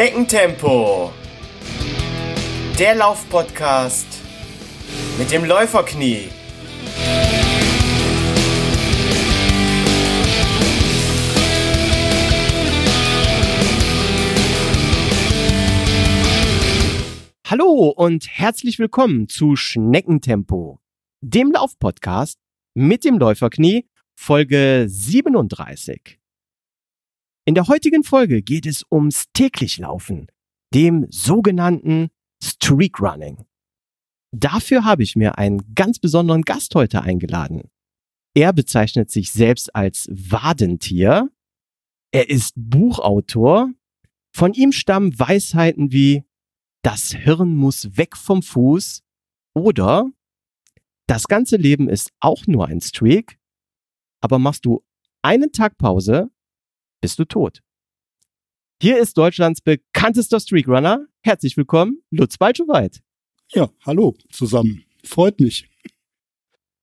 Schneckentempo. Der Laufpodcast mit dem Läuferknie. Hallo und herzlich willkommen zu Schneckentempo, dem Laufpodcast mit dem Läuferknie, Folge 37. In der heutigen Folge geht es ums täglich Laufen, dem sogenannten Streak Running. Dafür habe ich mir einen ganz besonderen Gast heute eingeladen. Er bezeichnet sich selbst als Wadentier. Er ist Buchautor. Von ihm stammen Weisheiten wie das Hirn muss weg vom Fuß oder das ganze Leben ist auch nur ein Streak, aber machst du einen Tag Pause, bist du tot. Hier ist Deutschlands bekanntester Streakrunner. Herzlich willkommen, Lutz Balschowait. Ja, hallo zusammen. Freut mich.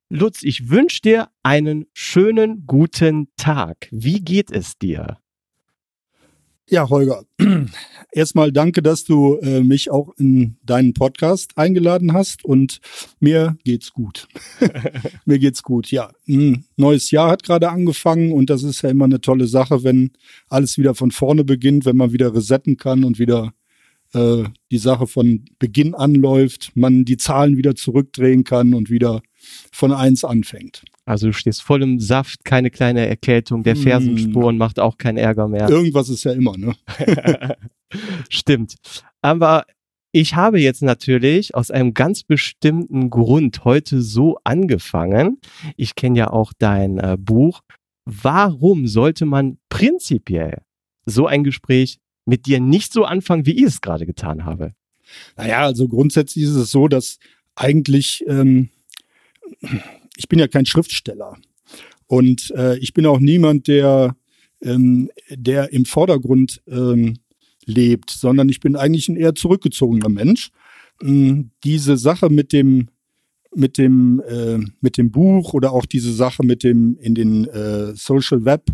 Lutz, ich wünsche dir einen schönen guten Tag. Wie geht es dir? Ja, Holger, erstmal danke, dass du äh, mich auch in deinen Podcast eingeladen hast und mir geht's gut. mir geht's gut, ja. Ein neues Jahr hat gerade angefangen und das ist ja immer eine tolle Sache, wenn alles wieder von vorne beginnt, wenn man wieder resetten kann und wieder äh, die Sache von Beginn anläuft, man die Zahlen wieder zurückdrehen kann und wieder von eins anfängt. Also du stehst voll im Saft, keine kleine Erkältung, der Fersensporen mm. macht auch keinen Ärger mehr. Irgendwas ist ja immer, ne? Stimmt. Aber ich habe jetzt natürlich aus einem ganz bestimmten Grund heute so angefangen. Ich kenne ja auch dein äh, Buch. Warum sollte man prinzipiell so ein Gespräch mit dir nicht so anfangen, wie ich es gerade getan habe? Naja, also grundsätzlich ist es so, dass eigentlich ähm, ich bin ja kein Schriftsteller. Und äh, ich bin auch niemand, der, ähm, der im Vordergrund ähm, lebt, sondern ich bin eigentlich ein eher zurückgezogener Mensch. Ähm, diese Sache mit dem, mit dem, äh, mit dem Buch oder auch diese Sache mit dem in den äh, Social Web,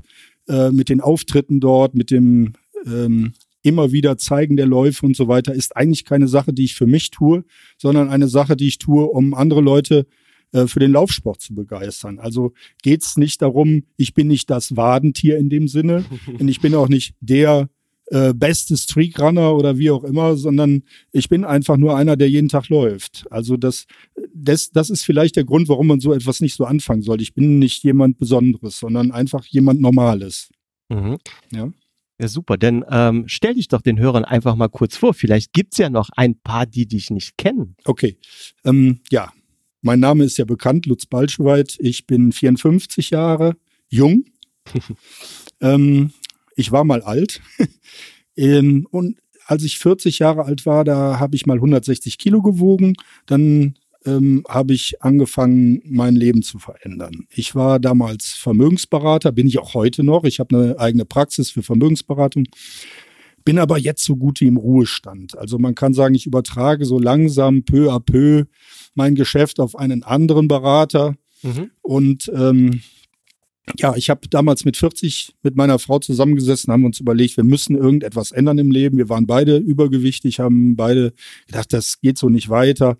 äh, mit den Auftritten dort, mit dem ähm, immer wieder zeigen der Läufe und so weiter, ist eigentlich keine Sache, die ich für mich tue, sondern eine Sache, die ich tue, um andere Leute äh, für den Laufsport zu begeistern. Also geht es nicht darum, ich bin nicht das Wadentier in dem Sinne und ich bin auch nicht der äh, beste Streakrunner oder wie auch immer, sondern ich bin einfach nur einer, der jeden Tag läuft. Also das, das, das ist vielleicht der Grund, warum man so etwas nicht so anfangen soll. Ich bin nicht jemand Besonderes, sondern einfach jemand Normales. Mhm. Ja. Ja, super. Denn ähm, stell dich doch den Hörern einfach mal kurz vor. Vielleicht gibt's ja noch ein paar, die dich nicht kennen. Okay. Ähm, ja, mein Name ist ja bekannt, Lutz Balschowait. Ich bin 54 Jahre jung. ähm, ich war mal alt. ähm, und als ich 40 Jahre alt war, da habe ich mal 160 Kilo gewogen. Dann ähm, habe ich angefangen, mein Leben zu verändern. Ich war damals Vermögensberater, bin ich auch heute noch. Ich habe eine eigene Praxis für Vermögensberatung. Bin aber jetzt so gut wie im Ruhestand. Also man kann sagen, ich übertrage so langsam peu à peu mein Geschäft auf einen anderen Berater. Mhm. Und ähm, ja, ich habe damals mit 40 mit meiner Frau zusammengesessen, haben uns überlegt, wir müssen irgendetwas ändern im Leben. Wir waren beide übergewichtig, haben beide gedacht, das geht so nicht weiter.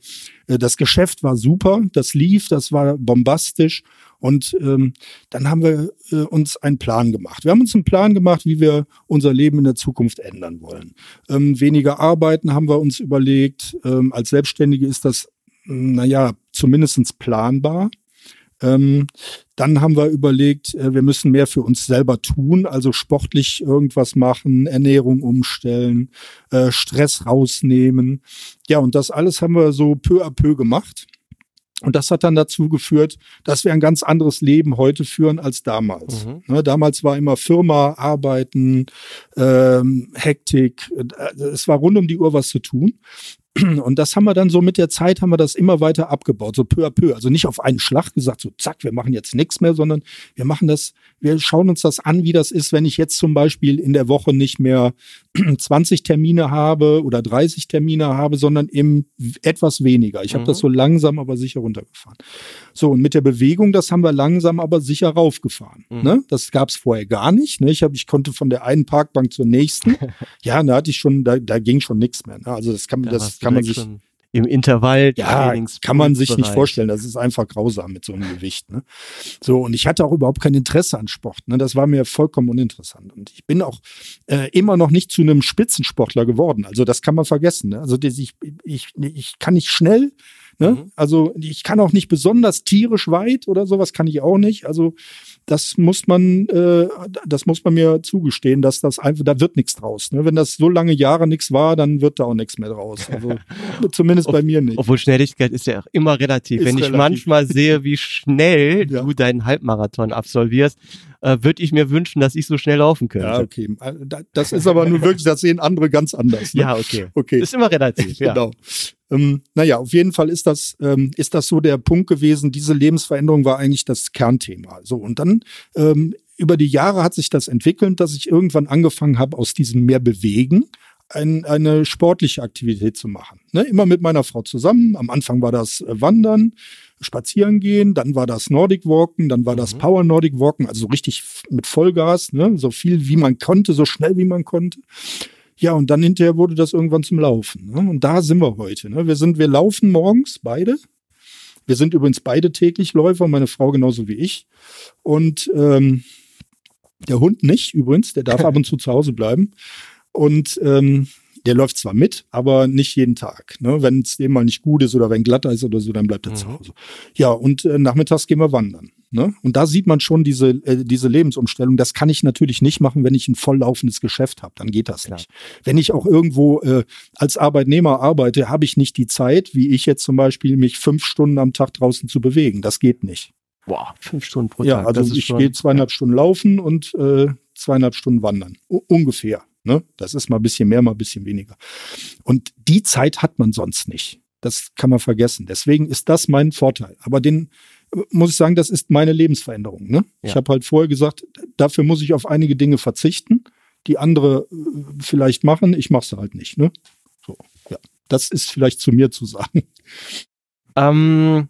Äh, das Geschäft war super, das lief, das war bombastisch. Und ähm, dann haben wir äh, uns einen Plan gemacht. Wir haben uns einen Plan gemacht, wie wir unser Leben in der Zukunft ändern wollen. Ähm, weniger arbeiten haben wir uns überlegt. Ähm, als Selbstständige ist das naja, zumindest planbar. Ähm, dann haben wir überlegt, äh, wir müssen mehr für uns selber tun, also sportlich irgendwas machen, Ernährung umstellen, äh, Stress rausnehmen. Ja, und das alles haben wir so peu à peu gemacht. Und das hat dann dazu geführt, dass wir ein ganz anderes Leben heute führen als damals. Mhm. Ne, damals war immer Firma, Arbeiten, ähm, Hektik. Äh, es war rund um die Uhr was zu tun. Und das haben wir dann so mit der Zeit, haben wir das immer weiter abgebaut, so peu à peu. Also nicht auf einen Schlag gesagt, so zack, wir machen jetzt nichts mehr, sondern wir machen das, wir schauen uns das an, wie das ist, wenn ich jetzt zum Beispiel in der Woche nicht mehr 20 Termine habe oder 30 Termine habe, sondern eben etwas weniger. Ich habe Mhm. das so langsam, aber sicher runtergefahren. So, und mit der Bewegung, das haben wir langsam, aber sicher raufgefahren. Mhm. Ne? Das gab es vorher gar nicht. Ne? Ich, hab, ich konnte von der einen Parkbank zur nächsten. ja, da hatte ich schon, da, da ging schon nichts mehr. Ne? Also das kann, Da das kann man sich schon Im Intervall. ja, kann man sich nicht vorstellen. Das ist einfach grausam mit so einem Gewicht. Ne? So, und ich hatte auch überhaupt kein Interesse an Sport. Ne? Das war mir vollkommen uninteressant. Und ich bin auch äh, immer noch nicht zu einem Spitzensportler geworden. Also das kann man vergessen. Ne? Also ich, ich, ich kann nicht schnell. Ne? Mhm. Also ich kann auch nicht besonders tierisch weit oder sowas kann ich auch nicht. Also das muss man, äh, das muss man mir zugestehen, dass das einfach, da wird nichts draus. Ne? Wenn das so lange Jahre nichts war, dann wird da auch nichts mehr draus. Also zumindest bei mir nicht. Obwohl Schnelligkeit ist ja auch immer relativ. Ist Wenn ich relativ. manchmal sehe, wie schnell Ja. du deinen Halbmarathon absolvierst, äh, würde ich mir wünschen, dass ich so schnell laufen könnte. Ja, okay. Da- Das ist aber nur wirklich, das sehen andere ganz anders. Ne? Ja, okay. okay. Ist immer relativ, ja. Genau. Ähm, naja, auf jeden Fall ist das, ähm, ist das so der Punkt gewesen. Diese Lebensveränderung war eigentlich das Kernthema. So, und dann ähm, über die Jahre hat sich das entwickelt, dass ich irgendwann angefangen habe, aus diesem mehr bewegen ein, eine sportliche Aktivität zu machen. Ne? Immer mit meiner Frau zusammen. Am Anfang war das äh, Wandern, Spazieren gehen, dann war das Nordic Walken, dann war das Mhm. Power Nordic Walken, also richtig mit Vollgas, ne? so viel wie man konnte, so schnell wie man konnte. Ja, und dann hinterher wurde das irgendwann zum Laufen. Ne? Und da sind wir heute. Ne? Wir sind, wir laufen morgens beide. Wir sind übrigens beide täglich Läufer, meine Frau genauso wie ich. Und ähm, der Hund nicht übrigens, der darf ab und zu zu Hause bleiben. Und ähm, der läuft zwar mit, aber nicht jeden Tag. Ne? Wenn es dem mal nicht gut ist oder wenn glatter ist oder so, dann bleibt er zu Mhm. Hause. Ja, und äh, nachmittags gehen wir wandern. Ne? Und da sieht man schon diese, äh, diese Lebensumstellung. Das kann ich natürlich nicht machen, wenn ich ein volllaufendes Geschäft habe. Dann geht das Klar. nicht. Wenn ich auch irgendwo äh, als Arbeitnehmer arbeite, habe ich nicht die Zeit, wie ich jetzt zum Beispiel, mich fünf Stunden am Tag draußen zu bewegen. Das geht nicht. Boah, fünf Stunden pro Ja, Tag. also das ist ich schon- gehe zweieinhalb Stunden laufen und äh, zweieinhalb Stunden wandern. U ungefähr. Ne? Das ist mal ein bisschen mehr, mal ein bisschen weniger. Und die Zeit hat man sonst nicht. Das kann man vergessen. Deswegen ist das mein Vorteil. Aber den äh, muss ich sagen, das ist meine Lebensveränderung. Ne? Ich Ja. habe halt vorher gesagt, dafür muss ich auf einige Dinge verzichten, die andere äh, vielleicht machen. Ich mache sie halt nicht. Ne? So, ja. Das ist vielleicht zu mir zu sagen. Ähm,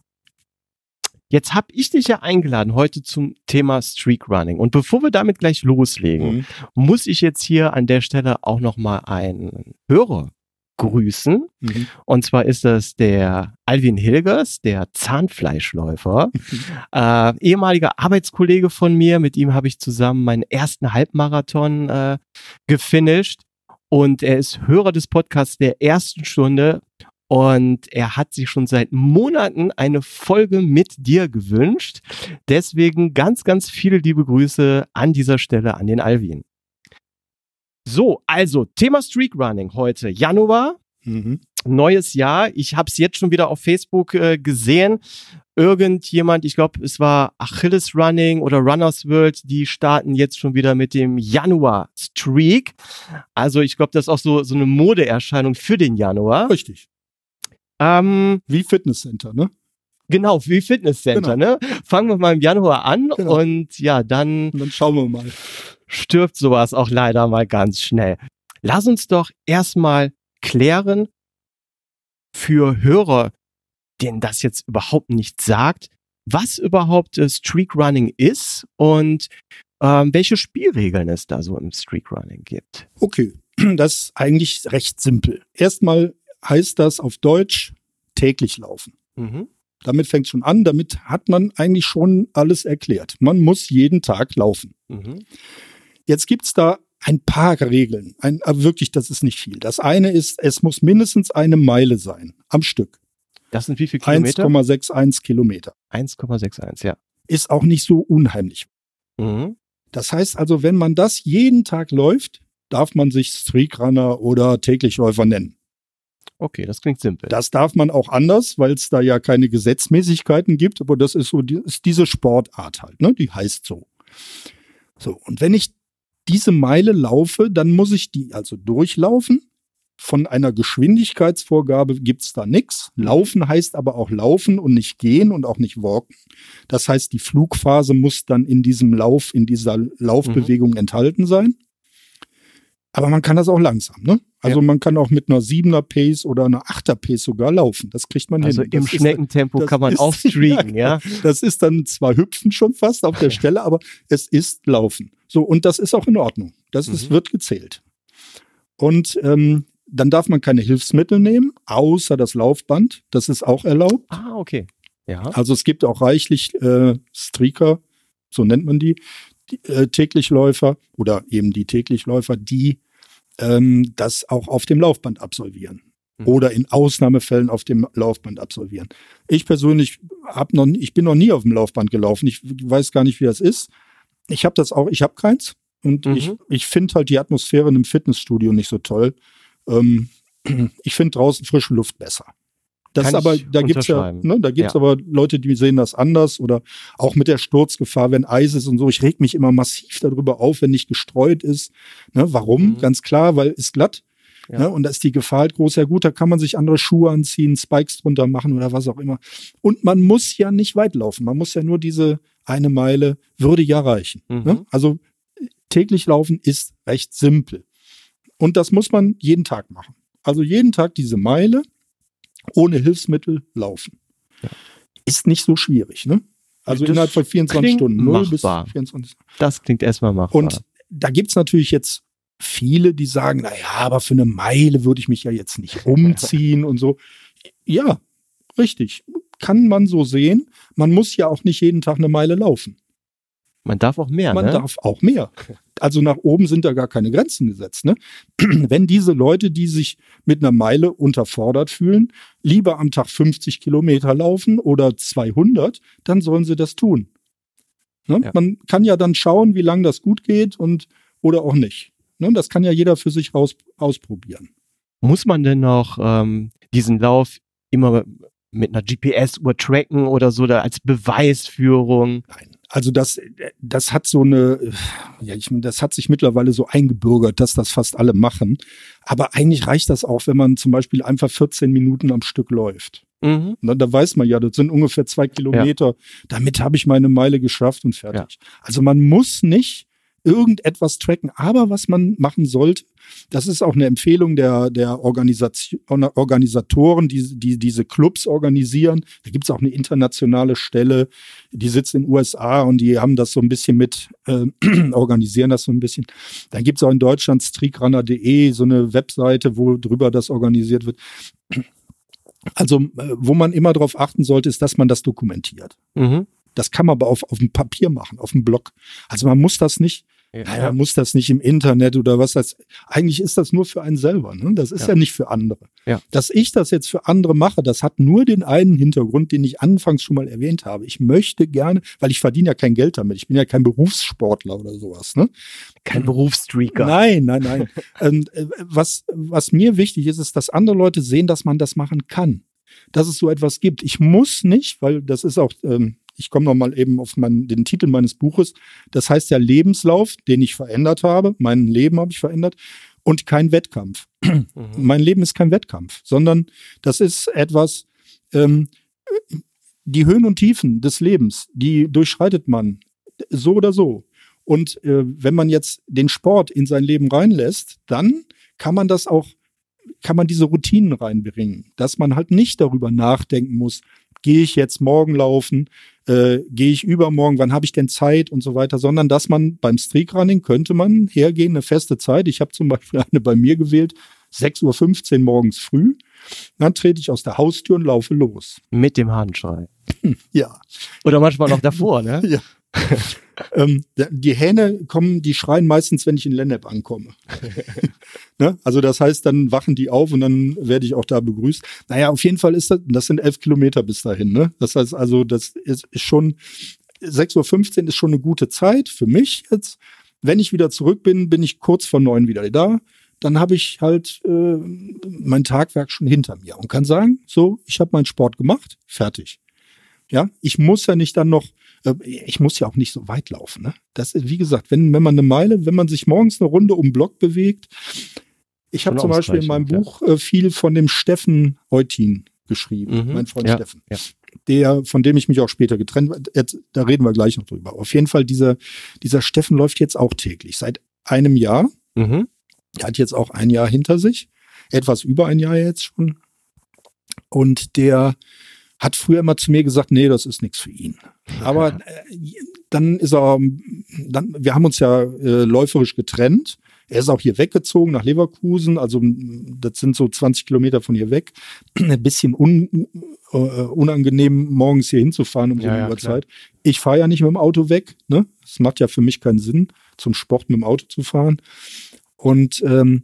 jetzt habe ich dich ja eingeladen heute zum Thema Streak Running. Und bevor wir damit gleich loslegen, Mhm. muss ich jetzt hier an der Stelle auch noch mal einen Hörer grüßen. Mhm. Und zwar ist das der Alvin Hilgers, der Zahnfleischläufer, äh, ehemaliger Arbeitskollege von mir. Mit ihm habe ich zusammen meinen ersten Halbmarathon äh, gefinisht. Und er ist Hörer des Podcasts der ersten Stunde. Und er hat sich schon seit Monaten eine Folge mit dir gewünscht. Deswegen ganz, ganz viele liebe Grüße an dieser Stelle an den Alvin. So, also Thema Streak Running heute. Januar, Mhm. neues Jahr. Ich habe es jetzt schon wieder auf Facebook äh, gesehen. Irgendjemand, ich glaube, es war Achilles Running oder Runners World, die starten jetzt schon wieder mit dem Januar Streak. Also ich glaube, das ist auch so, so eine Modeerscheinung für den Januar. Richtig. Ähm, Wie Fitnesscenter, ne? genau, wie Fitnesscenter, ne? Fangen wir mal im Januar an Genau. und ja, dann Und dann schauen wir mal. stirbt sowas auch leider mal ganz schnell. Lass uns doch erstmal klären für Hörer, denen das jetzt überhaupt nicht sagt, was überhaupt äh, Streak Running ist und ähm, welche Spielregeln es da so im Streak Running gibt. Okay, das ist eigentlich recht simpel. Erstmal heißt das auf Deutsch täglich laufen. Mhm. Damit fängt schon an, damit hat man eigentlich schon alles erklärt. Man muss jeden Tag laufen. Mhm. Jetzt gibt's da ein paar Regeln. Ein, aber wirklich, das ist nicht viel. Das eine ist, es muss mindestens eine Meile sein am Stück. Das sind wie viele Kilometer? 1,61 Kilometer. 1,61, ja. Ist auch nicht so unheimlich. Mhm. Das heißt also, wenn man das jeden Tag läuft, darf man sich Streakrunner oder Täglichläufer nennen. Okay, das klingt simpel. Das darf man auch anders, weil es da ja keine Gesetzmäßigkeiten gibt, aber das ist so die, ist diese Sportart halt, ne? Die heißt so. So, und wenn ich diese Meile laufe, dann muss ich die also durchlaufen. Von einer Geschwindigkeitsvorgabe gibt's da nix. Laufen heißt aber auch laufen und nicht gehen und auch nicht walken. Das heißt, die Flugphase muss dann in diesem Lauf, in dieser Laufbewegung enthalten sein. Aber man kann das auch langsam, ne? Also Ja. man kann auch mit einer 7er Pace oder einer 8er Pace sogar laufen. Das kriegt man Also hin. im Das ist- Schneckentempo kann man ist- auch streaken, ja. Das ist dann zwar hüpfen schon fast auf der Stelle, aber es ist laufen. So, und das ist auch in Ordnung. Das ist, Mhm. wird gezählt. Und ähm, dann darf man keine Hilfsmittel nehmen, außer das Laufband. Das ist auch erlaubt. Ah, okay. Ja. Also es gibt auch reichlich äh, Streaker, so nennt man die, die äh, Täglichläufer oder eben die Täglichläufer, die ähm, das auch auf dem Laufband absolvieren Mhm. oder in Ausnahmefällen auf dem Laufband absolvieren. Ich persönlich hab noch, ich bin noch nie auf dem Laufband gelaufen. Ich weiß gar nicht, wie das ist. Ich habe das auch, ich habe keins und Mhm. ich, ich finde halt die Atmosphäre in einem Fitnessstudio nicht so toll. Ähm, ich finde draußen frische Luft besser. Das Kann ist aber, da gibt's ja, ne, da gibt's Ja. aber Leute, die sehen das anders oder auch mit der Sturzgefahr, wenn Eis ist und so. Ich reg mich immer massiv darüber auf, wenn nicht gestreut ist. Ne, warum? Mhm. Ganz klar, weil ist glatt. Ja. Ne, und da ist die Gefahr halt groß. Ja gut, da kann man sich andere Schuhe anziehen, Spikes drunter machen oder was auch immer. Und man muss ja nicht weit laufen. Man muss ja nur diese eine Meile, würde ja reichen. Mhm. Ne? Also täglich laufen ist recht simpel. Und das muss man jeden Tag machen. Also jeden Tag diese Meile ohne Hilfsmittel laufen. Ist nicht so schwierig, ne? Also Das innerhalb von 24 klingt Stunden. 0 bis machbar. 24. Das klingt erstmal machbar. Und da gibt's natürlich jetzt viele, die sagen, na ja, aber für eine Meile würde ich mich ja jetzt nicht umziehen und so. Ja, richtig. Kann man so sehen. Man muss ja auch nicht jeden Tag eine Meile laufen. Man darf auch mehr, Man ne? darf auch mehr. Also nach oben sind da gar keine Grenzen gesetzt. Ne? Wenn diese Leute, die sich mit einer Meile unterfordert fühlen, lieber am Tag 50 Kilometer laufen oder 200, dann sollen sie das tun. Ne? Ja. Man kann ja dann schauen, wie lange das gut geht und oder auch nicht. Ne? Das kann ja jeder für sich raus, ausprobieren. Muss man denn noch ähm, diesen Lauf immer mit einer GPS-Uhr tracken oder so da als Beweisführung? Nein. Also das, das hat so eine, ja, ich, das hat sich mittlerweile so eingebürgert, dass das fast alle machen. Aber eigentlich reicht das auch, wenn man zum Beispiel einfach 14 Minuten am Stück läuft. Mhm. Na, da weiß man ja, das sind ungefähr zwei Kilometer. Damit habe ich meine Meile geschafft und fertig. Also man muss nicht irgendetwas tracken. Aber was man machen sollte, das ist auch eine Empfehlung der, der Organisation, Organisatoren, die, die diese Clubs organisieren. Da gibt es auch eine internationale Stelle, die sitzt in den USA und die haben das so ein bisschen mit, äh, organisieren das so ein bisschen. Dann gibt es auch in Deutschland streakrunner.de, so eine Webseite, wo drüber das organisiert wird. Also, äh, wo man immer darauf achten sollte, ist, dass man das dokumentiert. Mhm. Das kann man aber auf, auf dem Papier machen, auf dem Blog. Also man muss das nicht, Ja. naja, man muss das nicht im Internet oder was das. Eigentlich ist das nur für einen selber. Ne? Das ist ja. Ja. nicht für andere. Ja. Dass ich das jetzt für andere mache, das hat nur den einen Hintergrund, den ich anfangs schon mal erwähnt habe. Ich möchte gerne, weil ich verdiene ja kein Geld damit. Ich bin ja kein Berufssportler oder sowas. Ne? Kein Berufsstreaker. Nein, nein, nein. ähm, äh, was, was mir wichtig ist, ist, dass andere Leute sehen, dass man das machen kann. Dass es so etwas gibt. Ich muss nicht, weil das ist auch, ähm, ich komme nochmal eben auf meinen, den Titel meines Buches. Das heißt ja Lebenslauf, den ich verändert habe. Mein Leben habe ich verändert. Und kein Wettkampf. Mhm. Mein Leben ist kein Wettkampf, sondern das ist etwas, ähm, die Höhen und Tiefen des Lebens, die durchschreitet man so oder so. Und äh, wenn man jetzt den Sport in sein Leben reinlässt, dann kann man das auch, kann man diese Routinen reinbringen, dass man halt nicht darüber nachdenken muss, gehe ich jetzt morgen laufen, äh, gehe ich übermorgen, wann habe ich denn Zeit und so weiter, sondern dass man beim Streakrunning könnte man hergehen, eine feste Zeit. Ich habe zum Beispiel eine bei mir gewählt, 6.15 Uhr morgens früh. Dann trete ich aus der Haustür und laufe los. Mit dem Handschrei. Ja. Oder manchmal noch davor, ne? Ja. ähm, die Hähne kommen, die schreien meistens, wenn ich in Lennep ankomme. Ne? Also das heißt, dann wachen die auf und dann werde ich auch da begrüßt. Naja, auf jeden Fall ist das, das sind elf Kilometer bis dahin. Ne? Das heißt also, das ist, schon, 6.15 Uhr ist schon eine gute Zeit für mich jetzt. Wenn ich wieder zurück bin, bin ich kurz vor neun wieder da. Dann habe ich halt äh, mein Tagwerk schon hinter mir und kann sagen, so, ich habe meinen Sport gemacht, fertig. Ja, ich muss ja nicht dann noch, ich muss ja auch nicht so weit laufen. Ne? Das ist, wie gesagt, wenn, wenn man eine Meile, wenn man sich morgens eine Runde um den Block bewegt. Ich habe zum Beispiel in meinem ausreichend, Buch äh, viel von dem Steffen Eutin geschrieben, Mhm. mein Freund Ja, Steffen. ja. Der, von dem ich mich auch später getrennt habe, da reden wir gleich noch drüber. Auf jeden Fall, dieser, dieser Steffen läuft jetzt auch täglich, seit einem Jahr. Mhm. Der hat jetzt auch ein Jahr hinter sich, etwas über ein Jahr jetzt schon. Und der hat früher immer zu mir gesagt, nee, das ist nichts für ihn. Aber äh, dann ist er, dann, wir haben uns ja äh, läuferisch getrennt. Er ist auch hier weggezogen nach Leverkusen, also das sind so 20 Kilometer von hier weg. Ein bisschen un, äh, unangenehm, morgens hier hinzufahren um so Ja, eine ja, Uhrzeit. Ich fahre ja nicht mit dem Auto weg. Ne? Das macht ja für mich keinen Sinn, zum Sport mit dem Auto zu fahren. Und ähm,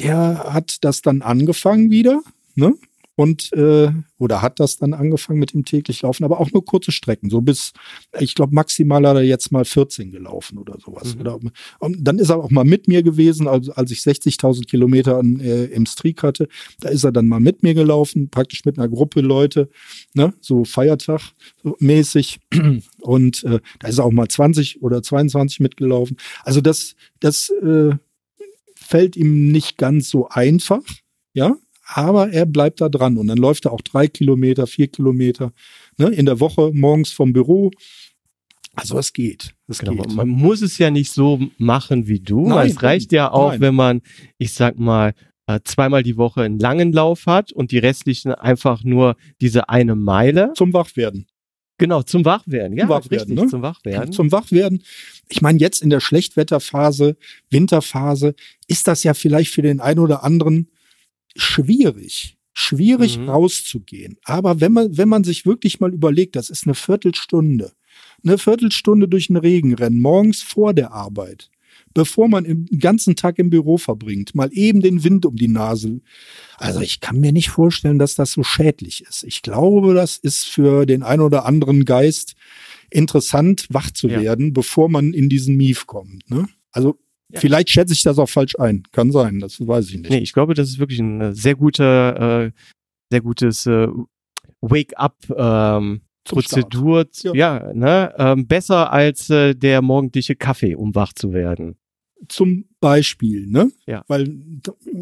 der hat das dann angefangen wieder, ne? Und äh, oder hat das dann angefangen mit dem täglich Laufen, aber auch nur kurze Strecken, so bis, ich glaube, maximal hat er jetzt mal 14 gelaufen oder sowas. Mhm. Oder, und dann ist er auch mal mit mir gewesen, also als ich 60.000 Kilometer an, äh, im Streak hatte, da ist er dann mal mit mir gelaufen, praktisch mit einer Gruppe Leute, ne, so Feiertag so mäßig. Und äh, da ist er auch mal 20 oder 22 mitgelaufen. Also das, das äh, fällt ihm nicht ganz so einfach, ja, aber er bleibt da dran und dann läuft er auch drei Kilometer, vier Kilometer ne, in der Woche morgens vom Büro. Also es geht. Es Genau, geht. man muss es ja nicht so machen wie du. Nein, es reicht ja auch, nein. wenn man, ich sag mal, äh, zweimal die Woche einen langen Lauf hat und die restlichen einfach nur diese eine Meile. Zum Wachwerden. Genau, zum Wachwerden. Ja, Zum Wachwerden, richtig, ne? zum Wachwerden. Zum Wachwerden. Ich meine, jetzt in der Schlechtwetterphase, Winterphase, ist das ja vielleicht für den einen oder anderen schwierig. Schwierig Mhm. rauszugehen. Aber wenn man, wenn man sich wirklich mal überlegt, das ist eine Viertelstunde. Eine Viertelstunde durch den Regen rennen, morgens vor der Arbeit, bevor man im ganzen Tag im Büro verbringt, mal eben den Wind um die Nase. Also ich kann mir nicht vorstellen, dass das so schädlich ist. Ich glaube, das ist für den einen oder anderen Geist interessant, wach zu Ja. werden, bevor man in diesen Mief kommt. Ne? Also Ja. vielleicht schätze ich das auch falsch ein. Kann sein, das weiß ich nicht. Nee, ich glaube, das ist wirklich ein äh, sehr guter, äh, sehr gutes äh, Wake-up ähm. Prozedur. Ja. Ja, ne? Ähm, besser als äh, der morgendliche Kaffee, um wach zu werden. Zum Beispiel, ne? Ja. Weil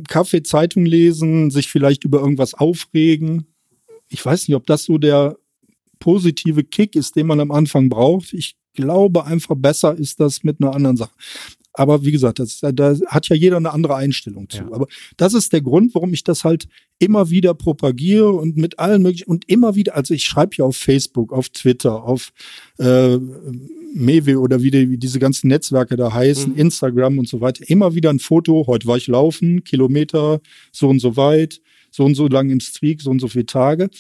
Kaffee, Zeitung lesen, sich vielleicht über irgendwas aufregen. Ich weiß nicht, ob das so der positive Kick ist, den man am Anfang braucht. Ich glaube einfach besser ist das mit einer anderen Sache. Aber wie gesagt, das, da hat ja jeder eine andere Einstellung zu. Ja. Aber das ist der Grund, warum ich das halt immer wieder propagiere und mit allen möglichen und immer wieder, also ich schreibe ja auf Facebook, auf Twitter, auf äh, Mewe oder wie, die, wie diese ganzen Netzwerke da heißen, Mhm. Instagram und so weiter, immer wieder ein Foto, heute war ich laufen, Kilometer, so und so weit, so und so lang im Streak, so und so viele Tage.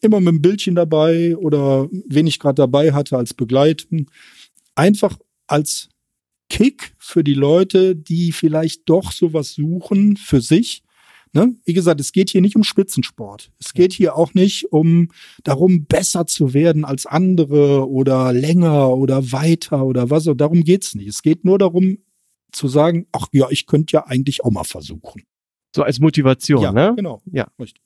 Immer mit einem Bildchen dabei oder wen ich gerade dabei hatte als Begleitung. Einfach als Kick für die Leute, die vielleicht doch sowas suchen für sich. Ne? Wie gesagt, es geht hier nicht um Spitzensport. Es geht hier auch nicht um darum, besser zu werden als andere oder länger oder weiter oder was. Darum geht's nicht. Es geht nur darum zu sagen, ach ja, ich könnte ja eigentlich auch mal versuchen. So als Motivation, ja, ne? genau. Ja. Richtig.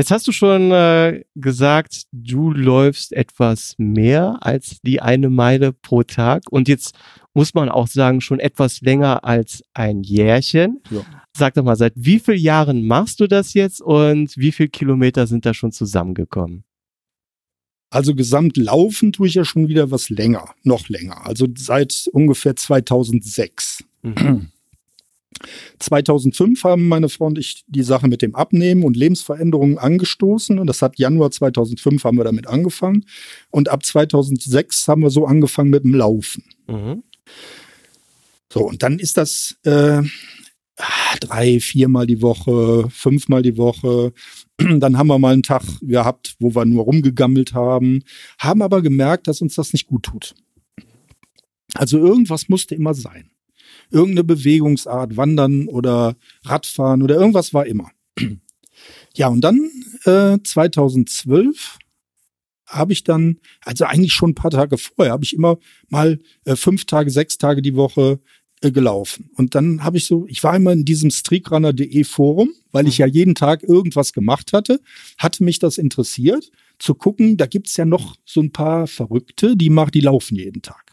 Jetzt hast du schon äh, gesagt, du läufst etwas mehr als die eine Meile pro Tag und jetzt muss man auch sagen, schon etwas länger als ein Jährchen. Ja. Sag doch mal, seit wie vielen Jahren machst du das jetzt und wie viele Kilometer sind da schon zusammengekommen? Also gesamt laufen tue ich ja schon wieder was länger, noch länger. Also seit ungefähr 2006. 2005 haben meine Frau und ich die Sache mit dem Abnehmen und Lebensveränderungen angestoßen. Und das hat Januar 2005 haben wir damit angefangen. Und ab 2006 haben wir so angefangen mit dem Laufen. Mhm. So, und dann ist das äh, ah, drei, viermal die Woche, fünfmal die Woche. Dann haben wir mal einen Tag gehabt, wo wir nur rumgegammelt haben, haben aber gemerkt, dass uns das nicht gut tut. Also irgendwas musste immer sein. Irgendeine Bewegungsart, Wandern oder Radfahren oder irgendwas war immer. Ja, und dann äh, 2012 habe ich dann, also eigentlich schon ein paar Tage vorher, habe ich immer mal äh, fünf Tage, sechs Tage die Woche äh, gelaufen. Und dann habe ich so, ich war immer in diesem streakrunner.de Forum, weil ich Mhm. ja jeden Tag irgendwas gemacht hatte, hatte mich das interessiert, zu gucken, da gibt's ja noch so ein paar Verrückte, die machen, die laufen jeden Tag.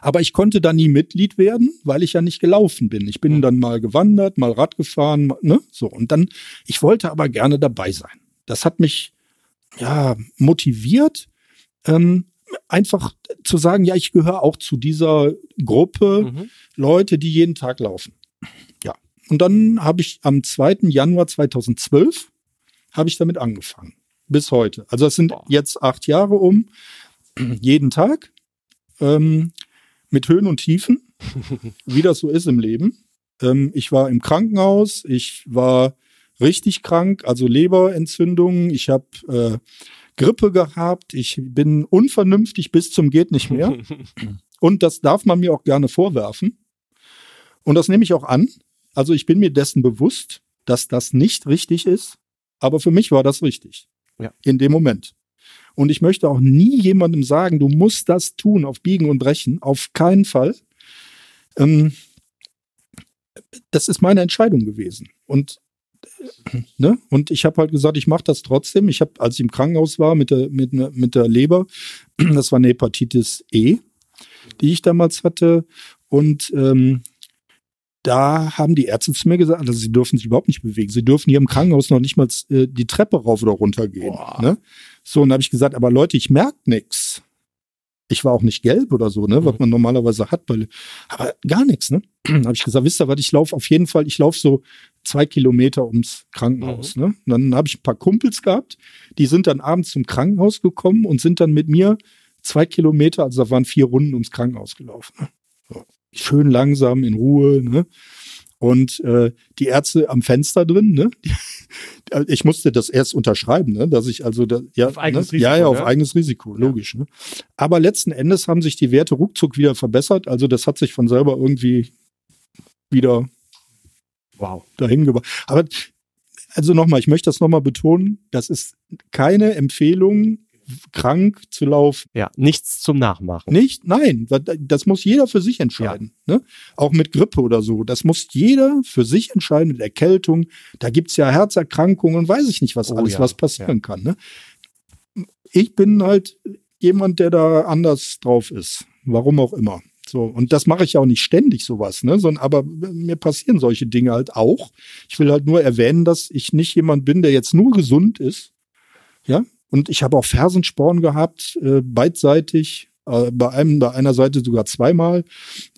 Aber ich konnte da nie Mitglied werden, weil ich ja nicht gelaufen bin. Ich bin Mhm. dann mal gewandert, mal Rad gefahren, ne? So. Und dann, ich wollte aber gerne dabei sein. Das hat mich, ja, motiviert, ähm, einfach zu sagen, ja, ich gehöre auch zu dieser Gruppe Mhm. Leute, die jeden Tag laufen. Ja. Und dann habe ich am 2. Januar 2012 habe ich damit angefangen. Bis heute. Also es sind Boah. jetzt acht Jahre um, jeden Tag, ähm, mit Höhen und Tiefen, wie das so ist im Leben. Ähm, ich war im Krankenhaus, ich war richtig krank, also Leberentzündung, ich habe äh, Grippe gehabt, ich bin unvernünftig bis zum geht nicht mehr. Und das darf man mir auch gerne vorwerfen. Und das nehme ich auch an. Also ich bin mir dessen bewusst, dass das nicht richtig ist. Aber für mich war das richtig. Ja. In dem Moment. Und ich möchte auch nie jemandem sagen, du musst das tun, auf Biegen und Brechen. Auf keinen Fall. Ähm, das ist meine Entscheidung gewesen. Und, ne? und ich habe halt gesagt, ich mache das trotzdem. Ich habe, als ich im Krankenhaus war mit der, mit, mit der Leber, das war eine Hepatitis E, die ich damals hatte. Und ähm, da haben die Ärzte zu mir gesagt, also sie dürfen sich überhaupt nicht bewegen. Sie dürfen hier im Krankenhaus noch nicht mal äh, die Treppe rauf oder runter gehen. Ne? So, und da habe ich gesagt, aber Leute, ich merke nichts. Ich war auch nicht gelb oder so, ne, was Mhm. man normalerweise hat, weil, aber gar nichts, ne? habe ich gesagt, wisst ihr was, ich laufe auf jeden Fall, ich laufe so zwei Kilometer ums Krankenhaus. Ne? Und dann habe ich ein paar Kumpels gehabt, die sind dann abends zum Krankenhaus gekommen und sind dann mit mir zwei Kilometer, also da waren vier Runden ums Krankenhaus gelaufen. Ne? So. Schön langsam, in Ruhe, ne? Und äh, die Ärzte am Fenster drin, ne? Ich musste das erst unterschreiben, ne? Dass ich also da, ja, Auf eigenes ne? ja, ja, Risiko, auf ne? eigenes Risiko, logisch. Ne? Aber letzten Endes haben sich die Werte ruckzuck wieder verbessert. Also das hat sich von selber irgendwie wieder Wow. dahin gebracht. Aber also nochmal, ich möchte das nochmal betonen, das ist keine Empfehlung, krank zu laufen. Ja, nichts zum Nachmachen. Nicht? Nein, das muss jeder für sich entscheiden. Ne? Auch mit Grippe oder so. Das muss jeder für sich entscheiden, mit Erkältung. Da gibt's ja Herzerkrankungen und weiß ich nicht, was Oh alles, ja, was passieren kann. Ne? Ich bin halt jemand, der da anders drauf ist. Warum auch immer. So, und das mache ich ja auch nicht ständig sowas, ne? Sondern aber mir passieren solche Dinge halt auch. Ich will halt nur erwähnen, dass ich nicht jemand bin, der jetzt nur gesund ist. Ja. Und ich habe auch Fersensporn gehabt, äh, beidseitig, äh, bei einem, bei einer Seite sogar zweimal.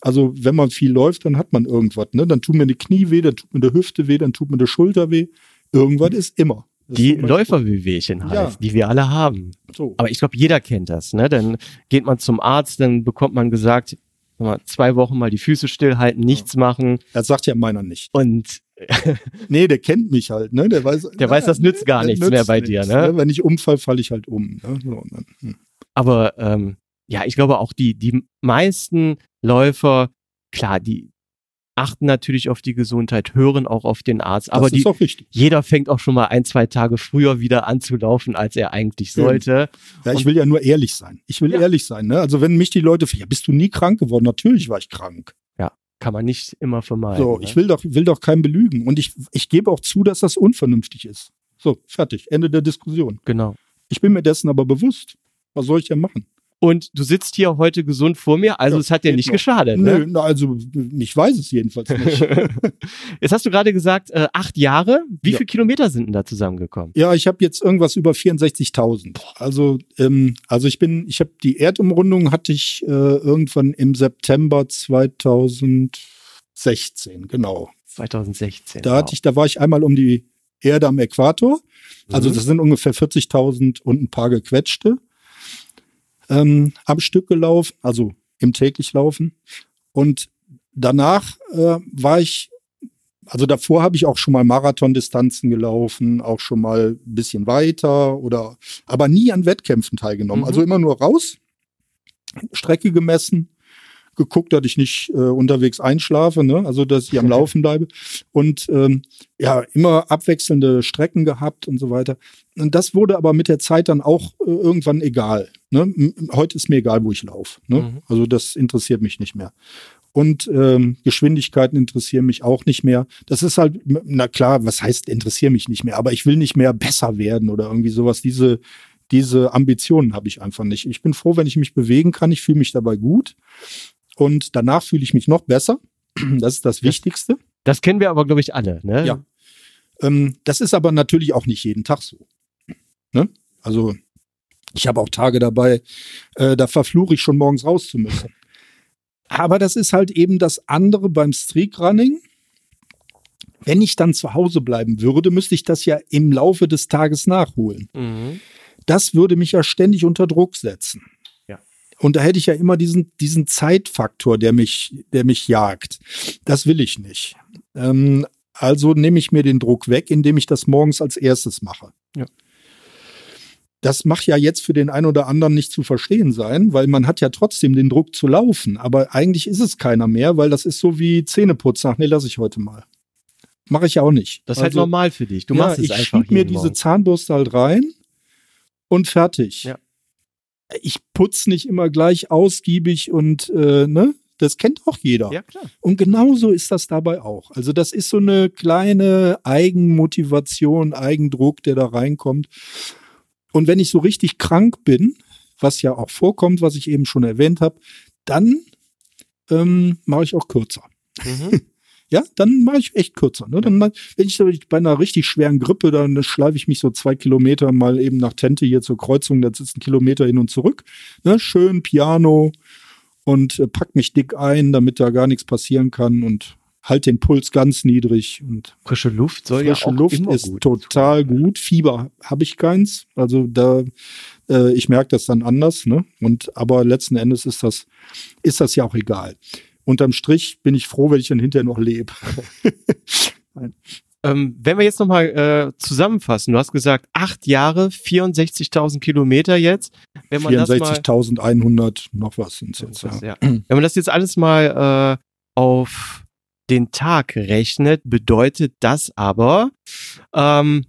Also, wenn man viel läuft, dann hat man irgendwas, ne? Dann tut mir die Knie weh, dann tut mir die Hüfte weh, dann tut mir die Schulter weh. Irgendwas ist immer. Das Die Läuferwehwehchen halt, Ja. die wir alle haben. So. Aber ich glaube, jeder kennt das. Ne? Dann geht man zum Arzt, dann bekommt man gesagt, zwei Wochen mal die Füße stillhalten, nichts machen Das sagt ja meiner nicht. und Nee, der kennt mich halt, ne? Der weiß, Der weiß, das nützt gar nichts nützt mehr bei dir, ne? Wenn ich umfall, falle ich halt um. Ne? So, dann, hm. Aber ähm, ja, ich glaube auch die, die meisten Läufer, klar, die achten natürlich auf die Gesundheit, hören auch auf den Arzt, das aber die, jeder fängt auch schon mal ein, zwei Tage früher wieder an zu laufen, als er eigentlich sollte. Ja, ich Und- will ja nur ehrlich sein. Ich will Ja. ehrlich sein. Ne? Also wenn mich die Leute, ja, bist du nie krank geworden? Natürlich war ich krank. Kann man nicht immer vermeiden. So, ne? ich will doch, will doch keinen belügen. Und ich, ich gebe auch zu, dass das unvernünftig ist. So, fertig. Ende der Diskussion. Genau. Ich bin mir dessen aber bewusst. Was soll ich denn machen? Und du sitzt hier heute gesund vor mir, also Ja, es hat dir nicht noch. geschadet. Nö, Ne? also ich weiß es jedenfalls nicht. Jetzt hast du gerade gesagt, äh, acht Jahre. Wie Ja. viele Kilometer sind denn da zusammengekommen? Ja, ich habe jetzt irgendwas über 64.000. Also, ähm, also ich bin, ich habe die Erdumrundung hatte ich äh, irgendwann im September 2016, genau. 2016. Da hatte ich, da war ich einmal um die Erde am Äquator. Also Mhm. das sind ungefähr 40.000 und ein paar gequetschte ähm, am Stück gelaufen, also im täglich Laufen. Und danach äh, war ich, also davor habe ich auch schon mal Marathondistanzen gelaufen, auch schon mal ein bisschen weiter oder, aber nie an Wettkämpfen teilgenommen. Mhm. Also immer nur raus, Strecke gemessen, geguckt, dass ich nicht äh, unterwegs einschlafe, ne? also dass ich am Laufen bleibe und ähm, ja, immer abwechselnde Strecken gehabt und so weiter. Und das wurde aber mit der Zeit dann auch äh, irgendwann egal. Ne? Heute ist mir egal, wo ich laufe. Ne? Mhm. Also das interessiert mich nicht mehr. Und ähm, Geschwindigkeiten interessieren mich auch nicht mehr. Das ist halt, na klar, was heißt interessieren mich nicht mehr, aber ich will nicht mehr besser werden oder irgendwie sowas. Diese, diese Ambitionen habe ich einfach nicht. Ich bin froh, wenn ich mich bewegen kann. Ich fühle mich dabei gut. Und danach fühle ich mich noch besser. Das ist das Wichtigste. Das kennen wir aber, glaube ich, alle. Ne? Ja. Ähm, das ist aber natürlich auch nicht jeden Tag so. Ne? Also Ich habe auch Tage dabei, äh, da verfluche ich schon morgens raus zu müssen. Aber das ist halt eben das andere beim Streakrunning. Wenn ich dann zu Hause bleiben würde, müsste ich das ja im Laufe des Tages nachholen. Mhm. Das würde mich ja ständig unter Druck setzen. Und da hätte ich ja immer diesen, diesen Zeitfaktor, der mich, der mich jagt. Das will ich nicht. Ähm, also nehme ich mir den Druck weg, indem ich das morgens als erstes mache. Ja. Das macht ja jetzt für den einen oder anderen nicht zu verstehen sein, weil man hat ja trotzdem den Druck zu laufen. Aber eigentlich ist es keiner mehr, weil das ist so wie Zähneputzen. Ach nee, lasse ich heute mal. Mache ich auch nicht. Das ist halt Also, normal für dich. Du ja, machst es ich einfach. schieb mir jeden diese Morgen. Zahnbürste halt rein und fertig. Ja. Ich putze nicht immer gleich ausgiebig und äh, ne, das kennt auch jeder. Ja, klar. Und genauso ist das dabei auch. Also das ist so eine kleine Eigenmotivation, Eigendruck, der da reinkommt. Und wenn ich so richtig krank bin, was ja auch vorkommt, was ich eben schon erwähnt habe, dann ähm, mache ich auch kürzer. Mhm. Ja, dann mache ich echt kürzer. Ne? Dann mal, wenn ich bei einer richtig schweren Grippe, dann schleife ich mich so zwei Kilometer mal eben nach Tente hier zur Kreuzung, das ist ein Kilometer hin und zurück. Ne? Schön Piano und äh, pack mich dick ein, damit da gar nichts passieren kann und halt den Puls ganz niedrig und Frische Luft soll frische ja auch Luft immer ist gut total gut. Fieber habe ich keins, also da äh, ich merke das dann anders, ne? Und aber letzten Endes ist das ist das ja auch egal. Unterm Strich bin ich froh, wenn ich dann hinterher noch lebe. Ähm, wenn wir jetzt nochmal äh, zusammenfassen, du hast gesagt, acht Jahre, 64.000 Kilometer jetzt. Wenn man das mal, 64.100 noch was sind jetzt. Ja. ja. Wenn man das jetzt alles mal äh, auf den Tag rechnet, bedeutet das aber, ähm,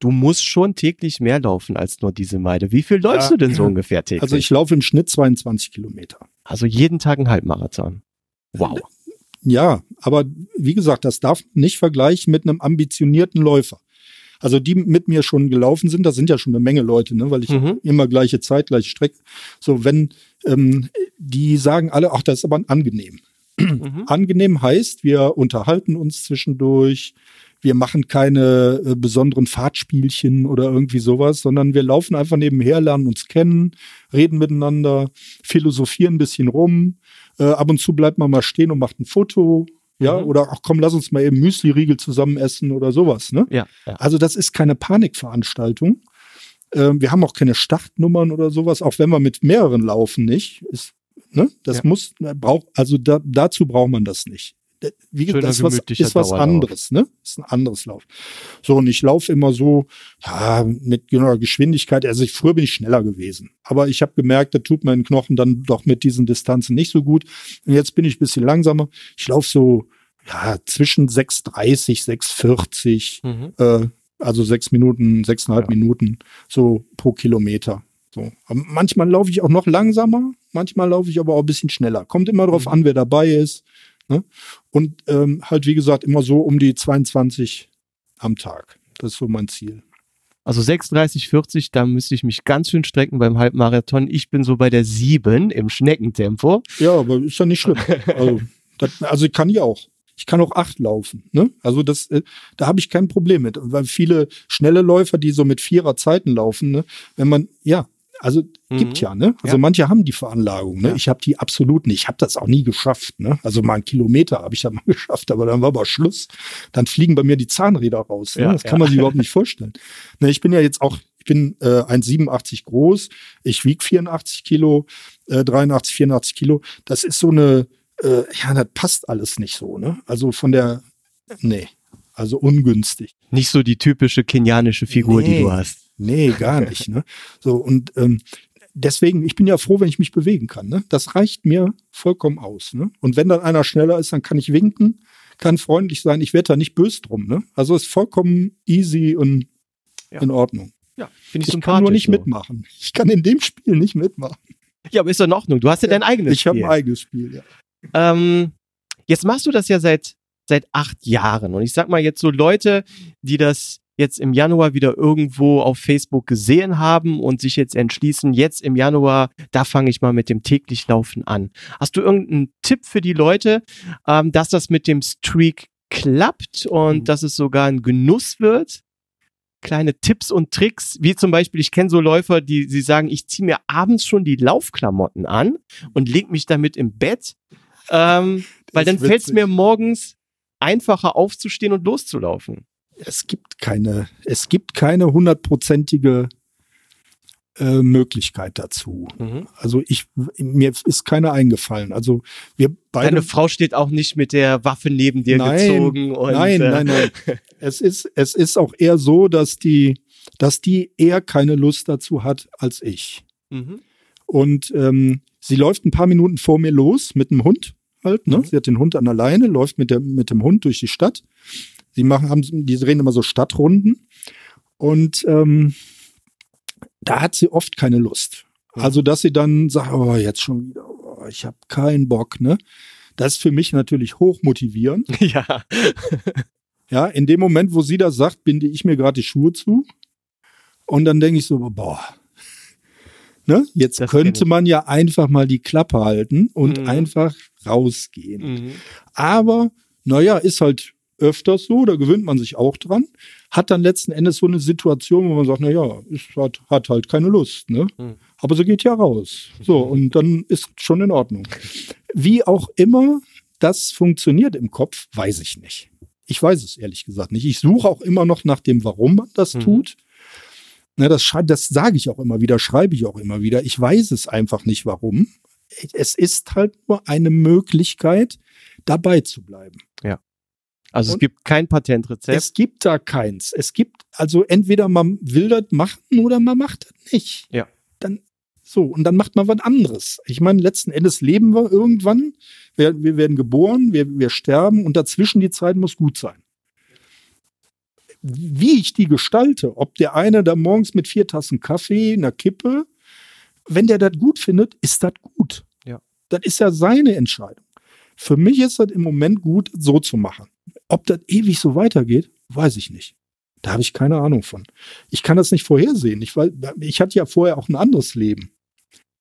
du musst schon täglich mehr laufen als nur diese Meide. Wie viel läufst Ja. du denn so ungefähr täglich? Also ich laufe im Schnitt 22 Kilometer. also jeden Tag ein Halbmarathon. Wow. Ja, aber wie gesagt, das darf man nicht vergleichen mit einem ambitionierten Läufer. Also die mit mir schon gelaufen sind, das sind ja schon eine Menge Leute, ne, weil ich Mhm. immer gleiche Zeit, gleiche Strecke. So, wenn ähm, die sagen alle, ach, das ist aber angenehm. Mhm. Angenehm heißt, wir unterhalten uns zwischendurch, wir machen keine äh, besonderen Fahrtspielchen oder irgendwie sowas, sondern wir laufen einfach nebenher, lernen uns kennen, reden miteinander, philosophieren ein bisschen rum. Äh, ab und zu bleibt man mal stehen und macht ein Foto. Ja, Mhm. oder ach komm, lass uns mal eben Müsli-Riegel zusammen essen oder sowas. Ne? Ja, ja. Also das ist keine Panikveranstaltung. Ähm, wir haben auch keine Startnummern oder sowas, auch wenn wir mit mehreren laufen nicht. Ist, ne? Das Ja. muss, braucht, also da, dazu braucht man das nicht. Wie gesagt, Schöner, das ist was, ist was Dauerlauf. anderes, ne? Ist ein anderes Lauf. So, und ich laufe immer so, ja, mit genau Geschwindigkeit. Also ich, früher bin ich schneller gewesen. Aber ich habe gemerkt, da tut mein Knochen dann doch mit diesen Distanzen nicht so gut. Und jetzt bin ich ein bisschen langsamer. Ich laufe so, ja, zwischen 6,30, 6,40 Mhm. äh, also sechs Minuten, sechseinhalb Ja. Minuten so pro Kilometer. So. Aber manchmal laufe ich auch noch langsamer, manchmal laufe ich aber auch ein bisschen schneller. Kommt immer drauf Mhm. an, wer dabei ist. Ne? Und ähm, halt, wie gesagt, immer so um die 22 am Tag. Das ist so mein Ziel. Also 6,30, 40, da müsste ich mich ganz schön strecken beim Halbmarathon. Ich bin so bei der 7 im Schneckentempo. Ja, aber ist ja nicht schlimm. Also, das, also ich kann ja auch. Ich kann auch acht laufen. Ne? Also das, äh, da habe ich kein Problem mit. Weil viele schnelle Läufer, die so mit vierer Zeiten laufen, ne? wenn man, ja, also gibt Mhm. ja, ne? Also Ja. manche haben die Veranlagung, ne? Ja. Ich habe die absolut nicht. Ich habe das auch nie geschafft, ne? Also mal einen Kilometer habe ich da mal geschafft, aber dann war aber Schluss. Dann fliegen bei mir die Zahnräder raus. Ne? Ja, das kann man sich überhaupt nicht vorstellen. Ne, ich bin ja jetzt auch, ich bin äh, 1,87 groß, ich wiege 84 Kilo, äh, 83, 84 Kilo. Das ist so eine, äh, ja, das passt alles nicht so, ne? Also von der, nee, also ungünstig. Nicht so die typische kenianische Figur, die Nee. du hast. Nee, gar nicht. Ne? So, und ähm, deswegen, ich bin ja froh, wenn ich mich bewegen kann. Ne? Das reicht mir vollkommen aus. Ne? Und wenn dann einer schneller ist, dann kann ich winken, kann freundlich sein. Ich werde da nicht böse drum. Ne? Also ist vollkommen easy und Ja. in Ordnung. Ja, finde ich, Ich sympathisch. kann nur nicht so. mitmachen. Ich kann in dem Spiel nicht mitmachen. Ja, aber ist doch in Ordnung. Du hast ja, dein eigenes Ich habe Spiel. ein eigenes Spiel, ja. Ähm, jetzt machst du das ja seit, seit acht Jahren. Und ich sag mal jetzt so Leute, die das jetzt im Januar wieder irgendwo auf Facebook gesehen haben und sich jetzt entschließen, jetzt im Januar, da fange ich mal mit dem täglich Laufen an. Hast du irgendeinen Tipp für die Leute, ähm, dass das mit dem Streak klappt und Mhm. dass es sogar ein Genuss wird? kleine Tipps und Tricks, wie zum Beispiel, ich kenne so Läufer, die sie sagen, ich ziehe mir abends schon die Laufklamotten an und leg mich damit im Bett, ähm, weil dann fällt es mir morgens einfacher aufzustehen und loszulaufen. Es gibt keine, es gibt keine hundertprozentige äh, Möglichkeit dazu. Mhm. Also ich, mir ist keine eingefallen. Also wir beide. Deine Frau steht auch nicht mit der Waffe neben dir nein, gezogen. Und, nein, äh, nein, nein. es ist, es ist auch eher so, dass die, dass die eher keine Lust dazu hat als ich. Mhm. Und ähm, sie läuft ein paar Minuten vor mir los mit dem Hund halt. Ne? Mhm. Sie hat den Hund an der Leine, läuft mit, der, mit dem Hund durch die Stadt. Sie machen, haben, die drehen immer so Stadtrunden. Und ähm, da hat sie oft keine Lust. Also, dass sie dann sagt, oh, jetzt schon wieder, oh, ich habe keinen Bock, ne? Das ist für mich natürlich hochmotivierend. Ja. ja, in dem Moment, wo sie das sagt, binde ich mir gerade die Schuhe zu. Und dann denke ich so, boah, ne? Jetzt das könnte man ja einfach mal die Klappe halten und mhm. einfach rausgehen. Mhm. Aber, naja, ist halt öfters so, da gewöhnt man sich auch dran, hat dann letzten Endes so eine Situation, wo man sagt, na ja, es hat, hat halt keine Lust, ne? Mhm. Aber sie geht ja raus. So, und dann ist schon in Ordnung. Wie auch immer das funktioniert im Kopf, weiß ich nicht. Ich weiß es ehrlich gesagt nicht. Ich suche auch immer noch nach dem, warum man das mhm. tut. Na, das, das sage ich auch immer wieder, schreibe ich auch immer wieder. Ich weiß es einfach nicht, warum. Es ist halt nur eine Möglichkeit, dabei zu bleiben. Ja. Also und es gibt kein Patentrezept. Es gibt da keins. Es gibt, also entweder man will das machen oder man macht das nicht. Ja. Dann so, und dann macht man was anderes. Ich meine, letzten Endes leben wir irgendwann. Wir, wir werden geboren, wir, wir sterben und dazwischen die Zeit muss gut sein. Wie ich die gestalte, ob der eine da morgens mit vier Tassen Kaffee, einer Kippe, wenn der das gut findet, ist das gut. Ja. Das ist ja seine Entscheidung. Für mich ist das im Moment gut, so zu machen. Ob das ewig so weitergeht, weiß ich nicht. Da habe ich keine Ahnung von. Ich kann das nicht vorhersehen. Ich, weil, ich hatte ja vorher auch ein anderes Leben.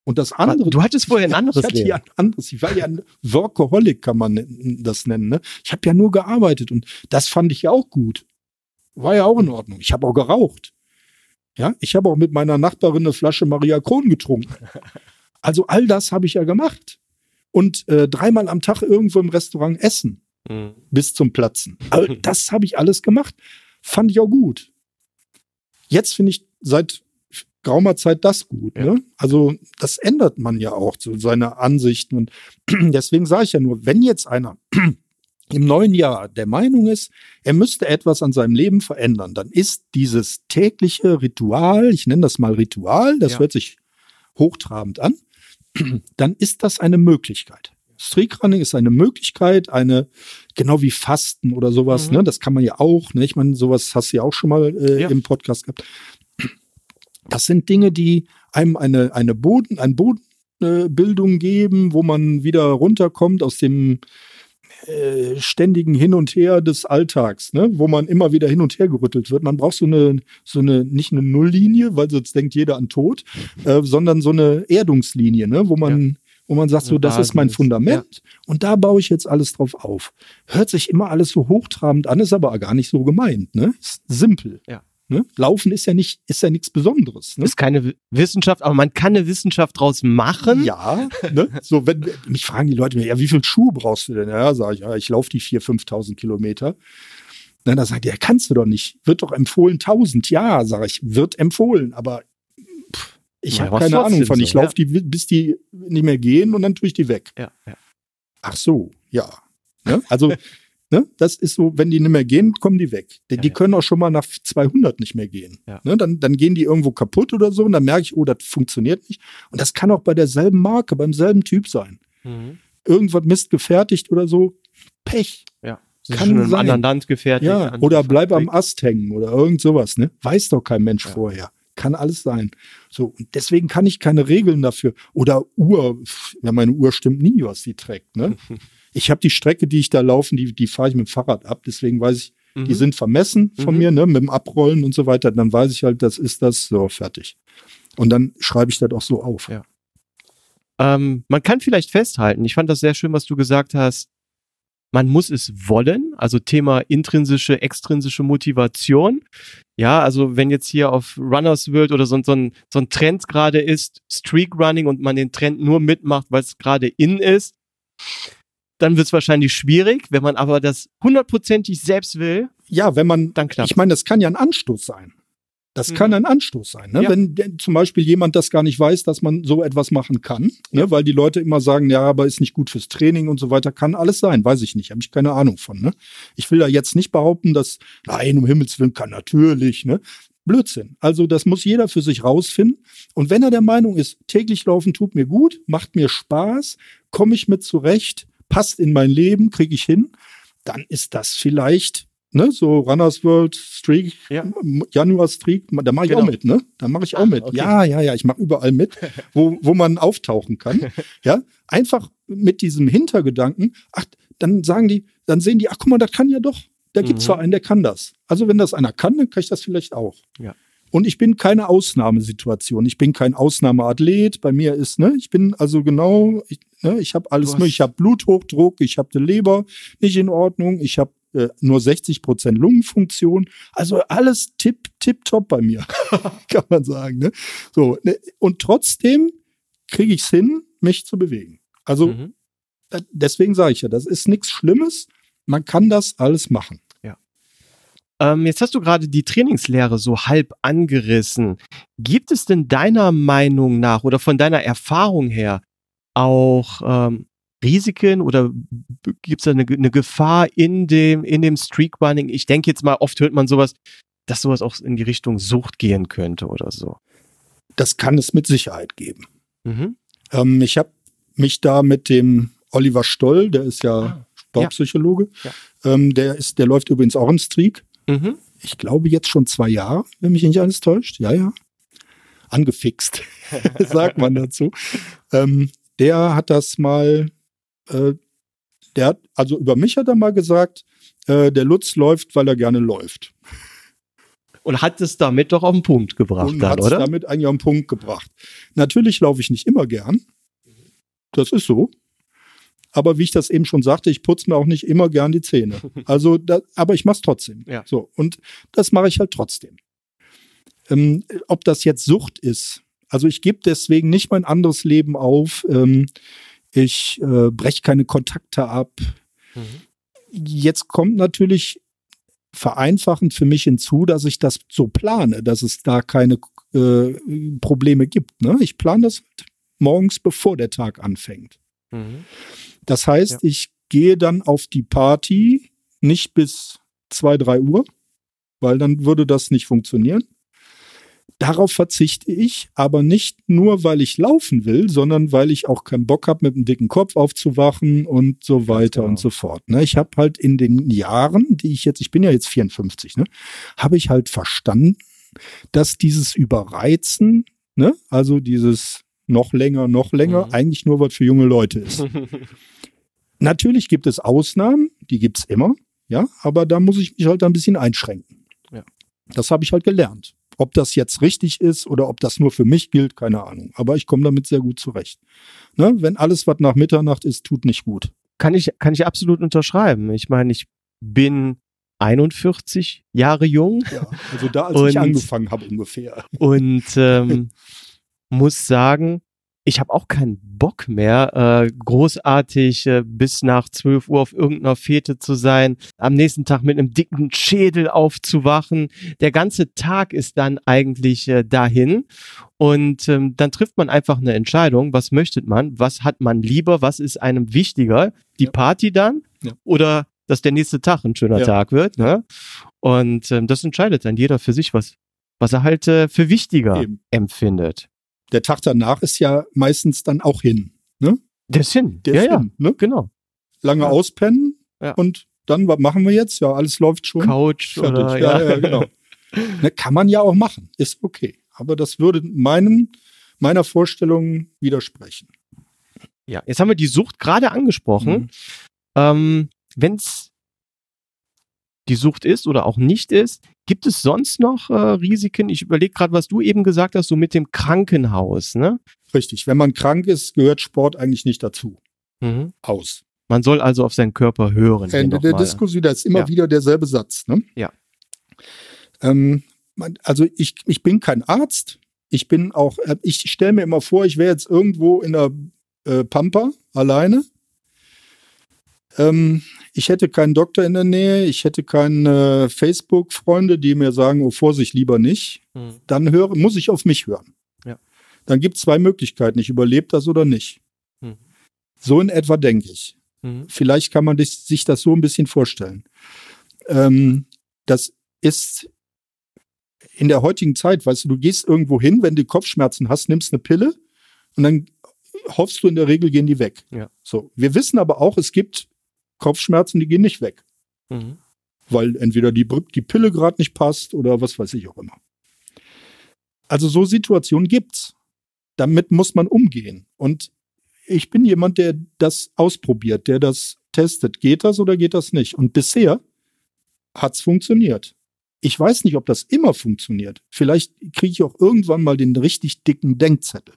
Und das andere. Du hattest vorher ein anderes ich hatte Leben. Ja ein anderes. Ich war ja ein Workaholic, kann man das nennen. Ne? Ich habe ja nur gearbeitet und das fand ich ja auch gut. War ja auch in Ordnung. Ich habe auch geraucht. Ja, ich habe auch mit meiner Nachbarin eine Flasche Maria Kron getrunken. Also all das habe ich ja gemacht. Und äh, dreimal am Tag irgendwo im Restaurant essen. Mhm. Bis zum Platzen. Also das habe ich alles gemacht. Fand ich auch gut. Jetzt finde ich seit geraumer Zeit das gut. Ja. Ne? Also das ändert man ja auch, so seine Ansichten. Und deswegen sage ich ja nur, wenn jetzt einer im neuen Jahr der Meinung ist, er müsste etwas an seinem Leben verändern, dann ist dieses tägliche Ritual, ich nenne das mal Ritual, das ja. hört sich hochtrabend an, dann ist das eine Möglichkeit. Streakrunning ist eine Möglichkeit, eine, genau wie Fasten oder sowas, mhm. ne? Das kann man ja auch, ne? Ich meine, sowas hast du ja auch schon mal äh, ja. im Podcast gehabt. Das sind Dinge, die einem eine, eine Boden, ein Bodenbildung äh, geben, wo man wieder runterkommt aus dem äh, ständigen Hin und Her des Alltags, ne? wo man immer wieder hin und her gerüttelt wird. Man braucht so eine, so eine, nicht eine Nulllinie, weil sonst denkt jeder an Tod, äh, sondern so eine Erdungslinie, ne? wo man ja wo man sagt, so, das ist mein Fundament und da baue ich jetzt alles drauf auf. Hört sich immer alles so hochtrabend an, ist aber gar nicht so gemeint, ne? Ist simpel. Ja. Ne? Laufen ist ja nicht, ist ja nichts Besonderes. Ne? Ist keine Wissenschaft, aber man kann eine Wissenschaft draus machen. Ja, ne? so wenn mich fragen die Leute, ja, wie viel Schuhe brauchst du denn? Ja, sage ich, ja, ich laufe die 4.000, 5.000 Kilometer. Dann da sagt er, ja, kannst du doch nicht. Wird doch empfohlen 1000. Ja, sage ich, wird empfohlen, aber ich habe keine Ahnung von. Ich so, laufe die, bis die nicht mehr gehen und dann tue ich die weg. Ja, ja. Ach so, ja. Ne? Also, ne? das ist so, wenn die nicht mehr gehen, kommen die weg. Die, ja, die können auch schon mal nach 200 nicht mehr gehen. Ne? Dann, dann gehen die irgendwo kaputt oder so und dann merke ich, oh, das funktioniert nicht. Und das kann auch bei derselben Marke, beim selben Typ sein. Mhm. Irgendwas Mist gefertigt oder so. Pech. Ja. Kann in einem anderen Land gefertigt. Ja, oder bleib am Ast hängen oder irgend sowas. Ne? Weiß doch kein Mensch vorher kann alles sein. So, und deswegen kann ich keine Regeln dafür. Oder Uhr, ja, meine Uhr stimmt nie, was sie trägt. Ne? Ich habe die Strecke, die ich da laufen, die, die fahre ich mit dem Fahrrad ab. Deswegen weiß ich, mhm. die sind vermessen von mhm. mir, ne, mit dem Abrollen und so weiter. Dann weiß ich halt, das ist das, so, fertig. Und dann schreibe ich das auch so auf. Ja. Ähm, man kann vielleicht festhalten, ich fand das sehr schön, was du gesagt hast, man muss es wollen, also Thema intrinsische, extrinsische Motivation. Ja, also wenn jetzt hier auf Runners World oder so, so, ein, so ein Trend gerade ist, Streak Running und man den Trend nur mitmacht, weil es gerade in ist, dann wird es wahrscheinlich schwierig. Wenn man aber das hundertprozentig selbst will, Ja, wenn man, dann klappt ich meine, das kann ja ein Anstoß sein. Das Mhm. kann ein Anstoß sein, ne? Ja. wenn zum Beispiel jemand das gar nicht weiß, dass man so etwas machen kann, ne? weil die Leute immer sagen, ja, aber ist nicht gut fürs Training und so weiter, kann alles sein, weiß ich nicht, habe ich keine Ahnung von. Ne? Ich will da jetzt nicht behaupten, dass, nein, um Himmels Willen kann natürlich, ne? Blödsinn. Also das muss jeder für sich rausfinden. Und wenn er der Meinung ist, täglich laufen tut mir gut, macht mir Spaß, komme ich mit zurecht, passt in mein Leben, kriege ich hin, dann ist das vielleicht, ne, so Runners World Streak, Ja. Januar Streak, da mache ich Genau. auch mit, ne? Da mache ich auch Ah, mit. okay. Ja, ja, ja, ich mache überall mit, wo, wo man auftauchen kann. Ja, einfach mit diesem Hintergedanken, ach, dann sagen die, dann sehen die, ach guck mal, das kann ja doch. Da gibt's Mhm. zwar einen, der kann das. Also wenn das einer kann, dann kann ich das vielleicht auch. Ja. Und ich bin keine Ausnahmesituation. Ich bin kein Ausnahmeathlet. Bei mir ist, ne, ich bin also genau, ich, ne, ich habe alles hast- mögliche. Ich habe Bluthochdruck, ich habe die Leber nicht in Ordnung, ich habe äh, nur 60 Prozent Lungenfunktion. Also alles tipp, tipp, top bei mir, kann man sagen. Ne? So, ne? Und trotzdem kriege ich es hin, mich zu bewegen. Also Mhm. äh, deswegen sage ich ja, das ist nichts Schlimmes. Man kann das alles machen. Ähm, jetzt hast du gerade die Trainingslehre so halb angerissen. Gibt es denn deiner Meinung nach oder von deiner Erfahrung her auch ähm, Risiken oder gibt es da eine, eine Gefahr in dem, in dem Streakrunning? Ich denke jetzt mal, oft hört man sowas, dass sowas auch in die Richtung Sucht gehen könnte oder so. Das kann es mit Sicherheit geben. Mhm. Ähm, ich habe mich da mit dem Oliver Stoll, der ist ja Ah, Sportpsychologe, Ja. Ähm, der ist, der läuft übrigens auch im Streak. Mhm. Ich glaube jetzt schon zwei Jahre, wenn mich nicht alles täuscht. Ja, ja. Angefixt, sagt man dazu. Ähm, der hat das mal, äh, der hat, also über mich hat er mal gesagt, äh, der Lutz läuft, weil er gerne läuft. Und hat es damit doch auf den Punkt gebracht und dann, hat es oder? damit eigentlich auf den Punkt gebracht. Natürlich laufe ich nicht immer gern. Das ist so. Aber wie ich das eben schon sagte, ich putze mir auch nicht immer gern die Zähne. Also, da, aber ich mache es trotzdem. Ja. So und das mache ich halt trotzdem. Ähm, ob das jetzt Sucht ist, also ich gebe deswegen nicht mein anderes Leben auf. Ähm, ich äh, breche keine Kontakte ab. Mhm. Jetzt kommt natürlich vereinfachend für mich hinzu, dass ich das so plane, dass es da keine äh, Probleme gibt. Ne? Ich plane das morgens, bevor der Tag anfängt. Mhm. Das heißt, ich gehe dann auf die Party nicht bis zwei, drei Uhr, weil dann würde das nicht funktionieren. Darauf verzichte ich, aber nicht nur, weil ich laufen will, sondern weil ich auch keinen Bock habe, mit einem dicken Kopf aufzuwachen und so weiter genau. und so fort. Ne? Ich habe halt in den Jahren, die ich jetzt, ich bin ja jetzt 54, ne, habe ich halt verstanden, dass dieses Überreizen, ne, also dieses noch länger, noch länger, Mhm. eigentlich nur was für junge Leute ist. Natürlich gibt es Ausnahmen, die gibt's immer, ja, aber da muss ich mich halt ein bisschen einschränken. Ja. Das habe ich halt gelernt. Ob das jetzt richtig ist oder ob das nur für mich gilt, keine Ahnung. Aber ich komme damit sehr gut zurecht. Ne? Wenn alles, was nach Mitternacht ist, tut nicht gut. kann ich, kann ich absolut unterschreiben. Ich meine, ich bin 41 Jahre jung Ja, also da, als Und- ich angefangen habe ungefähr. und ähm, muss sagen, ich habe auch keinen Bock mehr, äh, großartig äh, bis nach 12 Uhr auf irgendeiner Fete zu sein, am nächsten Tag mit einem dicken Schädel aufzuwachen. Der ganze Tag ist dann eigentlich äh, dahin und ähm, dann trifft man einfach eine Entscheidung, was möchte man, was hat man lieber, was ist einem wichtiger, die Ja. Party dann Ja. oder dass der nächste Tag ein schöner Ja. Tag wird. Ne? Und ähm, das entscheidet dann jeder für sich, was, was er halt äh, für wichtiger Eben. empfindet. Der Tag danach ist ja meistens dann auch hin. Der ist hin. Der ja, ist ja, hin, ne? genau. Lange Ja. auspennen Ja. und dann, was machen wir jetzt? Ja, alles läuft schon. Couch Fertig. oder ja, ja, genau. ne, kann man ja auch machen, ist okay. Aber das würde meinem, meiner Vorstellung widersprechen. Ja, jetzt haben wir die Sucht gerade angesprochen. Mhm. Ähm, Wenn es die Sucht ist oder auch nicht ist, gibt es sonst noch äh, Risiken? Ich überlege gerade, was du eben gesagt hast, so mit dem Krankenhaus, ne? Richtig. Wenn man krank ist, gehört Sport eigentlich nicht dazu. Mhm. Aus. Man soll also auf seinen Körper hören. Ende der. Diskussion, da ist immer Ja. wieder derselbe Satz. Ne? Ja. Ähm, also ich, ich bin kein Arzt. Ich bin auch, äh, ich stelle mir immer vor, ich wäre jetzt irgendwo in der äh, Pampa alleine. Ähm, ich hätte keinen Doktor in der Nähe, ich hätte keine Facebook-Freunde, die mir sagen, oh Vorsicht, lieber nicht. Mhm. Dann höre, muss ich auf mich hören. Ja. Dann gibt es zwei Möglichkeiten, ich überlebe das oder nicht. Mhm. So in etwa denke ich. Mhm. Vielleicht kann man sich das so ein bisschen vorstellen. Ähm, das ist in der heutigen Zeit, weißt du, du gehst irgendwo hin, wenn du Kopfschmerzen hast, nimmst eine Pille und dann hoffst du in der Regel gehen die weg. Ja. So. Wir wissen aber auch, es gibt Kopfschmerzen, die gehen nicht weg, Mhm. weil entweder die, die Pille gerade nicht passt oder was weiß ich auch immer. Also so Situationen gibt's. Damit muss man umgehen. Und ich bin jemand, der das ausprobiert, der das testet. Geht das oder geht das nicht? Und bisher hat's funktioniert. Ich weiß nicht, ob das immer funktioniert. Vielleicht kriege ich auch irgendwann mal den richtig dicken Denkzettel.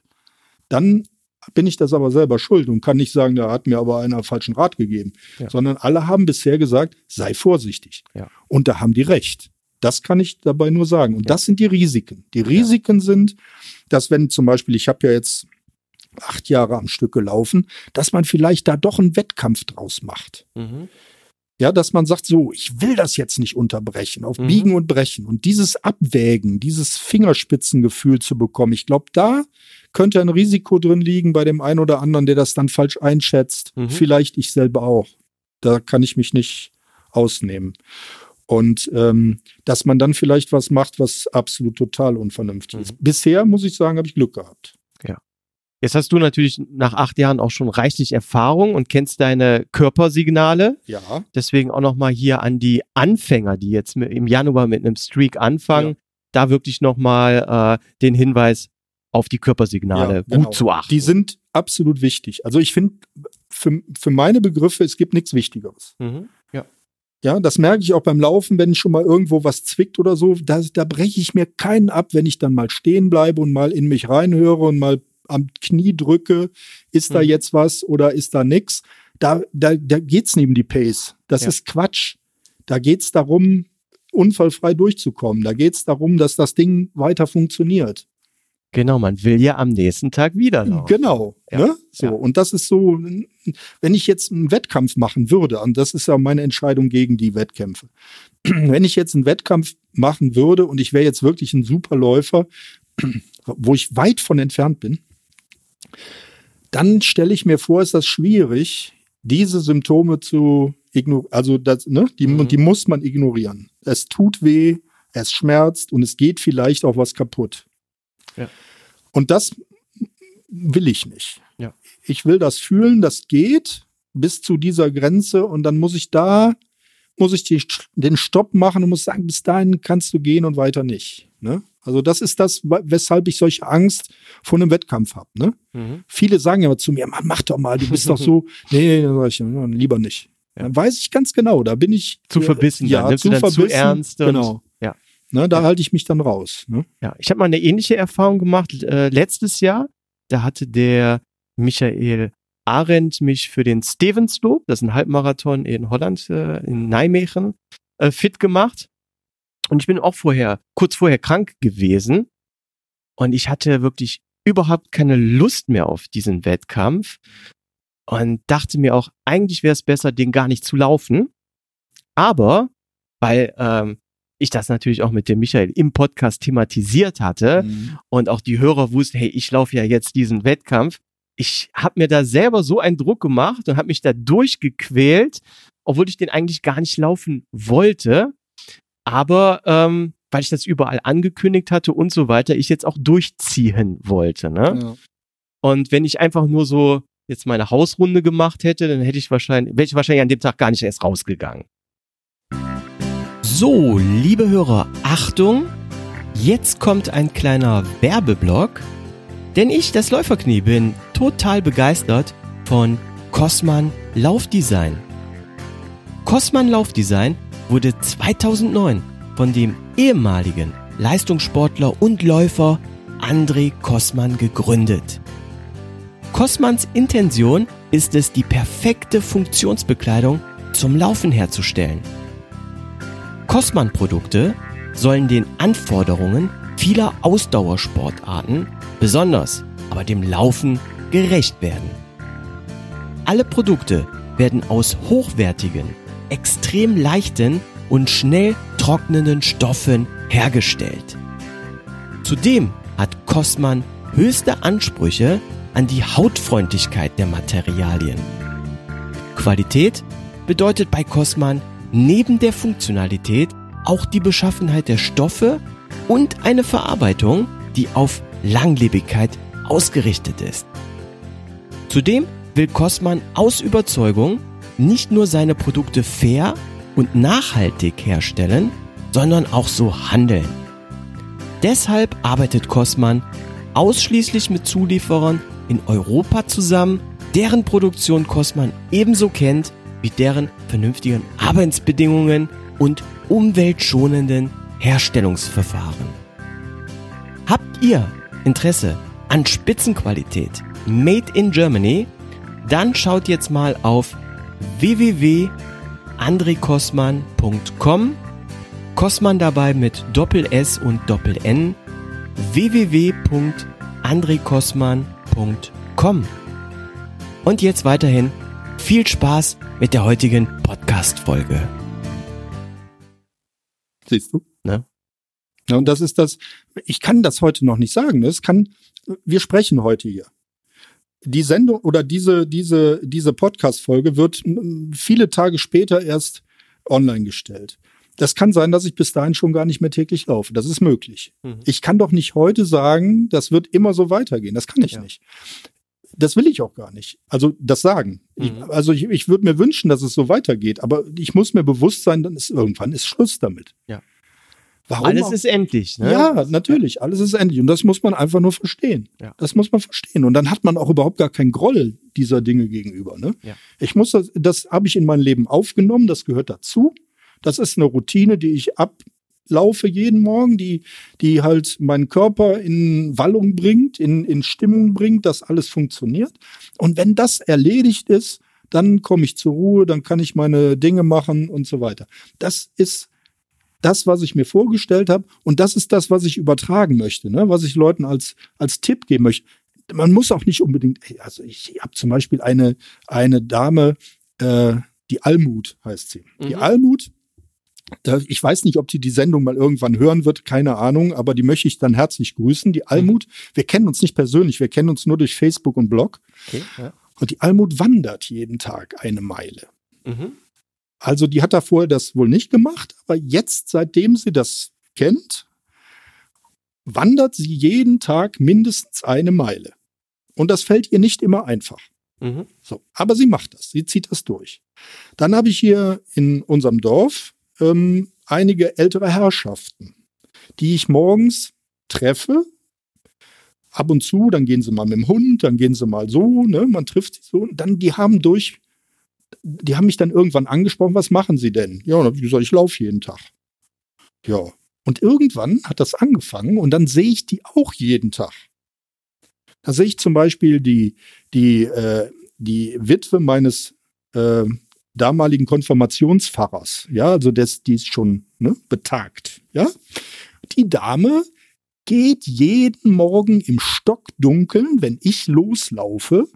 Dann bin ich das aber selber schuld und kann nicht sagen, da hat mir aber einer falschen Rat gegeben. Ja. Sondern alle haben bisher gesagt, sei vorsichtig. Ja. Und da haben die recht. Das kann ich dabei nur sagen. Und Ja. das sind die Risiken. Die Risiken sind, dass wenn zum Beispiel, ich habe ja jetzt acht Jahre am Stück gelaufen, dass man vielleicht da doch einen Wettkampf draus macht. Mhm. Ja, dass man sagt, so, ich will das jetzt nicht unterbrechen, auf Mhm. Biegen und Brechen. Und dieses Abwägen, dieses Fingerspitzengefühl zu bekommen, ich glaube, da könnte ein Risiko drin liegen bei dem einen oder anderen, der das dann falsch einschätzt. Mhm. Vielleicht ich selber auch. Da kann ich mich nicht ausnehmen. Und ähm, dass man dann vielleicht was macht, was absolut total unvernünftig ist. Bisher, muss ich sagen, habe ich Glück gehabt. Jetzt hast du natürlich nach acht Jahren auch schon reichlich Erfahrung und kennst deine Körpersignale. Ja. Deswegen auch nochmal hier an die Anfänger, die jetzt im Januar mit einem Streak anfangen, Ja. da wirklich nochmal äh, den Hinweis auf die Körpersignale Ja, genau. gut zu achten. Die sind absolut wichtig. Also ich finde, für, für meine Begriffe, es gibt nichts Wichtigeres. mhm. Ja. Ja, das merke ich auch beim Laufen, wenn schon mal irgendwo was zwickt oder so. Da, da breche ich mir keinen ab, wenn ich dann mal stehen bleibe und mal in mich reinhöre und mal am Knie drücke. Ist da Mhm. jetzt was oder ist da nix? Da, da, da geht's um die Pace. Das Ja. ist Quatsch. Da geht's darum, unfallfrei durchzukommen. Da geht's darum, dass das Ding weiter funktioniert. Genau, man will ja am nächsten Tag wieder laufen. Genau. Ja, Ne? So. ja. Und das ist so, wenn ich jetzt einen Wettkampf machen würde, und das ist ja meine Entscheidung gegen die Wettkämpfe. Wenn ich jetzt einen Wettkampf machen würde und ich wäre jetzt wirklich ein super Läufer, wo ich weit von entfernt bin, dann stelle ich mir vor, ist das schwierig, diese Symptome zu ignorieren. Also das, ne, die, Mhm. die muss man ignorieren. Es tut weh, es schmerzt und es geht vielleicht auch was kaputt. Ja. Und das will ich nicht. Ja. Ich will das fühlen, das geht bis zu dieser Grenze und dann muss ich da, muss ich die, den Stopp machen und muss sagen, bis dahin kannst du gehen und weiter nicht. Ne? Also das ist das, weshalb ich solche Angst vor einem Wettkampf habe. Ne? Mhm. Viele sagen ja zu mir, mach doch mal, du bist doch so. Nee, ich, ja, lieber nicht. Ja. Dann weiß ich ganz genau, da bin ich Zu verbissen, ja, zu dann zu verbissen, ernst. Genau. Ne, da Ja. halte ich mich dann raus. Ne? Ja, ich habe mal eine ähnliche Erfahrung gemacht äh, letztes Jahr. Da hatte der Michael Arendt mich für den Stevensloop, das ist ein Halbmarathon in Holland, äh, in Nijmegen, äh, fit gemacht. Und ich bin auch vorher, kurz vorher krank gewesen. Und ich hatte wirklich überhaupt keine Lust mehr auf diesen Wettkampf. Und dachte mir auch, eigentlich wäre es besser, den gar nicht zu laufen. Aber, weil ähm, ich das natürlich auch mit dem Michael im Podcast thematisiert hatte Mhm. und auch die Hörer wussten, hey, ich laufe ja jetzt diesen Wettkampf. Ich habe mir da selber so einen Druck gemacht und habe mich da durchgequält, obwohl ich den eigentlich gar nicht laufen wollte. Aber ähm, weil ich das überall angekündigt hatte und so weiter, ich jetzt auch durchziehen wollte. Ne? Ja. Und wenn ich einfach nur so jetzt meine Hausrunde gemacht hätte, dann hätte ich wahrscheinlich, wäre ich wahrscheinlich an dem Tag gar nicht erst rausgegangen. So, liebe Hörer, Achtung! Jetzt kommt ein kleiner Werbeblock. Denn ich, das Läuferknie, bin total begeistert von Cosman Laufdesign. Cosman Laufdesign wurde 2009 von dem ehemaligen Leistungssportler und Läufer André Kosman gegründet. Cosmans Intention ist es, die perfekte Funktionsbekleidung zum Laufen herzustellen. Cosman-Produkte sollen den Anforderungen vieler Ausdauersportarten, besonders aber dem Laufen, gerecht werden. Alle Produkte werden aus hochwertigen, extrem leichten und schnell trocknenden Stoffen hergestellt. Zudem hat Cosman höchste Ansprüche an die Hautfreundlichkeit der Materialien. Qualität bedeutet bei Cosman neben der Funktionalität auch die Beschaffenheit der Stoffe und eine Verarbeitung, die auf Langlebigkeit ausgerichtet ist. Zudem will Cosman aus Überzeugung nicht nur seine Produkte fair und nachhaltig herstellen, sondern auch so handeln. Deshalb arbeitet Cosman ausschließlich mit Zulieferern in Europa zusammen, deren Produktion Cosman ebenso kennt wie deren vernünftigen Arbeitsbedingungen und umweltschonenden Herstellungsverfahren. Habt ihr Interesse an Spitzenqualität Made in Germany? Dann schaut jetzt mal auf www.andrekosman.com Kosman dabei mit Doppel S und Doppel N www.andrekosman.com Und jetzt weiterhin viel Spaß mit der heutigen Podcast-Folge. Siehst du? Ne? Ja, und das ist das, ich kann das heute noch nicht sagen. Das kann, wir sprechen heute hier. Die Sendung oder diese, diese, diese Podcast-Folge wird viele Tage später erst online gestellt. Das kann sein, dass ich bis dahin schon gar nicht mehr täglich laufe. Das ist möglich. Mhm. Ich kann doch nicht heute sagen, das wird immer so weitergehen. Das kann ich ja. nicht. Das will ich auch gar nicht. Also das sagen. Mhm. Ich, also ich, ich würde mir wünschen, dass es so weitergeht, aber ich muss mir bewusst sein, dann ist irgendwann ist Schluss damit. Ja. Warum alles auch? ist endlich. Ne? Ja, natürlich. Alles ist endlich. Und das muss man einfach nur verstehen. Ja. Das muss man verstehen. Und dann hat man auch überhaupt gar keinen Groll dieser Dinge gegenüber. Ne? Ja. Ich muss das, das habe ich in mein Leben aufgenommen. Das gehört dazu. Das ist eine Routine, die ich ablaufe jeden Morgen, die, die halt meinen Körper in Wallung bringt, in, in Stimmung bringt, dass alles funktioniert. Und wenn das erledigt ist, dann komme ich zur Ruhe, dann kann ich meine Dinge machen und so weiter. Das ist das, was ich mir vorgestellt habe und das ist das, was ich übertragen möchte, ne? was ich Leuten als, als Tipp geben möchte. Man muss auch nicht unbedingt, also ich habe zum Beispiel eine, eine Dame, äh, die Almut heißt sie. Mhm. Die Almut, ich weiß nicht, ob die die Sendung mal irgendwann hören wird, keine Ahnung, aber die möchte ich dann herzlich grüßen. Die Almut, mhm. wir kennen uns nicht persönlich, wir kennen uns nur durch Facebook und Blog. Okay, ja. Und die Almut wandert jeden Tag eine Meile. Mhm. Also die hat da vorher das wohl nicht gemacht, aber jetzt, seitdem sie das kennt, wandert sie jeden Tag mindestens eine Meile. Und das fällt ihr nicht immer einfach. Mhm. So, aber sie macht das, sie zieht das durch. Dann habe ich hier in unserem Dorf ähm, einige ältere Herrschaften, die ich morgens treffe. Ab und zu, dann gehen sie mal mit dem Hund, dann gehen sie mal so, ne, man trifft sie so, und dann, die haben durch die haben mich dann irgendwann angesprochen, was machen Sie denn? Ja, und dann habe ich gesagt, ich laufe jeden Tag. Ja. Und irgendwann hat das angefangen und dann sehe ich die auch jeden Tag. Da sehe ich zum Beispiel die, die, äh, die Witwe meines äh, damaligen Konfirmationspfarrers. Ja, also das, die ist schon ne, betagt. Ja. Die Dame geht jeden Morgen im Stockdunkeln, wenn ich loslaufe,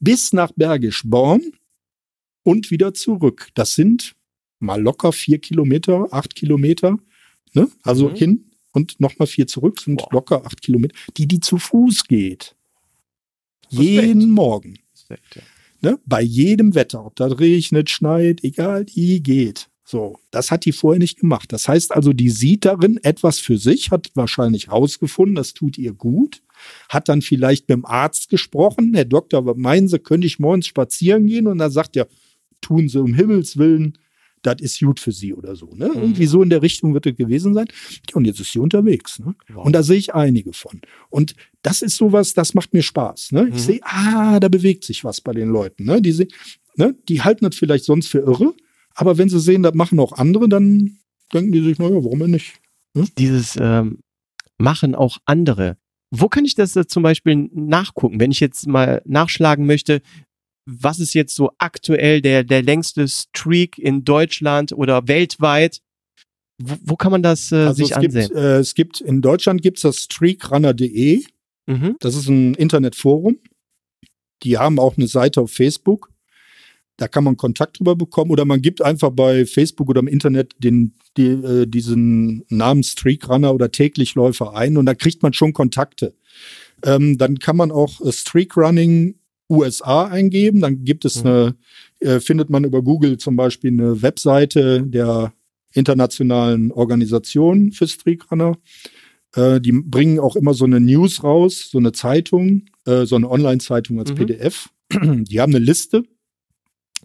bis nach Bergisch Born und wieder zurück. Das sind mal locker vier Kilometer, acht Kilometer, ne? also mhm. hin und nochmal vier zurück, sind Boah. locker acht Kilometer, die die zu Fuß geht. Respekt. Jeden Morgen. Respekt, ja. Ne? Bei jedem Wetter, ob das regnet, schneit, egal, die geht. So, das hat die vorher nicht gemacht. Das heißt also, die sieht darin etwas für sich, hat wahrscheinlich rausgefunden, das tut ihr gut hat dann vielleicht mit dem Arzt gesprochen. Herr Doktor, meinen Sie, könnte ich morgens spazieren gehen? Und dann sagt er, tun sie um Himmels Willen, das ist gut für sie oder so. Ne? Mhm. Irgendwie so in der Richtung wird es gewesen sein. Und jetzt ist sie unterwegs. Ne? Wow. Und da sehe ich einige von. Und das ist sowas, das macht mir Spaß. Ne? Mhm. Ich sehe, ah, da bewegt sich was bei den Leuten. Ne? Die, seh, ne? die halten das vielleicht sonst für irre, aber wenn sie sehen, das machen auch andere, dann denken die sich, naja, warum denn nicht? Ne? Dieses ähm, Machen auch andere Wo kann ich das äh, zum Beispiel nachgucken, wenn ich jetzt mal nachschlagen möchte, was ist jetzt so aktuell der, der längste Streak in Deutschland oder weltweit? Wo, wo kann man das äh, Also sich es gibt, ansehen? äh, es gibt, in Deutschland gibt es das streakrunner.de. Mhm. Das ist ein Internetforum. Die haben auch eine Seite auf Facebook. Da kann man Kontakt drüber bekommen oder man gibt einfach bei Facebook oder im Internet den, die, äh, diesen Namen Streakrunner oder Täglichläufer ein und da kriegt man schon Kontakte. Ähm, dann kann man auch äh, Streakrunning USA eingeben. Dann gibt es Mhm. eine, äh, findet man über Google zum Beispiel eine Webseite der internationalen Organisation für Streakrunner. Äh, die bringen auch immer so eine News raus, so eine Zeitung, äh, so eine Online-Zeitung als Mhm. PDF. Die haben eine Liste,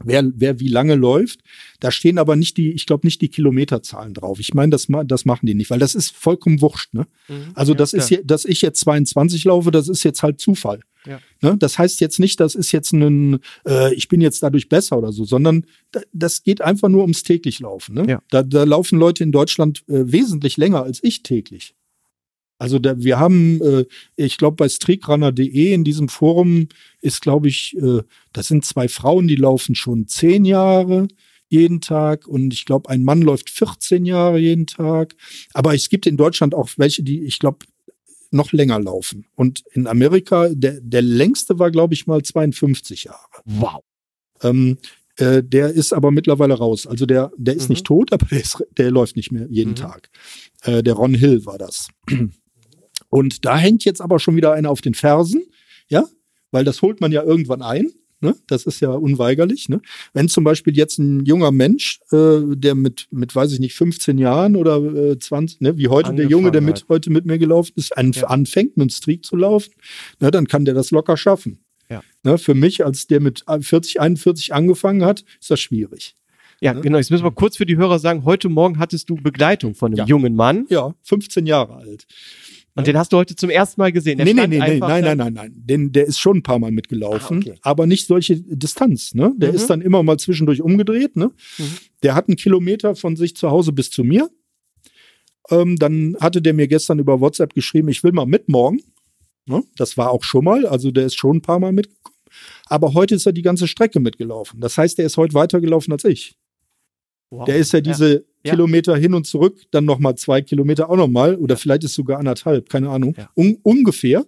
wer, wer wie lange läuft. Da stehen aber nicht die, ich glaube nicht die Kilometerzahlen drauf. Ich meine, das, ma- das machen die nicht, weil das ist vollkommen wurscht. Ne? Mhm. Also Ja, das ist klar. je, dass ich jetzt 22 laufe, das ist jetzt halt Zufall. Ja. Ne? Das heißt jetzt nicht, das ist jetzt ein, äh, ich bin jetzt dadurch besser oder so, sondern da, das geht einfach nur ums täglich Laufen. Ne? Ja. Da, da laufen Leute in Deutschland äh, wesentlich länger als ich täglich. Also da, wir haben, äh, ich glaube, bei streakrunner.de in diesem Forum ist, glaube ich, äh, das sind zwei Frauen, die laufen schon zehn Jahre jeden Tag und ich glaube, ein Mann läuft 14 Jahre jeden Tag. Aber es gibt in Deutschland auch welche, die, ich glaube, noch länger laufen. Und in Amerika, der, der längste war, glaube ich, mal 52 Jahre. Wow. Ähm, äh, der ist aber mittlerweile raus. Also der, der ist Mhm. nicht tot, aber der, ist, der läuft nicht mehr jeden Mhm. Tag. Äh, der Ron Hill war das. Und da hängt jetzt aber schon wieder einer auf den Fersen, ja, weil das holt man ja irgendwann ein. Ne? Das ist ja unweigerlich. Ne? Wenn zum Beispiel jetzt ein junger Mensch, äh, der mit, mit, weiß ich nicht, 15 Jahren oder äh, 20, ne, wie heute der Junge, der Angefangen mit, heute mit mir gelaufen ist, an, Ja. anfängt, mit dem Streak zu laufen, ne, dann kann der das locker schaffen. Ja. Ne, für mich, als der mit 40, 41 angefangen hat, ist das schwierig. Ja, Ne? genau. Jetzt müssen wir kurz für die Hörer sagen, heute Morgen hattest du Begleitung von einem Ja. jungen Mann Ja, 15 Jahre alt. Und den hast du heute zum ersten Mal gesehen. Der nee, nee, nee, nee, nein, nein, nein, nein. Den, der ist schon ein paar Mal mitgelaufen, Ah, okay. aber nicht solche Distanz. Ne? Der Mhm. ist dann immer mal zwischendurch umgedreht. Ne? Mhm. Der hat einen Kilometer von sich zu Hause bis zu mir. Ähm, dann hatte der mir gestern über WhatsApp geschrieben, ich will mal mit morgen. Ne? Das war auch schon mal, also der ist schon ein paar Mal mitgekommen. Aber heute ist er die ganze Strecke mitgelaufen. Das heißt, der ist heute weitergelaufen als ich. Wow. Der ist ja diese Ja. Kilometer hin und zurück, dann nochmal zwei Kilometer auch nochmal oder vielleicht ist sogar anderthalb, keine Ahnung. Ja. Un ungefähr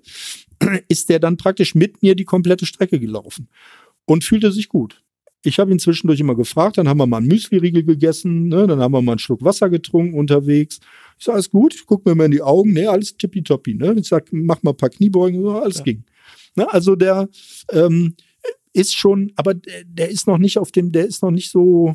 ist der dann praktisch mit mir die komplette Strecke gelaufen und fühlte sich gut. Ich habe ihn zwischendurch immer gefragt, dann haben wir mal einen Müsli-Riegel gegessen, ne, dann haben wir mal einen Schluck Wasser getrunken unterwegs. Ich sage, alles gut, ich gucke mir mal in die Augen, ne, alles tippitoppi. Ne? Ich sage, mach mal ein paar Kniebeugen, alles Ja. ging. Ne, also der ähm, ist schon, aber der, der ist noch nicht auf dem, der ist noch nicht so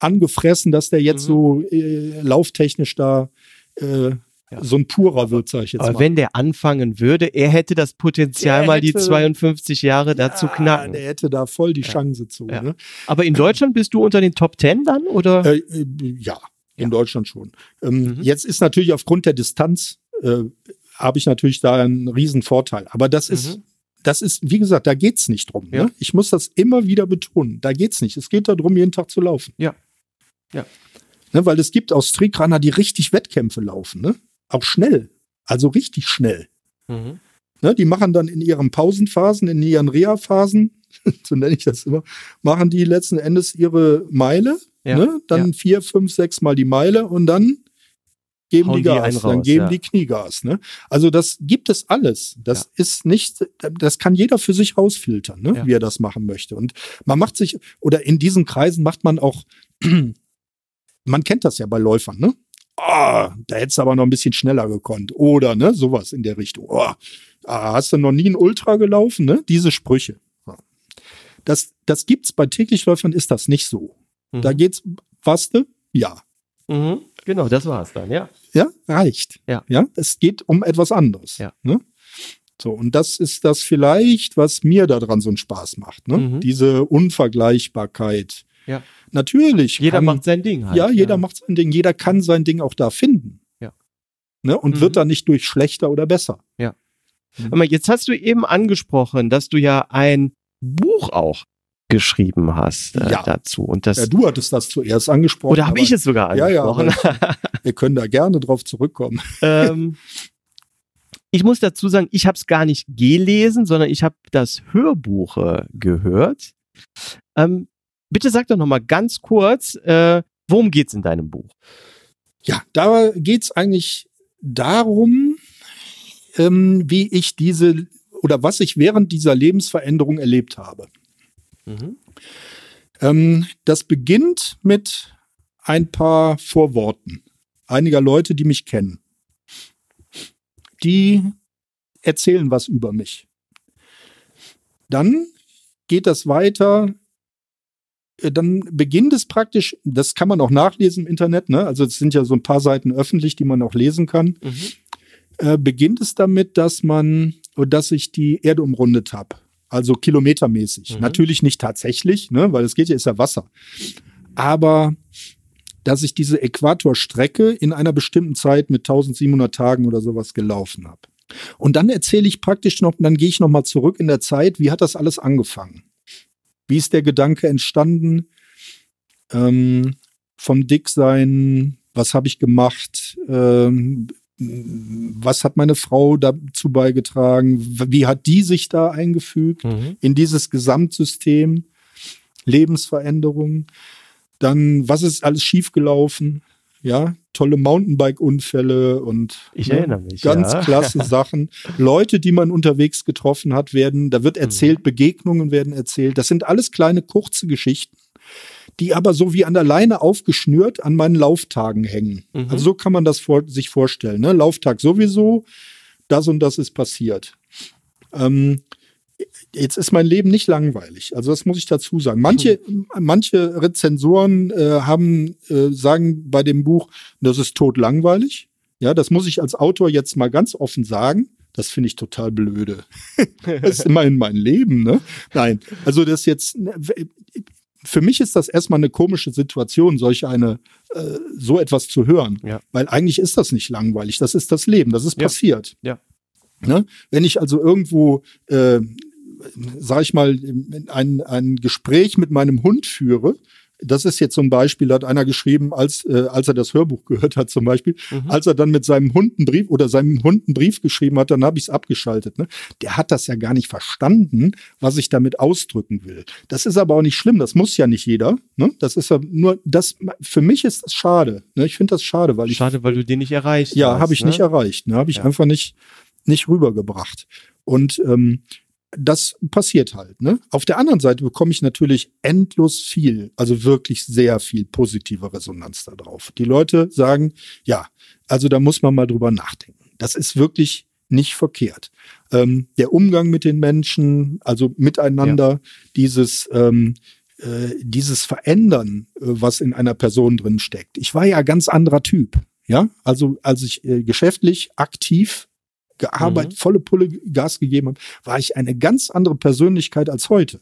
angefressen, dass der jetzt Mhm. so äh, lauftechnisch da äh, Ja. so ein purer wird, sage ich jetzt Aber mal. wenn der anfangen würde, er hätte das Potenzial, Der mal die hätte- 52 Jahre da zu knacken. Der hätte da voll die Ja. Chance zu. Ja. Ne? Aber in Deutschland bist du unter den Top 10 dann, oder? Äh, äh, ja, in Ja. Deutschland schon. Ähm, Mhm. Jetzt ist natürlich aufgrund der Distanz, äh, habe ich natürlich da einen riesen Vorteil. Aber das ist, Mhm. das ist, wie gesagt, da geht's nicht drum. Ja. Ne? Ich muss das immer wieder betonen. Da geht's nicht. Es geht darum, jeden Tag zu laufen. Ja. Ja. Ne, weil es gibt auch Streakrunner, die richtig Wettkämpfe laufen. Ne? Auch schnell. Also richtig schnell. Mhm. Ne, die machen dann in ihren Pausenphasen, in ihren Reha-Phasen, so nenne ich das immer, machen die letzten Endes ihre Meile, Ja, ne, dann ja. vier, fünf, sechs Mal die Meile und dann geben Hauen die die Gas, einen dann raus, geben ja. die Kniegas. Ne? Also das gibt es alles. Das ist nicht, das kann jeder für sich rausfiltern, ne, wie er das machen möchte. Und man macht sich, oder in diesen Kreisen macht man auch, man kennt das ja bei Läufern, ne? Ah, da hättest du aber noch ein bisschen schneller gekonnt. Oder, ne, sowas in der Richtung. Oh, ah, hast du noch nie ein Ultra gelaufen, ne? Diese Sprüche. Das, das gibt's bei Täglichläufern ist das nicht so. Mhm. Da geht's, was du? Ja. Mhm. Genau, das war's dann, ja. Ja, reicht. Ja. Ja, es geht um etwas anderes. Ja. Ne? So, und das ist das vielleicht, was mir daran so einen Spaß macht. Ne? Mhm. Diese Unvergleichbarkeit. Ja. Natürlich. Jeder kann, macht sein Ding halt. Ja, jeder macht sein Ding. Jeder kann sein Ding auch da finden. Ja. Ne? Und Mhm. wird dann nicht durch schlechter oder besser. Aber jetzt hast du eben angesprochen, dass du ja ein Buch auch geschrieben hast äh, Ja. dazu. Und das, Ja, du hattest das zuerst angesprochen. oder habe ich es sogar Ja, ja, angesprochen? Wir können da gerne drauf zurückkommen. ähm, Ich muss dazu sagen, ich habe es gar nicht gelesen, sondern ich habe das Hörbuch äh, gehört. Ähm, bitte sag doch noch mal ganz kurz, äh, worum geht's in deinem Buch? Ja, da geht's eigentlich darum, ähm, wie ich diese oder was ich während dieser Lebensveränderung erlebt habe. Mhm. Ähm, das beginnt mit ein paar Vorworten einiger Leute, die mich kennen. Die erzählen was über mich. Dann geht das weiter. Äh, dann beginnt es praktisch, das kann man auch nachlesen im Internet, ne? also es sind ja so ein paar Seiten öffentlich, die man auch lesen kann. Mhm. Äh, beginnt es damit, dass man, dass ich die Erde umrundet habe. Also kilometermäßig. Mhm. Natürlich nicht tatsächlich, ne? weil es geht ja, ist ja Wasser. Aber dass ich diese Äquatorstrecke in einer bestimmten Zeit mit 1700 Tagen oder sowas gelaufen habe. Und dann erzähle ich praktisch noch, dann gehe ich noch mal zurück in der Zeit, wie hat das alles angefangen? Wie ist der Gedanke entstanden? Ähm, vom Dicksein, was habe ich gemacht? Ähm, was hat meine Frau dazu beigetragen? Wie hat die sich da eingefügt mhm. in dieses Gesamtsystem? Lebensveränderung. Dann, was ist alles schiefgelaufen? Ja, tolle Mountainbike-Unfälle und ich ne, mich, ganz ja. klasse Sachen. Leute, die man unterwegs getroffen hat, werden, da wird erzählt, mhm. Begegnungen werden erzählt. Das sind alles kleine, kurze Geschichten, die aber so wie an der Leine aufgeschnürt an meinen Lauftagen hängen. Mhm. Also so kann man das vor, sich vorstellen. Ne? Lauftag sowieso, das und das ist passiert. Ähm, jetzt ist mein Leben nicht langweilig. Also das muss ich dazu sagen. Manche, hm. manche Rezensoren äh, haben äh, sagen bei dem Buch, das ist tot langweilig. Ja, das muss ich als Autor jetzt mal ganz offen sagen. Das finde ich total blöde. das ist immerhin mein Leben, ne? Nein, also das jetzt für mich ist das erstmal eine komische Situation, solch eine äh, so etwas zu hören, ja. weil eigentlich ist das nicht langweilig. Das ist das Leben, das ist ja. passiert. Ja. Ne? Wenn ich also irgendwo äh, sag ich mal, ein, ein Gespräch mit meinem Hund führe, das ist jetzt so ein Beispiel, hat einer geschrieben, als, äh, als er das Hörbuch gehört hat, zum Beispiel, mhm. als er dann mit seinem Hund einen Brief oder seinem Hund einen Brief geschrieben hat, dann habe ich es abgeschaltet. Ne? Der hat das ja gar nicht verstanden, was ich damit ausdrücken will. Das ist aber auch nicht schlimm, das muss ja nicht jeder. Ne? Das ist ja nur, das für mich ist das schade. Ne? Ich finde das schade, weil ich. Schade, weil du den nicht erreicht Ja, habe ich ne? nicht erreicht. Ne? Habe ich ja. einfach nicht, nicht rübergebracht. Und ähm, das passiert halt. Ne? Auf der anderen Seite bekomme ich natürlich endlos viel, also wirklich sehr viel positive Resonanz darauf. Die Leute sagen, ja, also da muss man mal drüber nachdenken. Das ist wirklich nicht verkehrt. Ähm, der Umgang mit den Menschen, also miteinander, ja. dieses ähm, äh, dieses Verändern, äh, was in einer Person drin steckt. Ich war ja ganz anderer Typ. Ja, also als ich äh, geschäftlich aktiv gearbeitet, mhm. volle Pulle Gas gegeben habe, war ich eine ganz andere Persönlichkeit als heute.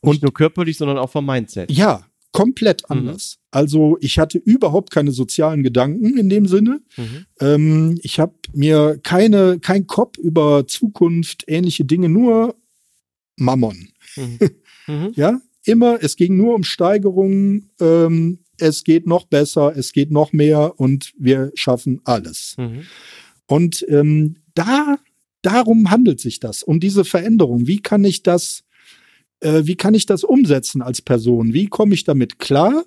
Und Nicht nur körperlich, sondern auch vom Mindset. Ja, komplett mhm. anders. Mhm. Also ich hatte überhaupt keine sozialen Gedanken in dem Sinne. Mhm. Ähm, ich habe mir keine, kein Kopf über Zukunft, ähnliche Dinge, nur Mammon. Mhm. mhm. ja, immer, es ging nur um Steigerungen, ähm, es geht noch besser, es geht noch mehr und wir schaffen alles. Und ähm, da, darum handelt sich das, um diese Veränderung. Wie kann ich das, äh, wie kann ich das umsetzen als Person? Wie komme ich damit klar?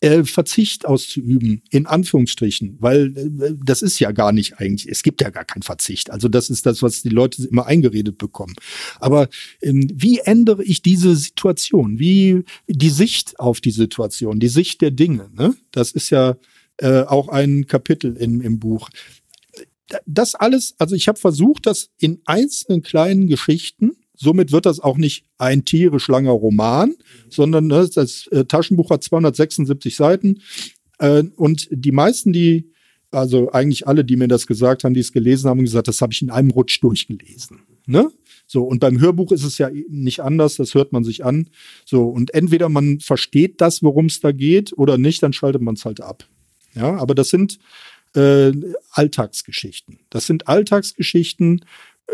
Äh, Verzicht auszuüben, in Anführungsstrichen, weil äh, das ist ja gar nicht eigentlich, es gibt ja gar keinen Verzicht. Also das ist das, was die Leute immer eingeredet bekommen. Aber ähm, wie ändere ich diese Situation? Wie die Sicht auf die Situation, die Sicht der Dinge? Ne? Das ist ja äh, auch ein Kapitel im, im Buch. Das alles, also ich habe versucht, das in einzelnen kleinen Geschichten, somit wird das auch nicht ein tierisch langer Roman, sondern ne, das äh, Taschenbuch hat 276 Seiten äh, und die meisten, die also eigentlich alle, die mir das gesagt haben, die es gelesen haben, gesagt, das habe ich in einem Rutsch durchgelesen. Ne? So, und beim Hörbuch ist es ja nicht anders, das hört man sich an. So, und entweder man versteht das, worum es da geht, oder nicht, dann schaltet man es halt ab. Ja, aber das sind äh, Alltagsgeschichten. Das sind Alltagsgeschichten,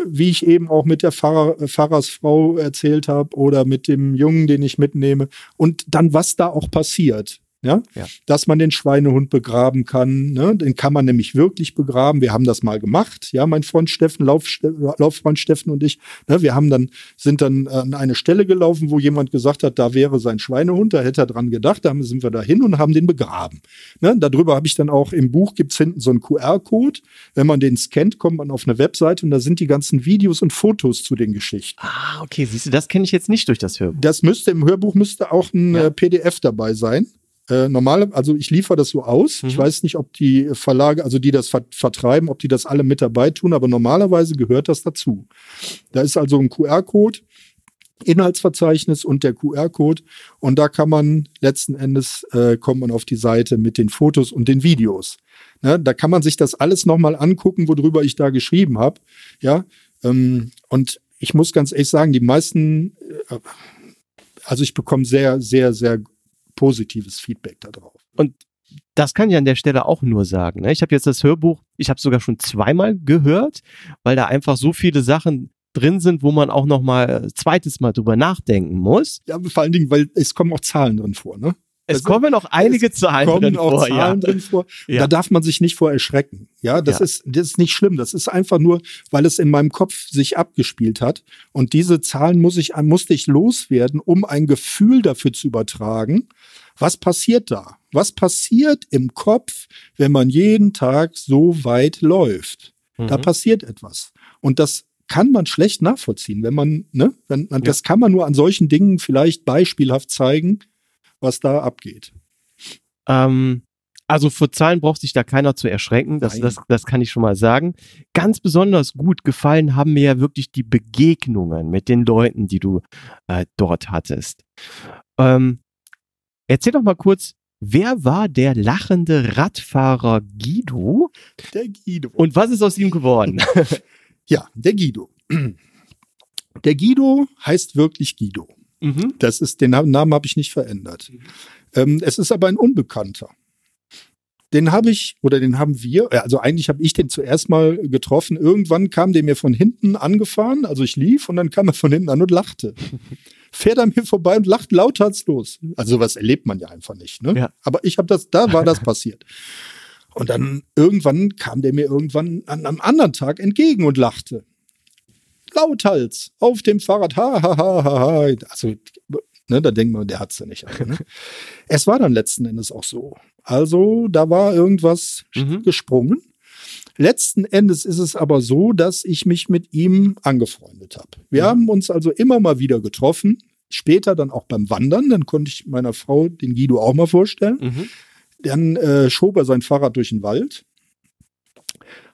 wie ich eben auch mit der Pfarrer, Pfarrersfrau erzählt habe oder mit dem Jungen, den ich mitnehme. Und dann, was da auch passiert. Ja? Ja. dass man den Schweinehund begraben kann. Ne? Den kann man nämlich wirklich begraben. Wir haben das mal gemacht. Ja, mein Freund Steffen, Lauf, Lauffreund Steffen und ich. Ne? Wir haben dann sind dann an eine Stelle gelaufen, wo jemand gesagt hat, da wäre sein Schweinehund. Da hätte er dran gedacht. Da sind wir dahin und haben den begraben. Ne? Darüber habe ich dann auch im Buch gibt's hinten so einen QR-Code. Wenn man den scannt, kommt man auf eine Webseite und da sind die ganzen Videos und Fotos zu den Geschichten. Ah, okay, siehst du, das kenne ich jetzt nicht durch das Hörbuch. Das müsste im Hörbuch müsste auch ein Ja. äh, PDF dabei sein. Äh, normale, also ich liefere das so aus. Ich Mhm. weiß nicht, ob die Verlage, also die das ver vertreiben, ob die das alle mit dabei tun, aber normalerweise gehört das dazu. Da ist also ein QR-Code, Inhaltsverzeichnis und der QR-Code und da kann man letzten Endes äh, kommt man auf die Seite mit den Fotos und den Videos. Ne, da kann man sich das alles nochmal angucken, worüber ich da geschrieben habe. Ja, ähm, und ich muss ganz ehrlich sagen, die meisten, äh, also ich bekomme sehr, sehr, sehr positives Feedback darauf. Das kann ich an der Stelle auch nur sagen. Ne? Ich habe jetzt das Hörbuch, ich habe sogar schon zweimal gehört, weil da einfach so viele Sachen drin sind, wo man auch noch mal äh, zweites Mal drüber nachdenken muss. Ja, vor allen Dingen, weil es kommen auch Zahlen drin vor, ne? Es Also, kommen noch einige Zahlen kommen drin auch vor. Zahlen ja. drin vor. Ja. Da darf man sich nicht vor erschrecken. Ja, das Ja. ist, das ist nicht schlimm. Das ist einfach nur, weil es in meinem Kopf sich abgespielt hat. Und diese Zahlen muss ich, musste ich loswerden, um ein Gefühl dafür zu übertragen. Was passiert da? Was passiert im Kopf, wenn man jeden Tag so weit läuft? Da Mhm. passiert etwas. Und das kann man schlecht nachvollziehen, wenn man, ne, wenn, man das kann man nur an solchen Dingen vielleicht beispielhaft zeigen, was da abgeht. Ähm, also vor Zahlen braucht sich da keiner zu erschrecken. Das, das, das kann ich schon mal sagen. Ganz besonders gut gefallen haben mir ja wirklich die Begegnungen mit den Leuten, die du äh, dort hattest. Ähm, erzähl doch mal kurz, wer war der lachende Radfahrer Guido Der Guido. und was ist aus ihm geworden? Ja, der Guido. Der Guido heißt wirklich Guido. Mhm. Das ist, den Namen, habe ich nicht verändert. Ähm, es ist aber ein Unbekannter. Den habe ich, oder den haben wir, äh, also eigentlich habe ich den zuerst mal getroffen. Irgendwann kam der mir von hinten angefahren, also ich lief und dann kam er von hinten an und lachte. Fährt an mir vorbei und lacht lauthals Also sowas erlebt man ja einfach nicht. Ne? Ja. Aber ich habe das, da war das passiert. Und dann irgendwann kam der mir irgendwann an einem anderen Tag entgegen und lachte. Lauthals, auf dem Fahrrad, ha, ha, ha, ha, ha. Also, ne, da denkt man, der hat's ja nicht. alle, Ne? es war dann letzten Endes auch so. Also, da war irgendwas Mhm. gesprungen. Letzten Endes ist es aber so, dass ich mich mit ihm angefreundet habe. Wir Mhm. haben uns also immer mal wieder getroffen. Später dann auch beim Wandern. Dann konnte ich meiner Frau den Guido auch mal vorstellen. Mhm. Dann äh, schob er sein Fahrrad durch den Wald.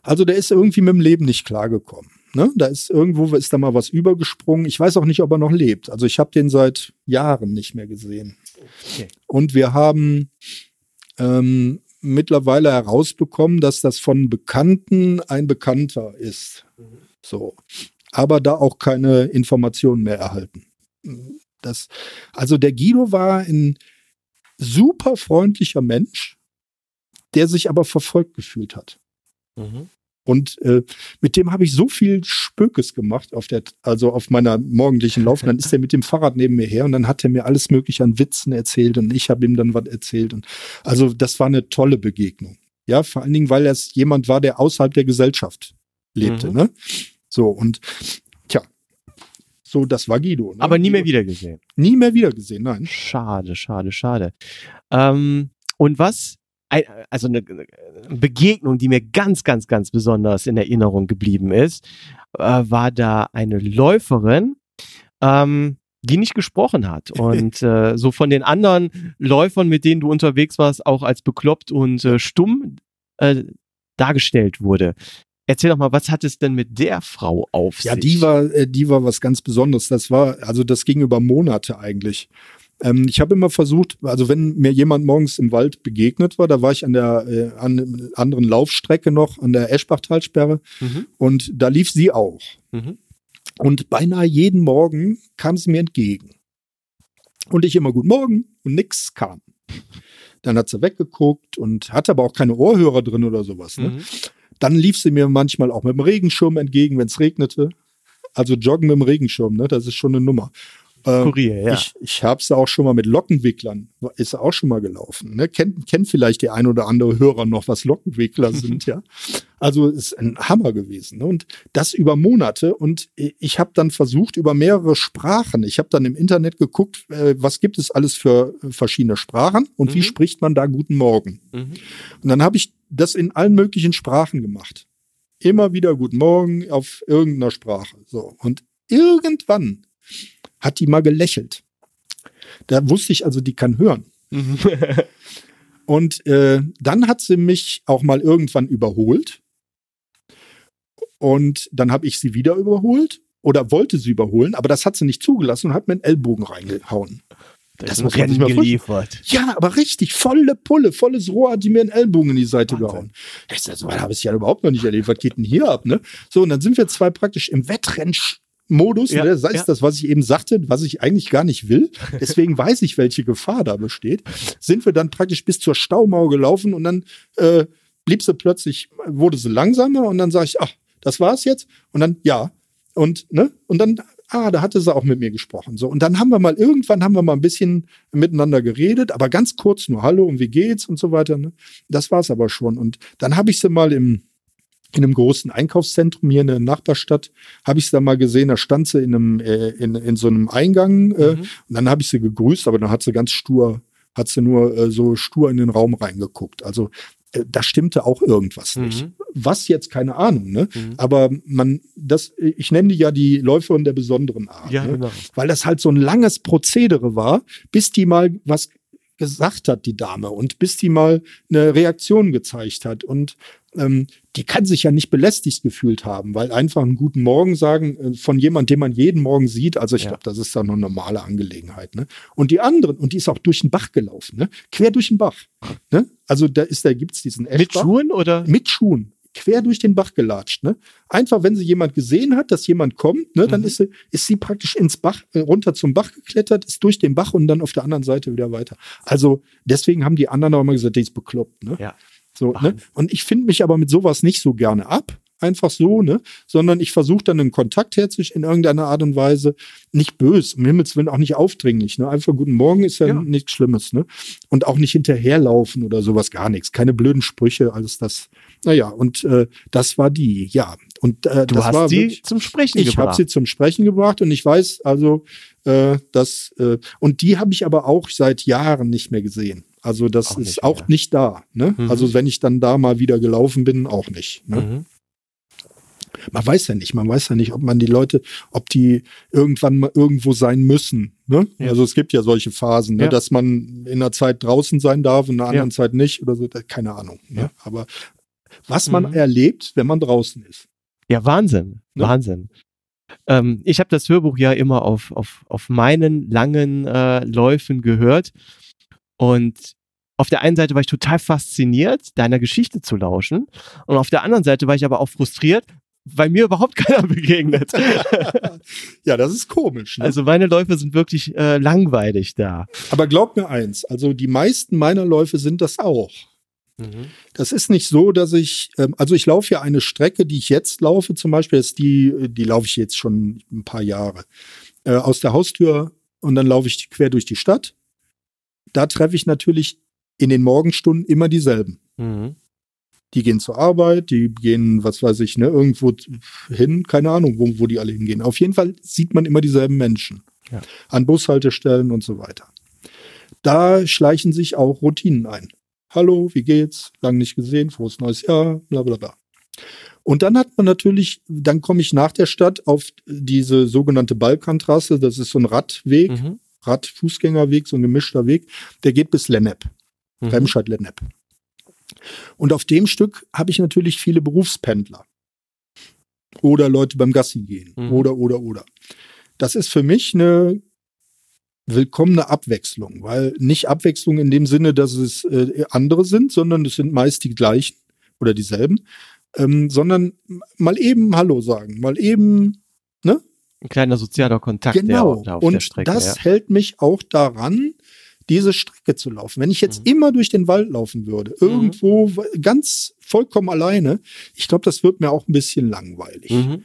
Also der ist irgendwie mit dem Leben nicht klargekommen. Ne? Da ist irgendwo ist da mal was übergesprungen. Ich weiß auch nicht, ob er noch lebt. Also ich habe den seit Jahren nicht mehr gesehen. Okay. Und wir haben ähm, mittlerweile herausbekommen, dass das von Bekannten ein Bekannter ist. So. Aber da auch keine Informationen mehr erhalten. Das, also der Guido war ein super freundlicher Mensch, der sich aber verfolgt gefühlt hat. Mhm. Und äh, mit dem habe ich so viel Spökes gemacht auf der, also auf meiner morgendlichen Lauf. Dann ist er mit dem Fahrrad neben mir her und dann hat er mir alles mögliche an Witzen erzählt und ich habe ihm dann was erzählt. Und also das war eine tolle Begegnung. Ja, vor allen Dingen, weil er jemand war, der außerhalb der Gesellschaft lebte. Mhm. Ne? So und tja, so das war Guido. Ne? Aber nie mehr wiedergesehen. Nie mehr wiedergesehen, nein. Schade, schade, schade. Ähm, und was, also eine eine Begegnung, die mir ganz, ganz, ganz besonders in Erinnerung geblieben ist, äh, war da eine Läuferin, ähm, die nicht gesprochen hat und äh, so von den anderen Läufern, mit denen du unterwegs warst, auch als bekloppt und äh, stumm äh, dargestellt wurde. Erzähl doch mal, was hat es denn mit der Frau auf Ja, sich? die war, äh, die war was ganz Besonderes. Das war, also das ging über Monate eigentlich. Ähm, ich habe immer versucht, also wenn mir jemand morgens im Wald begegnet war, da war ich an der äh, an anderen Laufstrecke noch, an der Eschbachtalsperre Mhm, und da lief sie auch. mhm, Und beinahe jeden Morgen kam sie mir entgegen. Und ich immer Guten Morgen und nix kam. Dann hat sie weggeguckt und hatte aber auch keine Ohrhörer drin oder sowas. Ne? mhm. Dann lief sie mir manchmal auch mit dem Regenschirm entgegen, wenn es regnete. Also joggen mit dem Regenschirm, ne? das ist schon eine Nummer. Äh, Skurril, ja. Ich, ich habe es auch schon mal mit Lockenwicklern, ist auch schon mal gelaufen. Ne? Kennt, kennt vielleicht der ein oder andere Hörer noch, was Lockenwickler sind, ja. Also ist ein Hammer gewesen. Ne? Und das über Monate. Und ich habe dann versucht, über mehrere Sprachen. Ich habe dann im Internet geguckt, äh, was gibt es alles für äh, verschiedene Sprachen und Mhm. wie spricht man da Guten Morgen. Mhm. Und dann habe ich das in allen möglichen Sprachen gemacht. Immer wieder Guten Morgen auf irgendeiner Sprache. So. Und irgendwann hat die mal gelächelt. Da wusste ich also, die kann hören. Mhm. Und äh, dann hat sie mich auch mal irgendwann überholt. Und dann habe ich sie wieder überholt oder wollte sie überholen, aber das hat sie nicht zugelassen und hat mir einen Ellbogen reingehauen. Das, Das muss man sich mal geliefert. Ja, aber richtig, volle Pulle, volles Rohr hat die mir einen Ellbogen in die Seite Wahnsinn. gehauen. Ich sag, so habe ich ja überhaupt noch nicht erlebt. Was geht denn hier ab, ne? So, und dann sind wir zwei praktisch im Wettrennmodus. Ja, ne? Das heißt, ja. das, was ich eben sagte, was ich eigentlich gar nicht will. Deswegen weiß ich, welche Gefahr da besteht. Sind wir dann praktisch bis zur Staumauer gelaufen und dann äh, blieb sie plötzlich, wurde sie langsamer und dann sage ich, ach, das war's jetzt? Und dann, ja. Und, ne? Und dann, ah, da hatte sie auch mit mir gesprochen. So, und dann haben wir mal, irgendwann haben wir mal ein bisschen miteinander geredet, aber ganz kurz nur Hallo und wie geht's und so weiter. Ne? Das war's aber schon. Und dann habe ich sie mal im, in einem großen Einkaufszentrum hier in der Nachbarstadt, habe ich sie da mal gesehen, da stand sie in einem, äh, in, in so einem Eingang äh, Mhm. und dann habe ich sie gegrüßt, aber dann hat sie ganz stur, hat sie nur äh, so stur in den Raum reingeguckt. Also äh, da stimmte auch irgendwas nicht. Mhm. Was jetzt, keine Ahnung, ne? Mhm. Aber man, das, ich nenne die ja die Läuferin der besonderen Art. Ja, ne? genau. weil das halt so ein langes Prozedere war, bis die mal was gesagt hat, die Dame, und bis die mal eine Reaktion gezeigt hat. Und ähm, die kann sich ja nicht belästigt gefühlt haben, weil einfach einen guten Morgen sagen äh, von jemand, den man jeden Morgen sieht, also ich Ja. glaube, das ist dann eine normale Angelegenheit. Ne? Und die anderen, und die ist auch durch den Bach gelaufen, ne? quer durch den Bach. Ne? Also da ist, da gibt's diesen Mit Eschbach Schuhen oder? mit Schuhen quer durch den Bach gelatscht. Ne? Einfach, wenn sie jemand gesehen hat, dass jemand kommt, ne, dann Mhm. ist sie, ist sie praktisch ins Bach, äh, runter zum Bach geklettert, ist durch den Bach und dann auf der anderen Seite wieder weiter. Also deswegen haben die anderen auch immer gesagt, die ist bekloppt. Ne? Ja. So, ne? Und ich finde mich aber mit sowas nicht so gerne ab. Einfach so, ne? Sondern ich versuche dann einen Kontakt herzustellen in irgendeiner Art und Weise. Nicht böse, um Himmels Willen auch nicht aufdringlich. Ne? Einfach guten Morgen ist ja, Ja. nichts Schlimmes, ne? Und auch nicht hinterherlaufen oder sowas, gar nichts. Keine blöden Sprüche, alles das. Naja, und äh, das war die, ja. Und äh, Du das war hast sie wirklich, zum Sprechen ich habe gebracht. sie zum Sprechen gebracht und ich weiß also, äh, dass äh, und die habe ich aber auch seit Jahren nicht mehr gesehen. Also das Auch ist nicht auch mehr. nicht da. Ne? Mhm. Also wenn ich dann da mal wieder gelaufen bin, auch nicht. Ne? Mhm. Man weiß ja nicht, man weiß ja nicht, ob man die Leute, ob die irgendwann mal irgendwo sein müssen. Ne? Ja. Also es gibt ja solche Phasen, ne? Ja. dass man in einer Zeit draußen sein darf und in einer anderen Ja. Zeit nicht oder so. Keine Ahnung. Ne? Aber was man Mhm. erlebt, wenn man draußen ist. Ja, Wahnsinn. Ne? Wahnsinn. Ähm, ich habe das Hörbuch ja immer auf, auf, auf meinen langen äh, Läufen gehört. Und auf der einen Seite war ich total fasziniert, deiner Geschichte zu lauschen. Und auf der anderen Seite war ich aber auch frustriert, weil mir überhaupt keiner begegnet. ja, das ist komisch. Ne? also meine Läufe sind wirklich äh, langweilig da. Aber glaub mir eins, also die meisten meiner Läufe sind das auch. Mhm. Das ist nicht so, dass ich, ähm, also ich laufe ja eine Strecke, die ich jetzt laufe, zum Beispiel, ist die, die laufe ich jetzt schon ein paar Jahre. Äh, aus der Haustür und dann laufe ich quer durch die Stadt. Da treffe ich natürlich in den Morgenstunden immer dieselben. Mhm. Die gehen zur Arbeit, die gehen, was weiß ich, ne, irgendwo hin, keine Ahnung, wo, wo die alle hingehen. Auf jeden Fall sieht man immer dieselben Menschen. Ja. An Bushaltestellen und so weiter. Da schleichen sich auch Routinen ein. Hallo, wie geht's? Lang nicht gesehen, frohes neues Jahr, bla bla bla. Und dann hat man natürlich, dann komme ich nach der Stadt auf diese sogenannte Balkantrasse, das ist so ein Radweg, Mhm. Radfußgängerweg, so ein gemischter Weg, der geht bis Lennep. Mhm. Remscheid-Lennep. Und auf dem Stück habe ich natürlich viele Berufspendler. Oder Leute beim Gassi gehen. Mhm. Oder, oder, oder. Das ist für mich eine willkommene Abwechslung, weil nicht Abwechslung in dem Sinne, dass es äh, andere sind, sondern es sind meist die gleichen oder dieselben, ähm, sondern mal eben Hallo sagen, mal eben Ein kleiner sozialer Kontakt Genau. und der Strecke. das ja. hält mich auch daran, diese Strecke zu laufen. Wenn ich jetzt Mhm. immer durch den Wald laufen würde, irgendwo w- ganz vollkommen alleine, ich glaube, das wird mir auch ein bisschen langweilig. Mhm.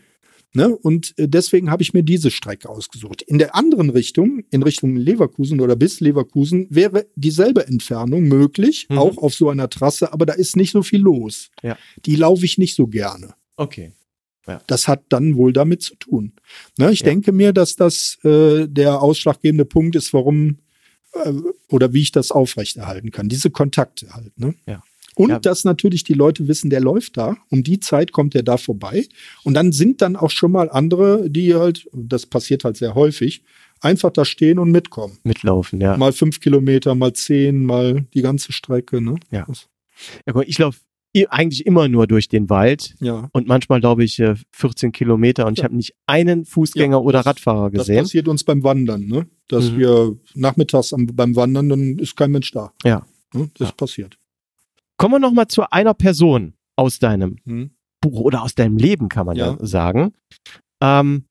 Ne? Und äh, deswegen habe ich mir diese Strecke ausgesucht. In der anderen Richtung, in Richtung Leverkusen oder bis Leverkusen, wäre dieselbe Entfernung möglich, Mhm. auch auf so einer Trasse, aber da ist nicht so viel los. Ja. Die laufe ich nicht so gerne. Okay. Das hat dann wohl damit zu tun. Ne, ich Ja. denke mir, dass das äh, der ausschlaggebende Punkt ist, warum oder wie ich das aufrechterhalten kann. Diese Kontakte halt. Ne? Ja. Und Ja. dass natürlich die Leute wissen, der läuft da. Um die Zeit kommt er da vorbei. Und dann sind dann auch schon mal andere, die halt, das passiert halt sehr häufig, einfach da stehen und mitkommen. Mitlaufen, ja. Mal fünf Kilometer, mal zehn, mal die ganze Strecke. Ne? Ja. Das, ja guck mal, ich laufe eigentlich immer nur durch den Wald ja. und manchmal glaube ich äh, 14 Kilometer und ich Ja. habe nicht einen Fußgänger Ja, oder das- Radfahrer Das gesehen. passiert uns beim Wandern, ne? Dass Mhm. wir nachmittags am, beim Wandern, dann ist kein Mensch da. Ja. Ne? Das Ja. passiert. Kommen wir noch mal zu einer Person aus deinem Mhm. Buch oder aus deinem Leben, kann man ja, Ja. sagen. Ähm,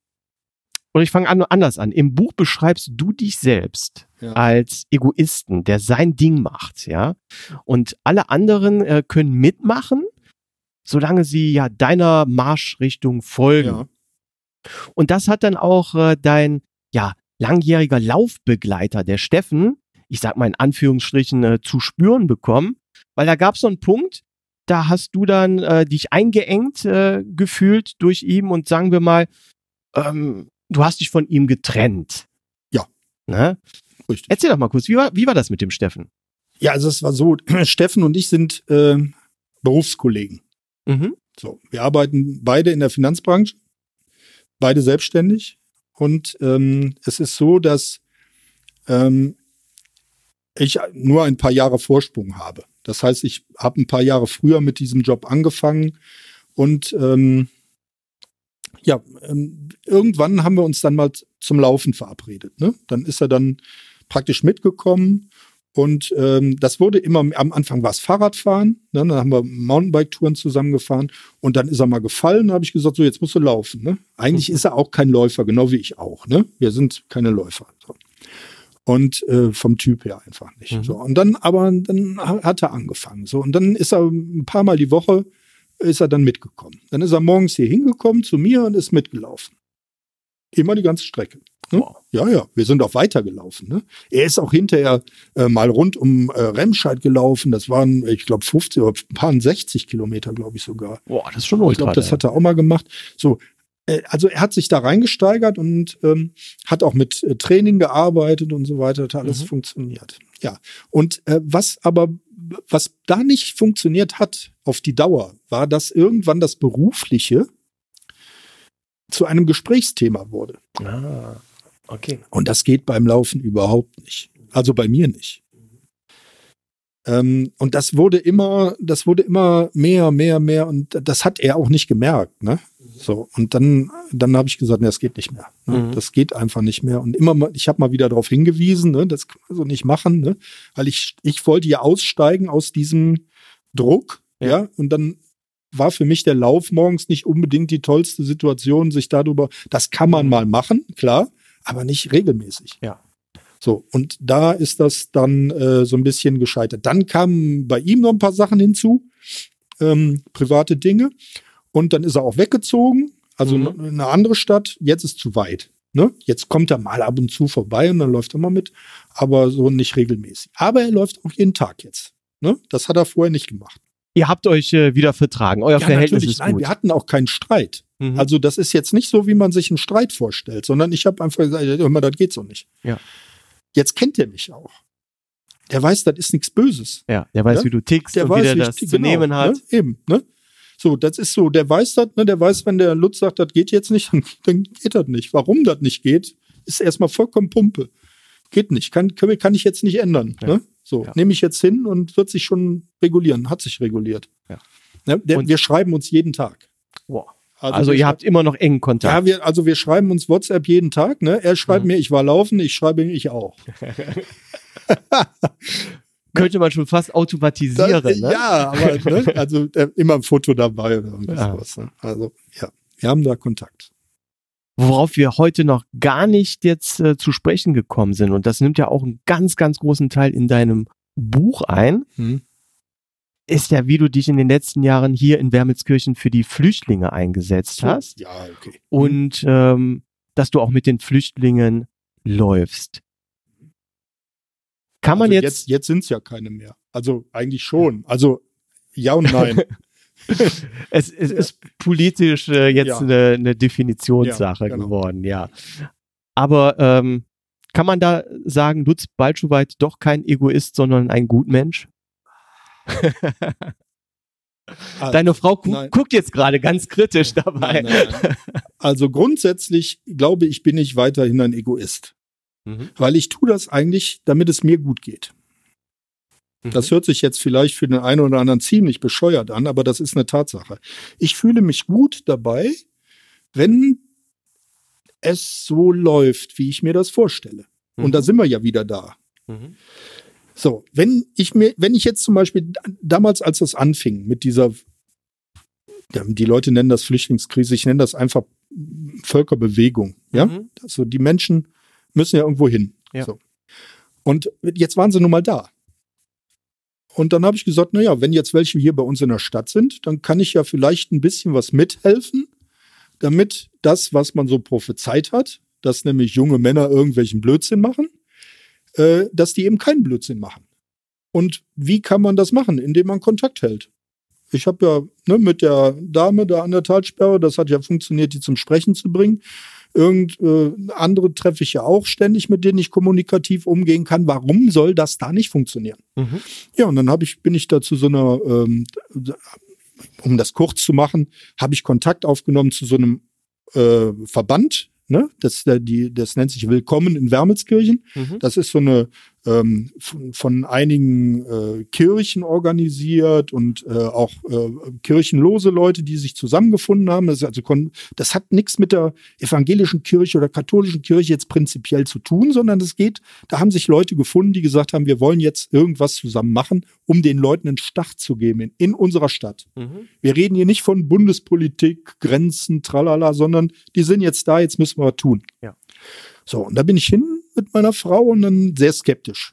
und ich fange an, anders an. Im Buch beschreibst du dich selbst Ja. als Egoisten, der sein Ding macht, ja. Und alle anderen äh, können mitmachen, solange sie ja deiner Marschrichtung folgen. Ja. Und das hat dann auch äh, dein ja langjähriger Laufbegleiter, der Steffen, ich sag mal in Anführungsstrichen, äh, zu spüren bekommen, weil da gab es so einen Punkt, da hast du dann äh, dich eingeengt äh, gefühlt durch ihn und sagen wir mal, ähm, du hast dich von ihm getrennt. Ja. Ne? Richtig. Erzähl doch mal kurz, wie war, wie war das mit dem Steffen? Ja, also es war so, Steffen und ich sind äh, Berufskollegen. Mhm. So, wir arbeiten beide in der Finanzbranche, beide selbstständig. Und ähm, es ist so, dass ähm, ich nur ein paar Jahre Vorsprung habe. Das heißt, ich habe ein paar Jahre früher mit diesem Job angefangen und ähm, ja, ähm, irgendwann haben wir uns dann mal zum Laufen verabredet. Ne? Dann ist er dann praktisch mitgekommen und ähm, das wurde immer, am Anfang war es Fahrradfahren, ne? dann haben wir Mountainbike-Touren zusammengefahren und dann ist er mal gefallen, da habe ich gesagt, so jetzt musst du laufen. Ne? Eigentlich ist er auch kein Läufer, genau wie ich auch. Ne? Wir sind keine Läufer. So. Und äh, vom Typ her einfach nicht. Mhm. So. Und dann, aber dann ha- hat er angefangen. So. Und dann ist er ein paar Mal die Woche ist er dann mitgekommen. Dann ist er morgens hier hingekommen zu mir und ist mitgelaufen. Immer die ganze Strecke. Ne? Wow. Ja, ja, wir sind auch weitergelaufen. Ne? Er ist auch hinterher äh, mal rund um äh, Remscheid gelaufen. Das waren, ich glaube, 50 oder ein paar 60 Kilometer, glaube ich sogar. Boah, das ist schon Ich glaube, das hat er auch mal gemacht. So, äh, also er hat sich da reingesteigert und ähm, hat auch mit äh, Training gearbeitet und so weiter. Hat alles Mhm. funktioniert. Ja. Und äh, was aber, was da nicht funktioniert hat auf die Dauer, war, dass irgendwann das Berufliche zu einem Gesprächsthema wurde. Ah, okay. Und das geht beim Laufen überhaupt nicht. Also bei mir nicht. Ähm, und das wurde immer, das wurde immer mehr, mehr, mehr und das hat er auch nicht gemerkt, ne? So und dann, dann habe ich gesagt, ne, das geht nicht mehr. Ne? Mhm. Das geht einfach nicht mehr. Und immer, mal, ich habe mal wieder darauf hingewiesen, ne, das kann man so nicht machen, ne? Weil ich, ich wollte ja aussteigen aus diesem Druck, Ja. ja, und dann war für mich der Lauf morgens nicht unbedingt die tollste Situation, sich darüber, das kann man Mhm. mal machen, klar, aber nicht regelmäßig. Ja. So, und da ist das dann äh, so ein bisschen gescheitert. Dann kamen bei ihm noch ein paar Sachen hinzu, ähm, private Dinge. Und dann ist er auch weggezogen, also Mhm. in eine andere Stadt. Jetzt ist zu weit. Ne? Jetzt kommt er mal ab und zu vorbei und dann läuft er mal mit, aber so nicht regelmäßig. Aber er läuft auch jeden Tag jetzt. Ne? Das hat er vorher nicht gemacht. Ihr habt euch äh, wieder vertragen. Euer Verhältnis ist Nein, gut. wir hatten auch keinen Streit. Mhm. Also das ist jetzt nicht so, wie man sich einen Streit vorstellt, sondern ich habe einfach gesagt, hör mal, das geht so nicht. Ja. Jetzt kennt er mich auch. Der weiß, das ist nichts Böses. ja, der weiß, Ja? wie du tickst Der und weiß, wie der das ich- zu genau, nehmen hat. Ne? Eben, ne? So, das ist so, der weiß das, ne? Der weiß, wenn der Lutz sagt, das geht jetzt nicht, dann, dann geht das nicht. Warum das nicht geht, ist erstmal vollkommen Pumpe. Geht nicht, kann, kann, ich jetzt nicht ändern. Ja. Ne? So, Ja. nehme ich jetzt hin und wird sich schon regulieren, hat sich reguliert. Ja. Ne? Der, wir schreiben uns jeden Tag. Wow. Also, wir ihr habt immer noch engen Kontakt. ja, wir, also wir schreiben uns WhatsApp jeden Tag. Ne? Er schreibt Mhm. mir, ich war laufen, ich schreibe ihm, ich auch. Könnte man schon fast automatisieren. Das- ne? Ja, aber ne? also äh, immer ein Foto dabei oder irgendwas. Ja. sowas, Ne? Also ja, wir haben da Kontakt. Worauf wir heute noch gar nicht jetzt äh, zu sprechen gekommen sind, und das nimmt ja auch einen ganz, ganz großen Teil in deinem Buch ein, Hm. Ist ja, wie du dich in den letzten Jahren hier in Wermelskirchen für die Flüchtlinge eingesetzt hast. Ja, okay. Und ähm, dass du auch mit den Flüchtlingen läufst. Kann man also jetzt, Jetzt, jetzt sind es ja keine mehr. Also eigentlich schon. Also ja und nein. es, es ist politisch äh, jetzt Ja. eine, eine Definitionssache Ja, genau. geworden, ja. Aber ähm, kann man da sagen, Lutz Balschuweit doch kein Egoist, sondern ein Gutmensch? Ah, Deine Frau gu nein. guckt jetzt gerade ganz kritisch dabei. Nein, nein, nein. Also grundsätzlich glaube ich, bin ich weiterhin ein Egoist. Mhm. Weil ich tue das eigentlich, damit es mir gut geht. Mhm. Das hört sich jetzt vielleicht für den einen oder anderen ziemlich bescheuert an, aber das ist eine Tatsache. Ich fühle mich gut dabei, wenn es so läuft, wie ich mir das vorstelle. Und da sind wir ja wieder da. So, wenn ich mir, wenn ich jetzt zum Beispiel damals, als das anfing mit dieser, die Leute nennen das Flüchtlingskrise, ich nenne das einfach Völkerbewegung. Ja, Mhm. also die Menschen müssen ja irgendwo hin. Ja. So. Und jetzt waren sie nun mal da. Und dann habe ich gesagt, na ja, wenn jetzt welche hier bei uns in der Stadt sind, dann kann ich ja vielleicht ein bisschen was mithelfen, damit das, was man so prophezeit hat, dass nämlich junge Männer irgendwelchen Blödsinn machen, äh, dass die eben keinen Blödsinn machen. Und wie kann man das machen? Indem man Kontakt hält. Ich habe ja ne, mit der Dame da an der Talsperre, das hat ja funktioniert, die zum Sprechen zu bringen. Irgend äh, andere treffe ich ja auch ständig, mit denen ich kommunikativ umgehen kann. Warum soll das da nicht funktionieren? Mhm. Ja, und dann habe ich, bin ich da zu so einer, ähm, um das kurz zu machen, habe ich Kontakt aufgenommen zu so einem äh, Verband. Ne? Das, der, die, das nennt sich Willkommen in Wermelskirchen. Mhm. Das ist so eine ähm, von, von einigen äh, Kirchen organisiert und äh, auch äh, kirchenlose Leute, die sich zusammengefunden haben. Das, also das hat nichts mit der evangelischen Kirche oder katholischen Kirche jetzt prinzipiell zu tun, sondern es geht, da haben sich Leute gefunden, die gesagt haben, wir wollen jetzt irgendwas zusammen machen, um den Leuten einen Start zu geben in, in unserer Stadt. Mhm. Wir reden hier nicht von Bundespolitik, Grenzen, tralala, sondern die sind jetzt da, jetzt müssen wir was tun. Ja. So, und da bin ich hin mit meiner Frau und dann sehr skeptisch.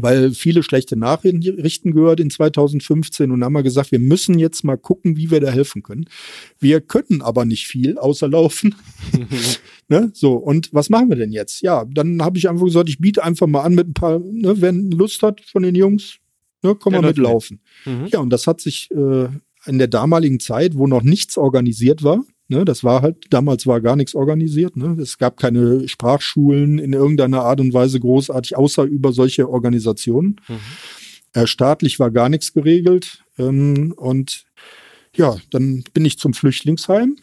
Weil viele schlechte Nachrichten gehört in 2015 und haben wir gesagt, wir müssen jetzt mal gucken, wie wir da helfen können. Wir können aber nicht viel, außer laufen. ne? So, und was machen wir denn jetzt? Ja, dann habe ich einfach gesagt, ich biete einfach mal an mit ein paar, ne, wer Lust hat von den Jungs, ne, komm Der mal mitlaufen. Mhm. Ja, und das hat sich äh, in der damaligen Zeit, wo noch nichts organisiert war, ne, das war halt, damals war gar nichts organisiert, ne, es gab keine Sprachschulen in irgendeiner Art und Weise großartig, außer über solche Organisationen. Mhm. Äh, staatlich war gar nichts geregelt. Ähm, und ja, dann bin ich zum Flüchtlingsheim.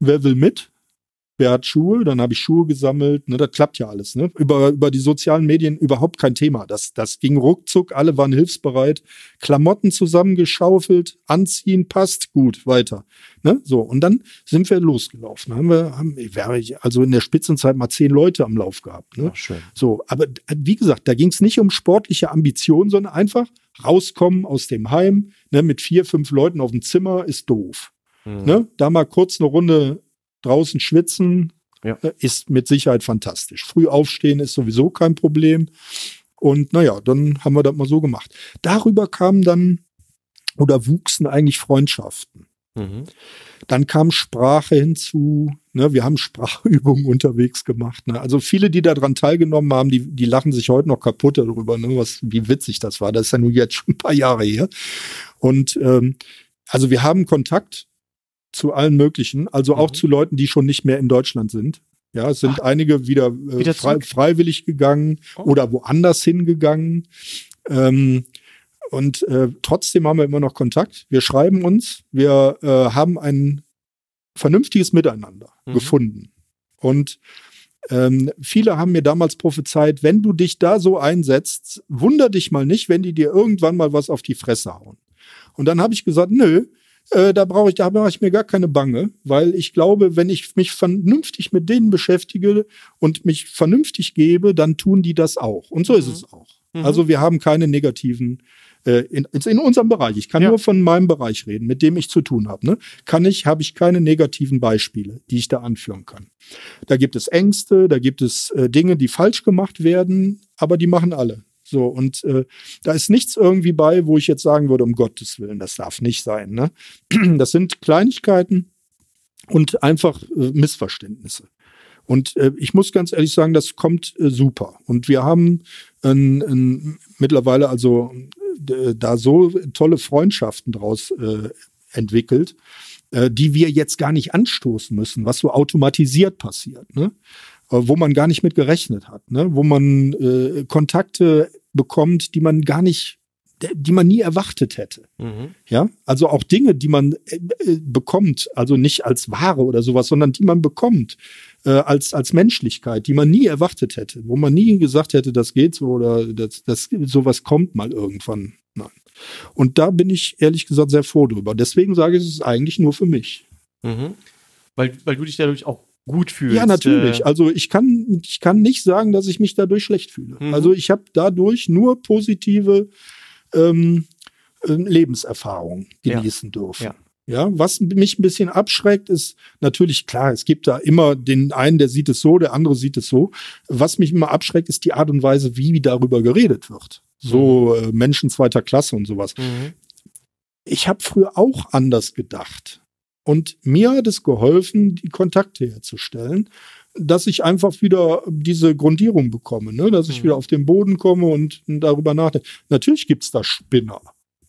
Wer will mit? Wer hat Schuhe? Dann habe ich Schuhe gesammelt. Ne, das klappt ja alles. Ne? Über, über die sozialen Medien überhaupt kein Thema. Das, das ging ruckzuck. Alle waren hilfsbereit. Klamotten zusammengeschaufelt, anziehen, passt, gut, weiter. Ne? So, und dann sind wir losgelaufen. Haben wir, haben, also in der Spitzenzeit mal zehn Leute am Lauf gehabt. Ne? Ach, schön. So, aber wie gesagt, da ging es nicht um sportliche Ambitionen, sondern einfach rauskommen aus dem Heim. Ne, mit vier, fünf Leuten auf dem Zimmer ist doof. Mhm. Ne? Da mal kurz eine Runde draußen schwitzen, Ja. ne, ist mit Sicherheit fantastisch. Früh aufstehen ist sowieso kein Problem. Und naja, dann haben wir das mal so gemacht. Darüber kamen dann oder wuchsen eigentlich Freundschaften. Mhm. Dann kam Sprache hinzu. Ne, wir haben Sprachübungen unterwegs gemacht. Ne. Also viele, die daran teilgenommen haben, die, die lachen sich heute noch kaputt darüber, ne, was, wie witzig das war. Das ist ja nun jetzt schon ein paar Jahre her. Und ähm, also wir haben Kontakt zu allen möglichen, also auch Mhm. zu Leuten, die schon nicht mehr in Deutschland sind. Ja, es sind einige wieder, äh, Wieder frei, freiwillig gegangen Oh. oder woanders hingegangen. Ähm, und äh, trotzdem haben wir immer noch Kontakt. Wir schreiben uns, wir äh, haben ein vernünftiges Miteinander Mhm. gefunden. Und ähm, viele haben mir damals prophezeit, wenn du dich da so einsetzt, wunder dich mal nicht, wenn die dir irgendwann mal was auf die Fresse hauen. Und dann habe ich gesagt, nö, äh, da brauche ich, da mache ich mir gar keine Bange, weil ich glaube, wenn ich mich vernünftig mit denen beschäftige und mich vernünftig gebe, dann tun die das auch. Und so ist Mhm. es auch. Mhm. Also wir haben keine negativen äh, in, in unserem Bereich. Ich kann Ja. nur von meinem Bereich reden, mit dem ich zu tun habe. Ne? Kann ich, habe ich keine negativen Beispiele, die ich da anführen kann. Da gibt es Ängste, da gibt es äh, Dinge, die falsch gemacht werden, aber die machen alle. So, und äh, da ist nichts irgendwie bei, wo ich jetzt sagen würde, um Gottes Willen, das darf nicht sein. Ne? Das sind Kleinigkeiten und einfach äh, Missverständnisse. Und äh, ich muss ganz ehrlich sagen, das kommt äh, super. Und wir haben ein, ein, mittlerweile also äh, da so tolle Freundschaften draus äh, entwickelt, äh, die wir jetzt gar nicht anstoßen müssen, was so automatisiert passiert, ne? Äh, wo man gar nicht mit gerechnet hat, ne? wo man äh, Kontakte bekommt, die man gar nicht die man nie erwartet hätte. Mhm. Ja, also auch Dinge, die man äh, äh, bekommt, also nicht als Ware oder sowas, sondern die man bekommt äh, als als Menschlichkeit, die man nie erwartet hätte, wo man nie gesagt hätte, das geht so oder das, das sowas kommt mal irgendwann. Nein. Und da bin ich ehrlich gesagt sehr froh drüber. Deswegen sage ich, es ist eigentlich nur für mich. Mhm. Weil, weil du dich dadurch auch gut fühlst. Ja, natürlich. Äh also ich kann, ich kann nicht sagen, dass ich mich dadurch schlecht fühle. Mhm. Also ich habe dadurch nur positive ähm, äh, Lebenserfahrung genießen ja. dürfen. Ja. Ja, was mich ein bisschen abschreckt, ist natürlich klar, es gibt da immer den einen, der sieht es so, der andere sieht es so. Was mich immer abschreckt, ist die Art und Weise, wie darüber geredet wird. So mhm. äh, Menschen zweiter Klasse und sowas. Mhm. Ich habe früher auch anders gedacht. Und mir hat es geholfen, die Kontakte herzustellen, dass ich einfach wieder diese Grundierung bekomme, ne? dass ich mhm. wieder auf den Boden komme und darüber nachdenke. Natürlich gibt's da Spinner.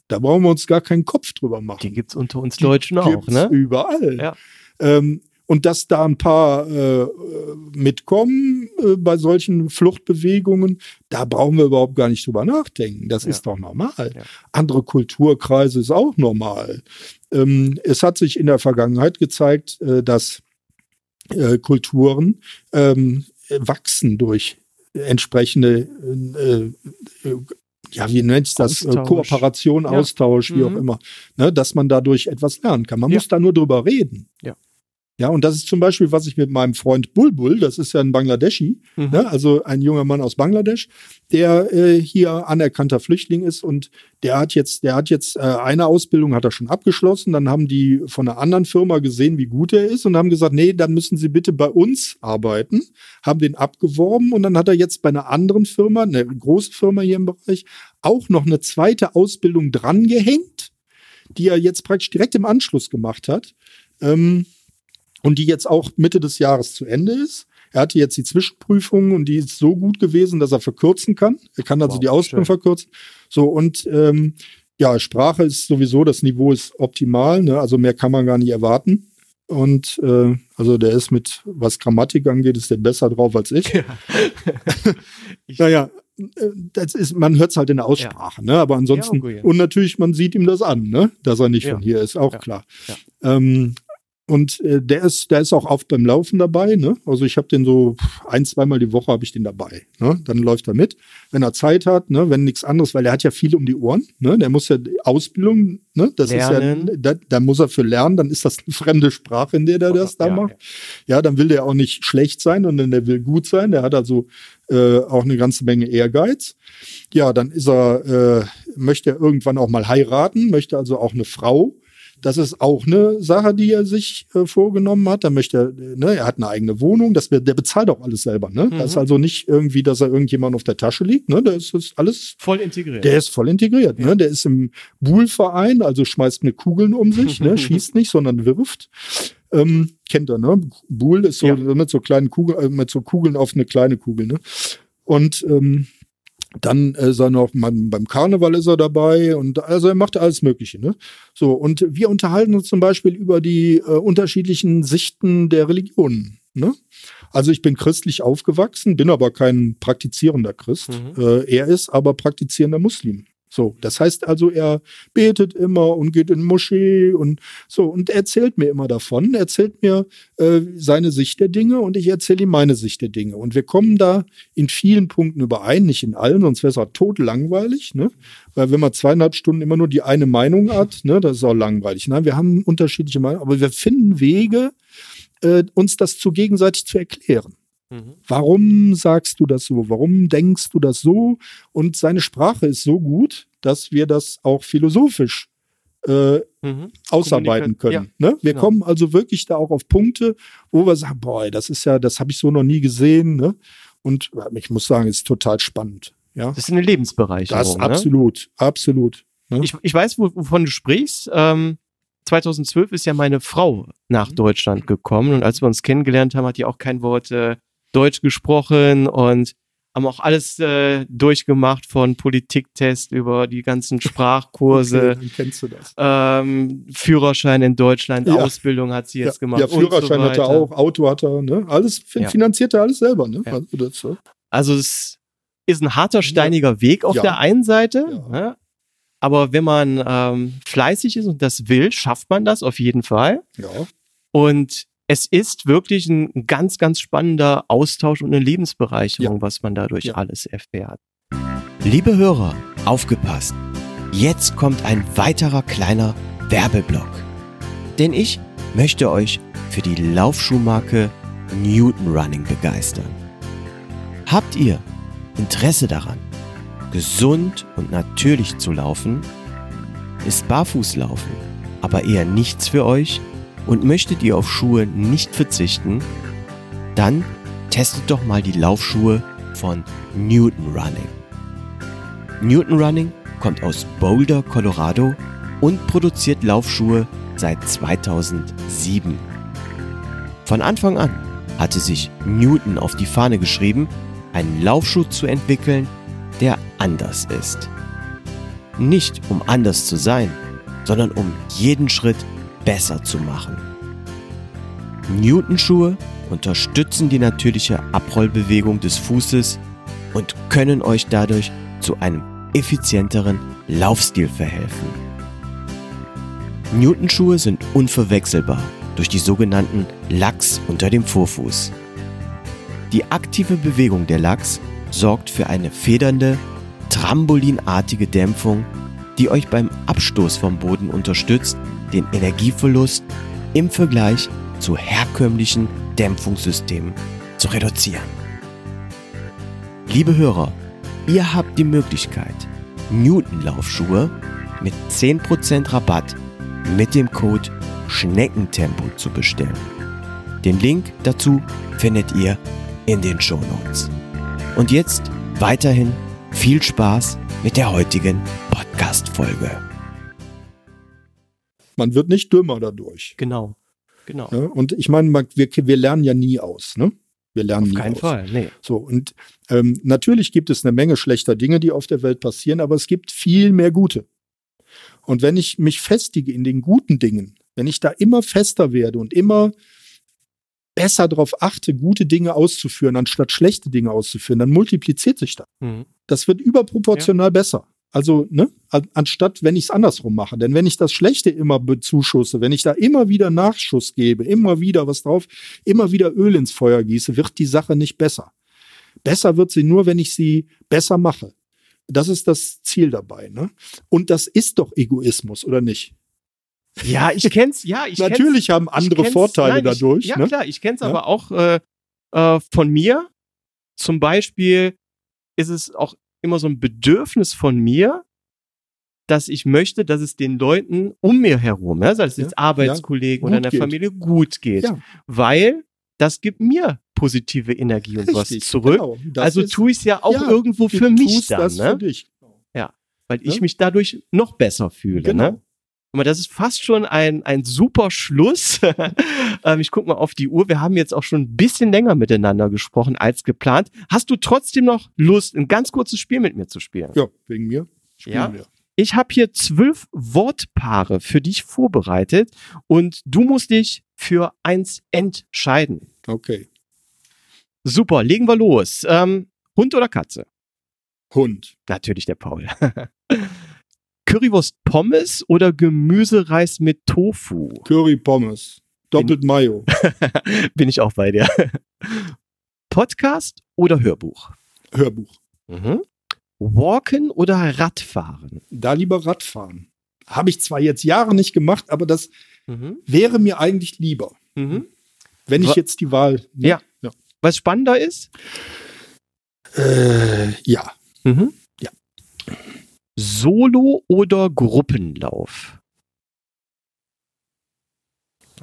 Da brauchen wir uns gar keinen Kopf drüber machen. Die gibt's unter uns Deutschen die auch, ne? Überall. Ja. Ähm, und dass da ein paar äh, mitkommen äh, bei solchen Fluchtbewegungen, da brauchen wir überhaupt gar nicht drüber nachdenken. Das ja. ist doch normal. Ja. Andere Kulturkreise ist auch normal. Ähm, es hat sich in der Vergangenheit gezeigt, äh, dass äh, Kulturen ähm, wachsen durch entsprechende äh, äh, ja, wie nennt es das? Austausch. Kooperation, Austausch, ja. wie mhm. auch immer. Ne, dass man dadurch etwas lernen kann. Man ja. muss da nur drüber reden. Ja. Ja, und das ist zum Beispiel, was ich mit meinem Freund Bulbul, das ist ja ein Bangladeschi, mhm. ne, also ein junger Mann aus Bangladesch, der äh, hier anerkannter Flüchtling ist und der hat jetzt, der hat jetzt äh, eine Ausbildung hat er schon abgeschlossen. Dann haben die von einer anderen Firma gesehen, wie gut er ist und haben gesagt, nee, dann müssen Sie bitte bei uns arbeiten, haben den abgeworben und dann hat er jetzt bei einer anderen Firma, eine große Firma hier im Bereich, auch noch eine zweite Ausbildung drangehängt, die er jetzt praktisch direkt im Anschluss gemacht hat. Ähm, und die jetzt auch Mitte des Jahres zu Ende ist. Er hatte jetzt die Zwischenprüfung und die ist so gut gewesen, dass er verkürzen kann. Er kann also wow, die Ausbildung schön. verkürzen. So, und ähm, ja, Sprache ist sowieso, das Niveau ist optimal, ne? also mehr kann man gar nicht erwarten. Und äh, also der ist mit, was Grammatik angeht, ist der besser drauf als ich. Ja. ich naja, äh, das ist, man hört es halt in der Aussprache, ja. ne? Aber ansonsten, ja, okay, und natürlich, man sieht ihm das an, ne? Dass er nicht von hier ist, auch klar. Ähm, und äh, der ist, der ist auch oft beim Laufen dabei. Ne? Also ich habe den so ein, zweimal die Woche habe ich den dabei. Ne? Dann läuft er mit, wenn er Zeit hat, ne? wenn nichts anderes, weil er hat ja viel um die Ohren. Ne? Der muss ja Ausbildung, ne? Das lernen. ist ja, da, da muss er für lernen. Dann ist das eine fremde Sprache, in der der das da ja, macht. Ja. ja, dann will der auch nicht schlecht sein, sondern der will gut sein. Der hat also äh, auch eine ganze Menge Ehrgeiz. Ja, dann ist er, äh, möchte er irgendwann auch mal heiraten, möchte also auch eine Frau das ist auch eine Sache, die er sich äh, vorgenommen hat. Da möchte er, ne, er hat eine eigene Wohnung, das, der bezahlt auch alles selber. Ne? Mhm. Das ist also nicht irgendwie, dass er irgendjemand auf der Tasche liegt. Ne? Der ist, ist alles voll integriert. Der ist voll integriert. Ne? Ja. Ne? Der ist im Buhlverein, also schmeißt mit Kugeln um sich, ne? schießt nicht, sondern wirft. Ähm, kennt er, ne? Buhl ist so ja. mit so kleinen Kugeln, äh, mit so Kugeln auf eine kleine Kugel, ne? Und ähm, dann ist er noch beim Karneval ist er dabei und also er macht alles Mögliche. Ne? So und wir unterhalten uns zum Beispiel über die äh, unterschiedlichen Sichten der Religionen. Ne? Also ich bin christlich aufgewachsen, bin aber kein praktizierender Christ. Mhm. Äh, er ist aber praktizierender Muslim. So, das heißt also, er betet immer und geht in Moschee und so und er erzählt mir immer davon, erzählt mir äh, seine Sicht der Dinge und ich erzähle ihm meine Sicht der Dinge. Und wir kommen da in vielen Punkten überein, nicht in allen, sonst wäre es auch tot langweilig, ne? Weil wenn man zweieinhalb Stunden immer nur die eine Meinung hat, ne, das ist auch langweilig. Nein, wir haben unterschiedliche Meinungen, aber wir finden Wege, äh, uns das zu gegenseitig zu erklären. Mhm. Warum sagst du das so? Warum denkst du das so? Und seine Sprache ist so gut, dass wir das auch philosophisch äh, mhm. ausarbeiten können. Ja, ne? Wir genau. kommen also wirklich da auch auf Punkte, wo wir sagen, boah, das ist ja, das habe ich so noch nie gesehen. Ne? Und ich muss sagen, es ist total spannend. Ja. Das ist eine Lebensbereicherung. Das ne? absolut, absolut. Ne? Ich, ich weiß, wo- wovon du sprichst. Ähm, 2012 ist ja meine Frau nach Mhm. Deutschland gekommen und als wir uns kennengelernt haben, hat die auch kein Wort äh, Deutsch gesprochen und haben auch alles äh, durchgemacht von Politiktest über die ganzen Sprachkurse, Okay, kennst du das. ähm, Führerschein in Deutschland, Ja. Ausbildung hat sie jetzt ja, gemacht. ja, und so Führerschein hat er auch, Auto hat er, ne? Alles fin Ja. finanziert er alles selber, ne? Also das, äh, Also es ist ein harter, steiniger Weg auf der einen Seite. Ne? Aber wenn man ähm, fleißig ist und das will, schafft man das auf jeden Fall. ja. Und es ist wirklich ein ganz, ganz spannender Austausch und eine Lebensbereicherung, was man dadurch Ja. alles erfährt. Liebe Hörer, aufgepasst. Jetzt kommt ein weiterer kleiner Werbeblock. Denn ich möchte euch für die Laufschuhmarke Newton Running begeistern. Habt ihr Interesse daran, gesund und natürlich zu laufen? Ist Barfußlaufen aber eher nichts für euch und möchtet ihr auf Schuhe nicht verzichten? Dann testet doch mal die Laufschuhe von Newton Running. Newton Running kommt aus Boulder, Colorado und produziert Laufschuhe seit 2007. Von Anfang an hatte sich Newton auf die Fahne geschrieben, einen Laufschuh zu entwickeln, der anders ist. Nicht um anders zu sein, sondern um jeden Schritt besser zu machen. Newton-Schuhe unterstützen die natürliche Abrollbewegung des Fußes und können euch dadurch zu einem effizienteren Laufstil verhelfen. Newton-Schuhe sind unverwechselbar durch die sogenannten Lachs unter dem Vorfuß. Die aktive Bewegung der Lachs sorgt für eine federnde, trambolinartige Dämpfung, die euch beim Abstoß vom Boden unterstützt, den Energieverlust im Vergleich zu herkömmlichen Dämpfungssystemen zu reduzieren. Liebe Hörer, ihr habt die Möglichkeit, Newton-Laufschuhe mit 10% Rabatt mit dem Code Schneckentempo zu bestellen. Den Link dazu findet ihr in den Shownotes. Und jetzt weiterhin viel Spaß mit der heutigen Podcast-Folge. Man wird nicht dümmer dadurch. Genau, genau. Ne? Und ich meine, wir, wir lernen ja nie aus, ne? Wir lernen Auf nie keinen aus. Fall, nee. So, und ähm, natürlich gibt es eine Menge schlechter Dinge, die auf der Welt passieren, aber es gibt viel mehr gute. Und wenn ich mich festige in den guten Dingen, wenn ich da immer fester werde und immer besser darauf achte, gute Dinge auszuführen, anstatt schlechte Dinge auszuführen, dann multipliziert sich das. Mhm. Das wird überproportional besser. Also, ne, an, anstatt wenn ich es andersrum mache. Denn wenn ich das Schlechte immer bezuschusse, wenn ich da immer wieder Nachschuss gebe, immer wieder was drauf, immer wieder Öl ins Feuer gieße, wird die Sache nicht besser. Besser wird sie nur, wenn ich sie besser mache. Das ist das Ziel dabei. Ne? Und das ist doch Egoismus, oder nicht? Ja, ich kenn's, ja, ich kenn's. Natürlich haben Ich andere kenn's- Vorteile nein, ich, dadurch. Ja, ne? klar, ich kenn's Ja. aber auch äh, äh, von mir. Zum Beispiel ist es auch immer so ein Bedürfnis von mir, dass ich möchte, dass es den Leuten um mir herum, ja, sei es Ja, jetzt Arbeitskollegen ja, oder in der geht. Familie, gut geht. Ja. Weil das gibt mir positive Energie und was Richtig, zurück. genau. Also ist- tue ich es ja auch Ja, irgendwo für mich dann, ne? für dich. weil ich mich dadurch noch besser fühle. Genau. Ne? Aber das ist fast schon ein, ein super Schluss. ähm, ich guck mal auf die Uhr. Wir haben jetzt auch schon ein bisschen länger miteinander gesprochen als geplant. Hast du trotzdem noch Lust, ein ganz kurzes Spiel mit mir zu spielen? Ja, wegen mir. Spielen Ja? wir. Ich habe hier zwölf Wortpaare für dich vorbereitet und du musst dich für eins entscheiden. Okay. Super, legen wir los. Ähm, Hund oder Katze? Hund. Natürlich der Paul. Currywurst Pommes oder Gemüsereis mit Tofu? Curry Pommes. Doppelt Mayo. Bin ich auch bei dir. Podcast oder Hörbuch? Hörbuch. Mhm. Walken oder Radfahren? Da lieber Radfahren. Habe ich zwar jetzt Jahre nicht gemacht, aber das Mhm. wäre mir eigentlich lieber, Mhm. wenn ich jetzt die Wahl. Ja. Ja. Was spannender ist? Äh, ja. Mhm. Ja. Solo oder Gruppenlauf?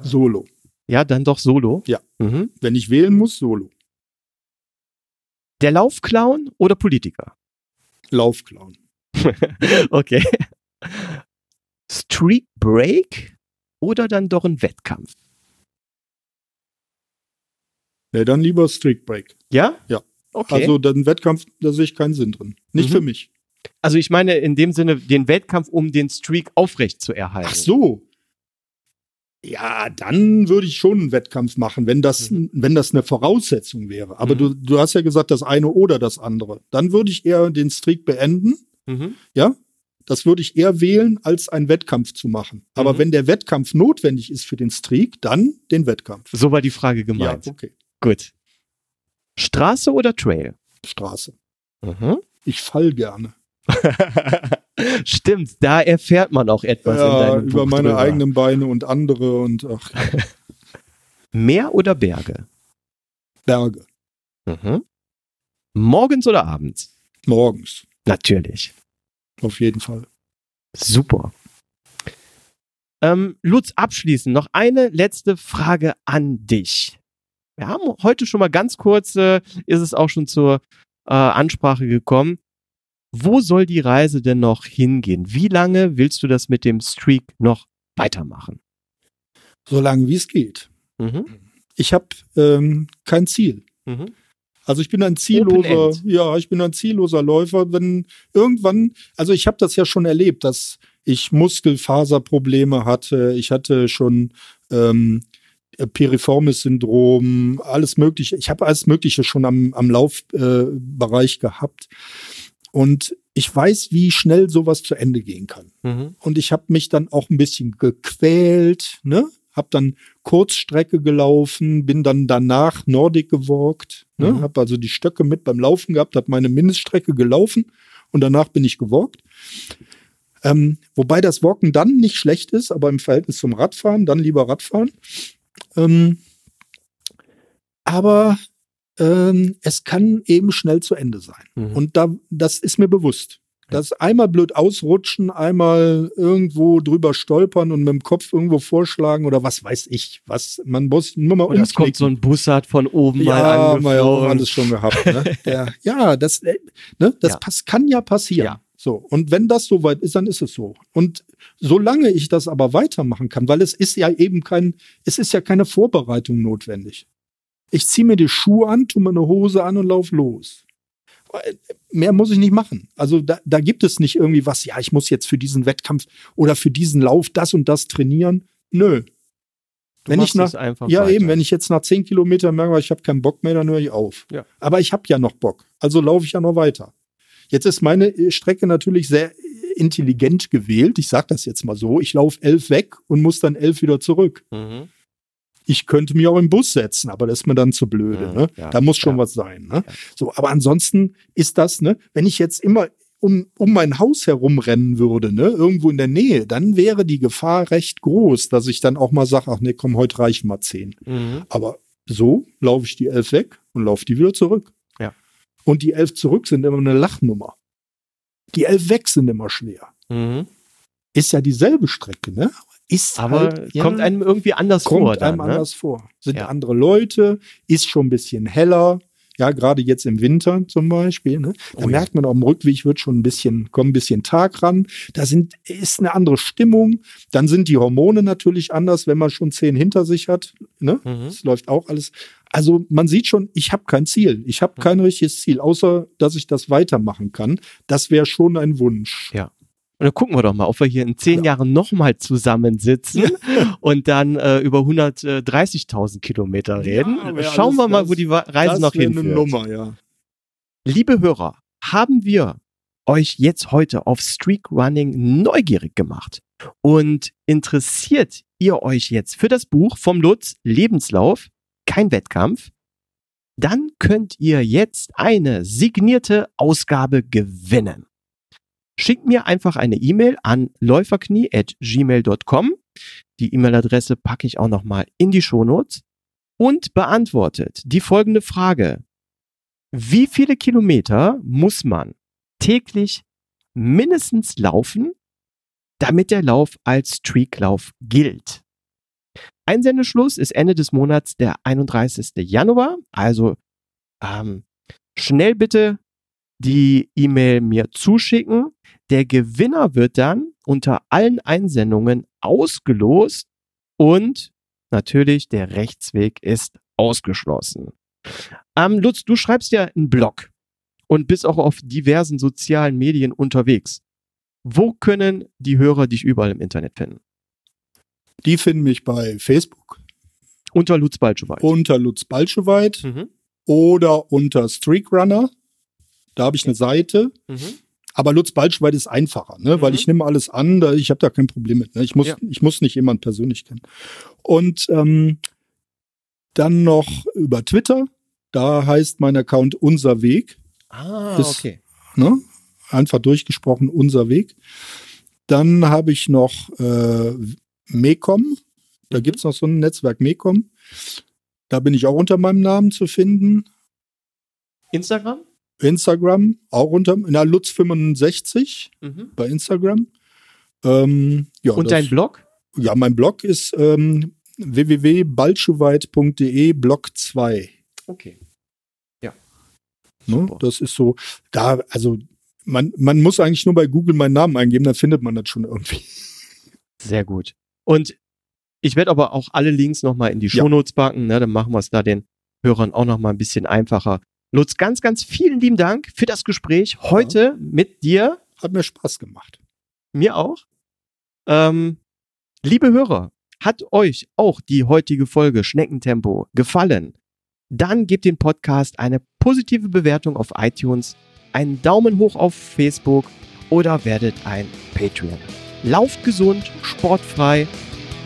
Solo. Ja, dann doch Solo. Ja. Mhm. Wenn ich wählen muss, Solo. Der Laufclown oder Politiker? Laufclown. okay. Streak Break oder dann doch ein Wettkampf? Ja, dann lieber Streak Break. Ja? Ja. Okay. Also dann Wettkampf, da sehe ich keinen Sinn drin. Nicht Mhm. für mich. Also ich meine in dem Sinne den Wettkampf, um den Streak aufrecht zu erhalten. Ach so. Ja, dann würde ich schon einen Wettkampf machen, wenn das, wenn das eine Voraussetzung wäre. Aber Mhm. du, du hast ja gesagt, das eine oder das andere. Dann würde ich eher den Streak beenden. Mhm. Ja, das würde ich eher wählen, als einen Wettkampf zu machen. Aber Mhm. wenn der Wettkampf notwendig ist für den Streak, dann den Wettkampf. So war die Frage gemeint. Ja, okay. Gut. Straße oder Trail? Straße. Mhm. Ich fall gerne. Stimmt, da erfährt man auch etwas in Ja, über Buch meine drüber. eigenen Beine und andere und ach, Meer oder Berge? Berge. Mhm. Morgens oder abends? Morgens. Natürlich. Auf jeden Fall. Super. Ähm, Lutz, abschließend noch eine letzte Frage an dich. Wir haben heute schon mal ganz kurz, äh, ist es auch schon zur äh, Ansprache gekommen. Wo soll die Reise denn noch hingehen? Wie lange willst du das mit dem Streak noch weitermachen? Solange wie es geht. Mhm. Ich habe ähm, kein Ziel. Mhm. Also ich bin ein zielloser, ja, ich bin ein zielloser Läufer. Wenn irgendwann, also ich habe das ja schon erlebt, dass ich Muskelfaserprobleme hatte. Ich hatte schon ähm, piriformes Syndrom, alles Mögliche. Ich habe alles Mögliche schon am, am Laufbereich äh, gehabt. Und ich weiß, wie schnell sowas zu Ende gehen kann. Mhm. Und ich habe mich dann auch ein bisschen gequält, ne? Hab dann Kurzstrecke gelaufen, bin dann danach Nordic gewalkt, ne? Mhm. Hab also die Stöcke mit beim Laufen gehabt, hab meine Mindeststrecke gelaufen und danach bin ich gewalkt. Ähm, wobei das Walken dann nicht schlecht ist, aber im Verhältnis zum Radfahren, dann lieber Radfahren. Ähm, aber ähm, es kann eben schnell zu Ende sein. Mhm. Und da, das ist mir bewusst. Das einmal blöd ausrutschen, einmal irgendwo drüber stolpern und mit dem Kopf irgendwo vorschlagen oder was weiß ich, was man muss nur mal Und es kommt so ein Bussard von oben mal ja, haben wir ja auch angeflogen. alles schon gehabt. Ne? Der, ja, das, äh, ne, das Ja. kann ja passieren. Ja. So. Und wenn das soweit ist, dann ist es so. Und solange ich das aber weitermachen kann, weil es ist ja eben kein, es ist ja keine Vorbereitung notwendig. Ich ziehe mir die Schuhe an, tu mir eine Hose an und lauf los. Mehr muss ich nicht machen. Also da, da gibt es nicht irgendwie was, ja, ich muss jetzt für diesen Wettkampf oder für diesen Lauf das und das trainieren. Nö. Du wenn ich nach, ja, weiter. eben, wenn ich jetzt nach zehn Kilometern merke, ich habe keinen Bock mehr, dann höre ich auf. Ja. Aber ich habe ja noch Bock. Also laufe ich ja noch weiter. Jetzt ist meine äh, Strecke natürlich sehr äh, intelligent gewählt. Ich sage das jetzt mal so. Ich laufe elf weg und muss dann elf wieder zurück. Mhm. Ich könnte mich auch im Bus setzen, aber das ist mir dann zu blöde. Mhm, ne? ja, da muss schon ja. was sein. Ne? Ja. So, aber ansonsten ist das, ne, wenn ich jetzt immer um, um mein Haus herumrennen würde, ne, irgendwo in der Nähe, dann wäre die Gefahr recht groß, dass ich dann auch mal sage, ach nee, komm, heute reichen mal zehn. Mhm. Aber so laufe ich die elf weg und laufe die wieder zurück. Ja. Und die elf zurück sind immer eine Lachnummer. Die elf weg sind immer schwer. Mhm. Ist ja dieselbe Strecke, ne? Ist Aber halt, ja, kommt einem irgendwie anders kommt vor. Dann, einem ne? anders vor. Sind Ja. andere Leute, ist schon ein bisschen heller. Ja, gerade jetzt im Winter zum Beispiel. Ne? Da Oh ja. merkt man auf dem Rückweg wird schon ein bisschen, kommt ein bisschen Tag ran. Da sind, ist eine andere Stimmung. Dann sind die Hormone natürlich anders, wenn man schon zehn hinter sich hat. Ne? Mhm. Es läuft auch alles. Also man sieht schon, ich habe kein Ziel. Ich habe kein richtiges Ziel, außer dass ich das weitermachen kann. Das wäre schon ein Wunsch. Und dann gucken wir doch mal, ob wir hier in zehn Ja. Jahren nochmal zusammensitzen und dann äh, über 130.000 Kilometer reden. Ja, wär Schauen wir mal, das- wo die Reise das noch wär eine hinführt. Nummer, ja. Liebe Hörer, haben wir euch jetzt heute auf Streak Running neugierig gemacht und interessiert ihr euch jetzt für das Buch vom Lutz Lebenslauf, kein Wettkampf, dann könnt ihr jetzt eine signierte Ausgabe gewinnen. Schickt mir einfach eine E-Mail an läuferknie@gmail.com. Die E-Mail-Adresse packe ich auch nochmal in die Shownotes und beantwortet die folgende Frage. Wie viele Kilometer muss man täglich mindestens laufen, damit der Lauf als Streaklauf gilt? Einsendeschluss ist Ende des Monats der 31. Januar, also ähm, schnell bitte die E-Mail mir zuschicken. Der Gewinner wird dann unter allen Einsendungen ausgelost und natürlich der Rechtsweg ist ausgeschlossen. Ähm, Lutz, du schreibst ja einen Blog und bist auch auf diversen sozialen Medien unterwegs. Wo können die Hörer dich überall im Internet finden? Die finden mich bei Facebook. Unter Lutz Balschowait. Unter Lutz Balschowait Mhm. oder unter Streakrunner. Da habe ich eine Seite. Mhm. Aber Lutz Balschweit ist einfacher, ne? weil Mhm. ich nehme alles an, da, ich habe da kein Problem mit. Ne? Ich, muss, Ja. ich muss nicht jemand persönlich kennen. Und ähm, dann noch über Twitter, da heißt mein Account Unser Weg, Ah, Ist- okay. ne? einfach durchgesprochen Unser Weg. Dann habe ich noch äh, Mecom, da Mhm. gibt's noch so ein Netzwerk Mecom. Da bin ich auch unter meinem Namen zu finden. Instagram? Instagram auch unter, na, Lutz65 Mhm. bei Instagram. Ähm, ja, Und das- dein Blog? Ja, mein Blog ist ähm, www.balscheweit.de Blog 2. Okay. Ne? Super. Das ist so, da, also man, man muss eigentlich nur bei Google meinen Namen eingeben, dann findet man das schon irgendwie. Sehr gut. Und ich werde aber auch alle Links nochmal in die Ja. Shownotes packen, ne? dann machen wir es da den Hörern auch nochmal ein bisschen einfacher. Lutz, ganz, ganz vielen lieben Dank für das Gespräch heute mit dir, Hat mir Spaß gemacht. mir auch. Ähm, liebe Hörer, hat euch auch die heutige Folge Schneckentempo gefallen? Dann gebt dem Podcast eine positive Bewertung auf iTunes, einen Daumen hoch auf Facebook oder werdet ein Patreon. Lauft gesund, sportfrei.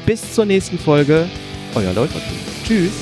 Bis zur nächsten Folge. Euer Läuferteam. Tschüss.